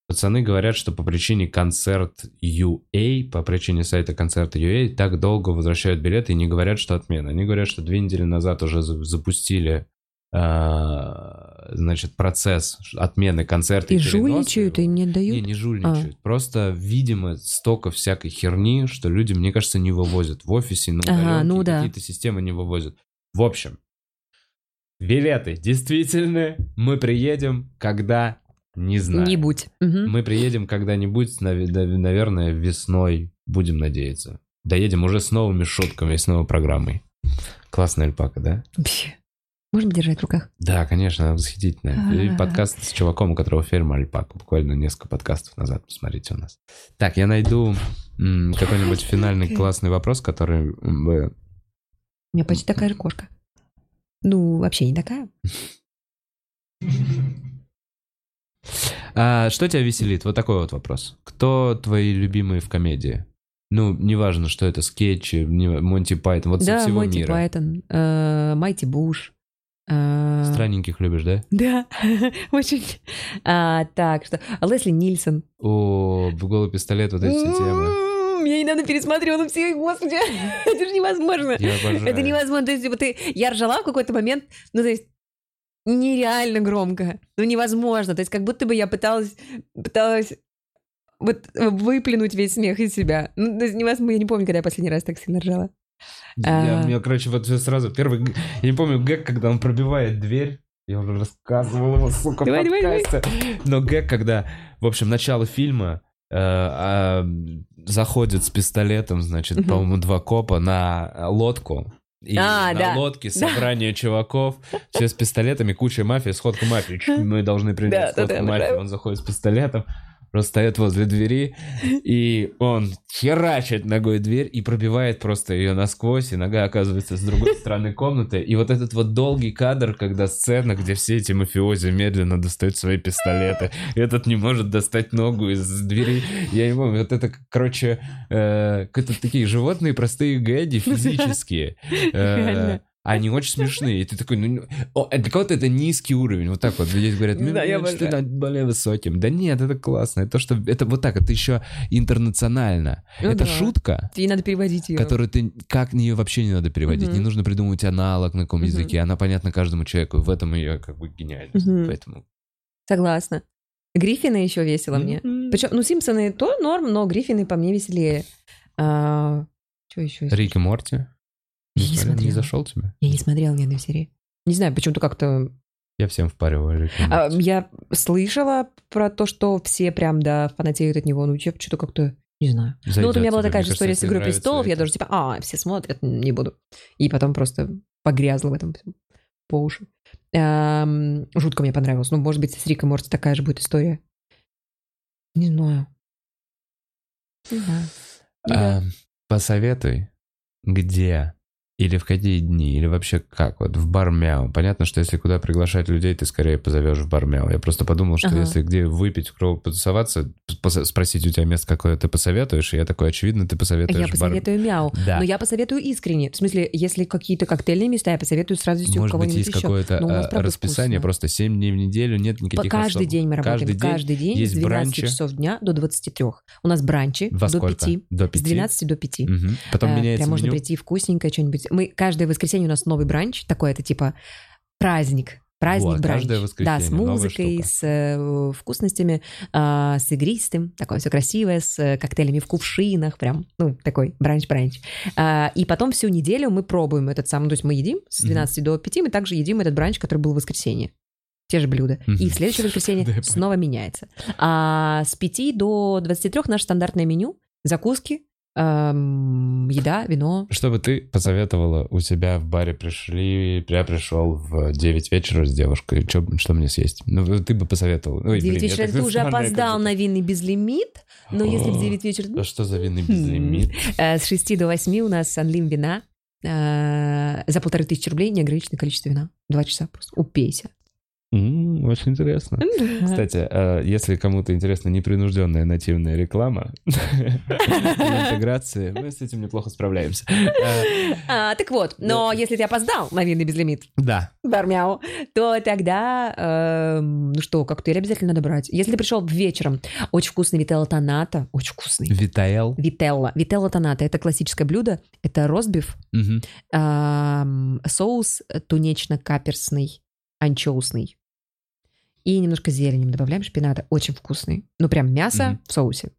Пацаны говорят, что по причине концерт UA, по причине сайта концерта UA, так долго возвращают билеты и не говорят, что отмена. Они говорят, что две недели назад уже за- запустили значит, процесс отмены концерта. И переноса жульничают, его. и не Не, дают? не жульничают. Просто, видимо, столько всякой херни, что люди, мне кажется, не вывозят. В офисе на Ага, удаленке ну да. какие-то системы не вывозят. В общем, билеты действительно. Мы приедем, когда не знаю. Не будь. Мгм. Мы приедем когда-нибудь, нав- да, наверное, весной, будем надеяться. Доедем уже с новыми шутками и с новой программой. Классная альпака, да? Вообще. Можно держать в руках? Да, конечно, она восхитительная. И А. подкаст с чуваком, у которого ферма альпака. Буквально несколько подкастов назад, посмотрите у нас. Так, я найду какой-нибудь финальный классный вопрос, который бы... У меня почти такая же кошка. Ну, вообще не такая. А, что тебя веселит? Вот такой вот вопрос. Кто твои любимые в комедии? Ну, неважно, что это, скетчи, Монти Пайтон, вот со да, всего Монти мира. Пайтон, э, Майти Буш. Э, Странненьких любишь, да? Да, очень. А, так, что... Лесли Нильсон. О, голый пистолет, вот эти все темы. М, Я недавно пересматривала все, господи, это же невозможно. Я обожаю. Это невозможно. То есть, типа, ты... Я ржала в какой-то момент, ну, то есть, нереально громко. Ну, невозможно. То есть, как будто бы я пыталась, пыталась вот выплюнуть весь смех из себя. Ну, то есть, невозможно. Я не помню, когда я последний раз так сильно ржала. Я, А. у меня, короче, вот сразу первый... Я не помню гэг, когда он пробивает дверь. Я уже рассказывал его, сука, Давай, давай, давай. Но гэг, когда, в общем, начало фильма, э, а, заходит с пистолетом, значит, по-моему, два копа на лодку. И А, на да. лодке собрание чуваков, все с пистолетами, куча мафии, сходка мафии. Мы должны принять Да, да, сходку да, мафии. обожаю. Он заходит с пистолетом, просто стоит возле двери, и он херачит ногой дверь и пробивает просто ее насквозь, и нога оказывается с другой стороны комнаты. И вот этот вот долгий кадр, когда сцена, где все эти мафиози медленно достают свои пистолеты, этот не может достать ногу из двери. Я не помню, вот это, короче, э, какие-то такие животные простые гэги физические. Э. Они очень смешные. И ты такой, ну, о, для кого-то это низкий уровень. Вот так вот. Здесь говорят, ну, Да, я более высоким. Да нет, это классно. Это то, что это вот так, это еще интернационально. Ну это да. шутка, Тебе надо переводить ее. которую ты как ее вообще не надо переводить. Мгм. Не нужно придумывать аналог на каком Мгм. языке. Она понятна каждому человеку. В этом ее как бы гениальность. Мгм. Поэтому. Согласна. Гриффины еще весело мне. Причем, ну, Симпсоны то норм, но Гриффины по мне веселее. А, что еще? Рик и Морти. Я не смотрел, не смотрела. зашел тебе? Я не смотрела ни одной серии. Не знаю, почему-то как-то... Я всем впариваю А, я слышала про то, что все прям, да, фанатеют от него. Ну, я что-то как-то... Не знаю. ну, вот у Зайдет меня была такая же история с «Игрой престолов». Я это- даже типа, а, все смотрят, не буду. И потом просто погрязла в этом всем по уши. Эм, жутко мне понравилось. Ну, может быть, с Риком Морти такая же будет история. Не знаю. Не знаю. А, посоветуй, где или в какие дни, или вообще как? Вот в бар Мяу. Понятно, что если куда приглашать людей, ты скорее позовешь в бар Мяу. Я просто подумал, что Ага. если где выпить, крово потусоваться, спросить у тебя место какое ты посоветуешь, и я такой, очевидно, ты посоветуешь Я бар... посоветую мяу. Да. Но я посоветую искренне. В смысле, если какие-то коктейльные места, я посоветую сразу у Может быть, кого-нибудь есть какое-то а, расписание, вкусно. просто 7 дней в неделю, нет По- никаких каждый особых. день мы работаем. Каждый Каждый день день, есть с 12 бранчи. часов дня до 23. У нас бранчи Во до сколько? 5. До С 5? 12 до 5. Мгм. Потом Э, меняется Прям можно меню. прийти вкусненькое что-нибудь. Мы каждое воскресенье у нас новый бранч. Такой это типа праздник. Праздник Вот, бранч. каждое Да, с воскресенье музыкой, с э, вкусностями, а, с игристым. Такое все красивое, с э, коктейлями в кувшинах. Прям, ну, такой бранч-бранч. А, и потом всю неделю мы пробуем этот самый... То есть мы едим с Мгм. 12 до 5, мы также едим этот бранч, который был в воскресенье. Те же блюда. И в следующее воскресенье снова меняется. А с 5 до 23 наше стандартное меню. Закуски, эм, еда, вино. Что бы ты посоветовала у себя в баре пришли, я пришел в 9 вечера с девушкой, что, что мне съесть? Ну, ты бы посоветовал. Ой, 9 блин, я вечера ты уже опоздал на винный безлимит, но если в О, 9 вечера... А что за винный безлимит? Э, С 6 до 8 у нас анлим вина. Э, За полторы тысячи рублей неограниченное количество вина. Два часа просто. Упейся. Очень интересно. Кстати, э, если кому-то интересна непринужденная нативная реклама интеграции, мы с этим неплохо справляемся. А, так вот, но если ты опоздал на винный безлимит, Да. бармяу, то тогда, эм, ну что, коктейль обязательно надо брать. Если ты пришел вечером, очень вкусный вителла тоната, очень вкусный. Витаэл. Вителла. Вителла тоната – это классическое блюдо. Это ам, соус тунечно-каперсный, анчоусный. И немножко зелени мы добавляем, шпината. Очень вкусный. Ну, прям мясо Мгм. в соусе.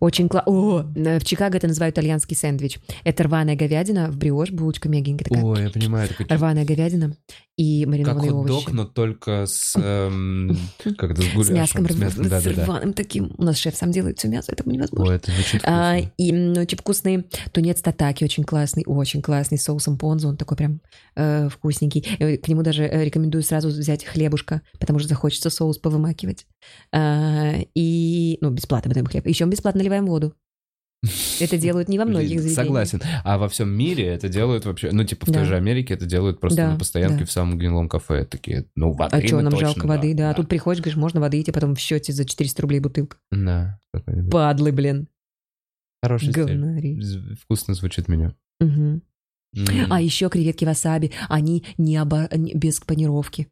Очень классно. О, э, в Чикаго это называют итальянский сэндвич. Это рваная говядина в бриош, булочка мягенькая такая. Ой, я понимаю, это как, Рваная говядина и как маринованные хот-дог, овощи. но только с... эм, как это, с С гуляшем. мяском, с мяском, с да-да-да. рваным таким. У нас шеф сам делает все мясо, это невозможно. Ой, это звучит А, вкусно. и м, очень вкусный тунец татаки, очень классный, очень классный, с соусом понзу, он такой прям э, вкусненький. Э, К нему даже э, рекомендую сразу взять хлебушка, потому что захочется соус повымакивать. А, И, ну, бесплатно даем хлеб. Еще мы бесплатно наливаем воду. Это делают не во многих заведениях. Согласен. А во всем мире это делают вообще... Ну, типа в той Да. же Америке это делают просто Да, на постоянке да. в самом гнилом кафе. Такие, ну, воды А что, нам точно, жалко воды, да. А тут приходишь, говоришь, можно воды, и тебе потом в счете за 400 рублей бутылка. Да. Падлы, блин. Хороший стиль. Говнари. З- Вкусно звучит меню. Мгм. А еще креветки васаби, они не обо- без панировки.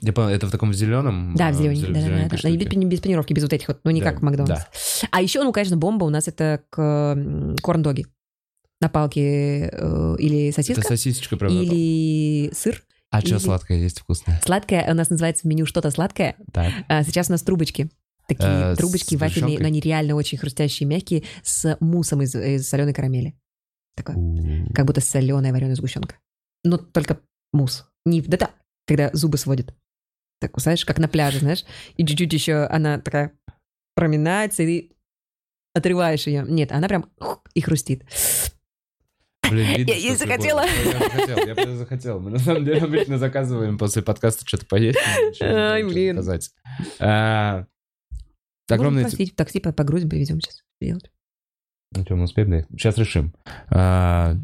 Я понял, это в таком зеленом? Да, в зелененькой, да, да, да, зелененькой да. И штуке? без, без панировки, без вот этих вот, ну не Да, как в Макдональдс. А еще, ну, конечно, бомба у нас это к корн-доги. На палке э, или Это сосиска, сосисочка, правда? или сыр. А что или- сладкое есть вкусное? Сладкое, у нас называется в меню что-то сладкое. Так. А сейчас у нас трубочки. Такие Э, трубочки вафельные, но они реально очень хрустящие, мягкие, с муссом из, соленой карамели. Такое, как будто соленая вареная сгущенка. Но только мусс. Не, да так, когда зубы сводит. Так, знаешь, как на пляже, знаешь, и чуть-чуть еще она такая проминается, и отрываешь ее. Нет, она прям и хрустит. Блин, видно, Я- я захотела. Я захотел, я просто захотел. Мы на самом деле обычно заказываем после подкаста что-то поесть. Ай, блин. заказать. А. Можем в такси по- погрузим, привезем сейчас. Сделать. Ну что, мы успеем, да? Сейчас решим. А,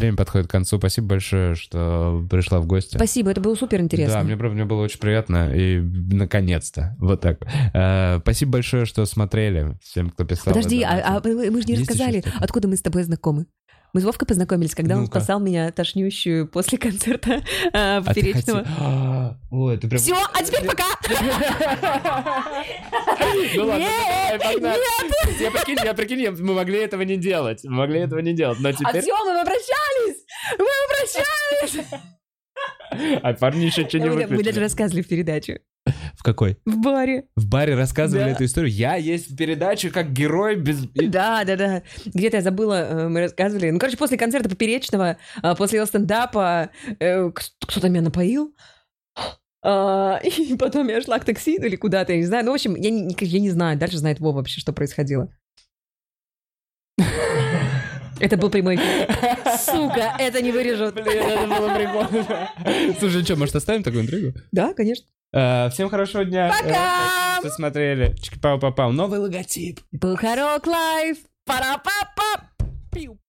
Время подходит к концу. Спасибо большое, что пришла в гости. Спасибо, это было супер интересно. Да, мне правда мне было очень приятно. И наконец-то. Вот так. А, Спасибо большое, что смотрели. Всем, кто писал. Подожди, а, а мы же не Есть рассказали, откуда мы с тобой знакомы. Мы с Вовкой познакомились, когда он Ну-ка. спасал меня тошнющую после концерта а, А ты поперечного. А, Ой, ты прям... Все, а теперь пока! Ну ладно, Нет. Я прикинь, я прикинь, мы могли этого не делать. Мы могли этого не делать. Но А теперь... все, мы попрощались! Мы попрощались! А парни еще что не Мы мы даже выключили. рассказывали в передаче. В какой? В баре. В баре рассказывали Да. эту историю. Я есть в передаче как герой без... Да, да, да. Где-то я забыла, э, мы рассказывали. Ну, короче, после концерта Поперечного, а, после его стендапа, э, кто-то меня напоил. А, И потом я шла к такси ну, или куда-то, я не знаю. Ну, в общем, я не, я не знаю, дальше знает Вова вообще, что происходило. Это был прямой эфир. Сука, это не вырежут. Блин, это было прикольно. Слушай, что, может оставим такую интригу? Да, конечно. Э, Всем хорошего дня. Пока! Э, Что смотрели. Чики-пау-пау-пау. Новый логотип. Бухарог Лайв. Пара-па-па. Пиу.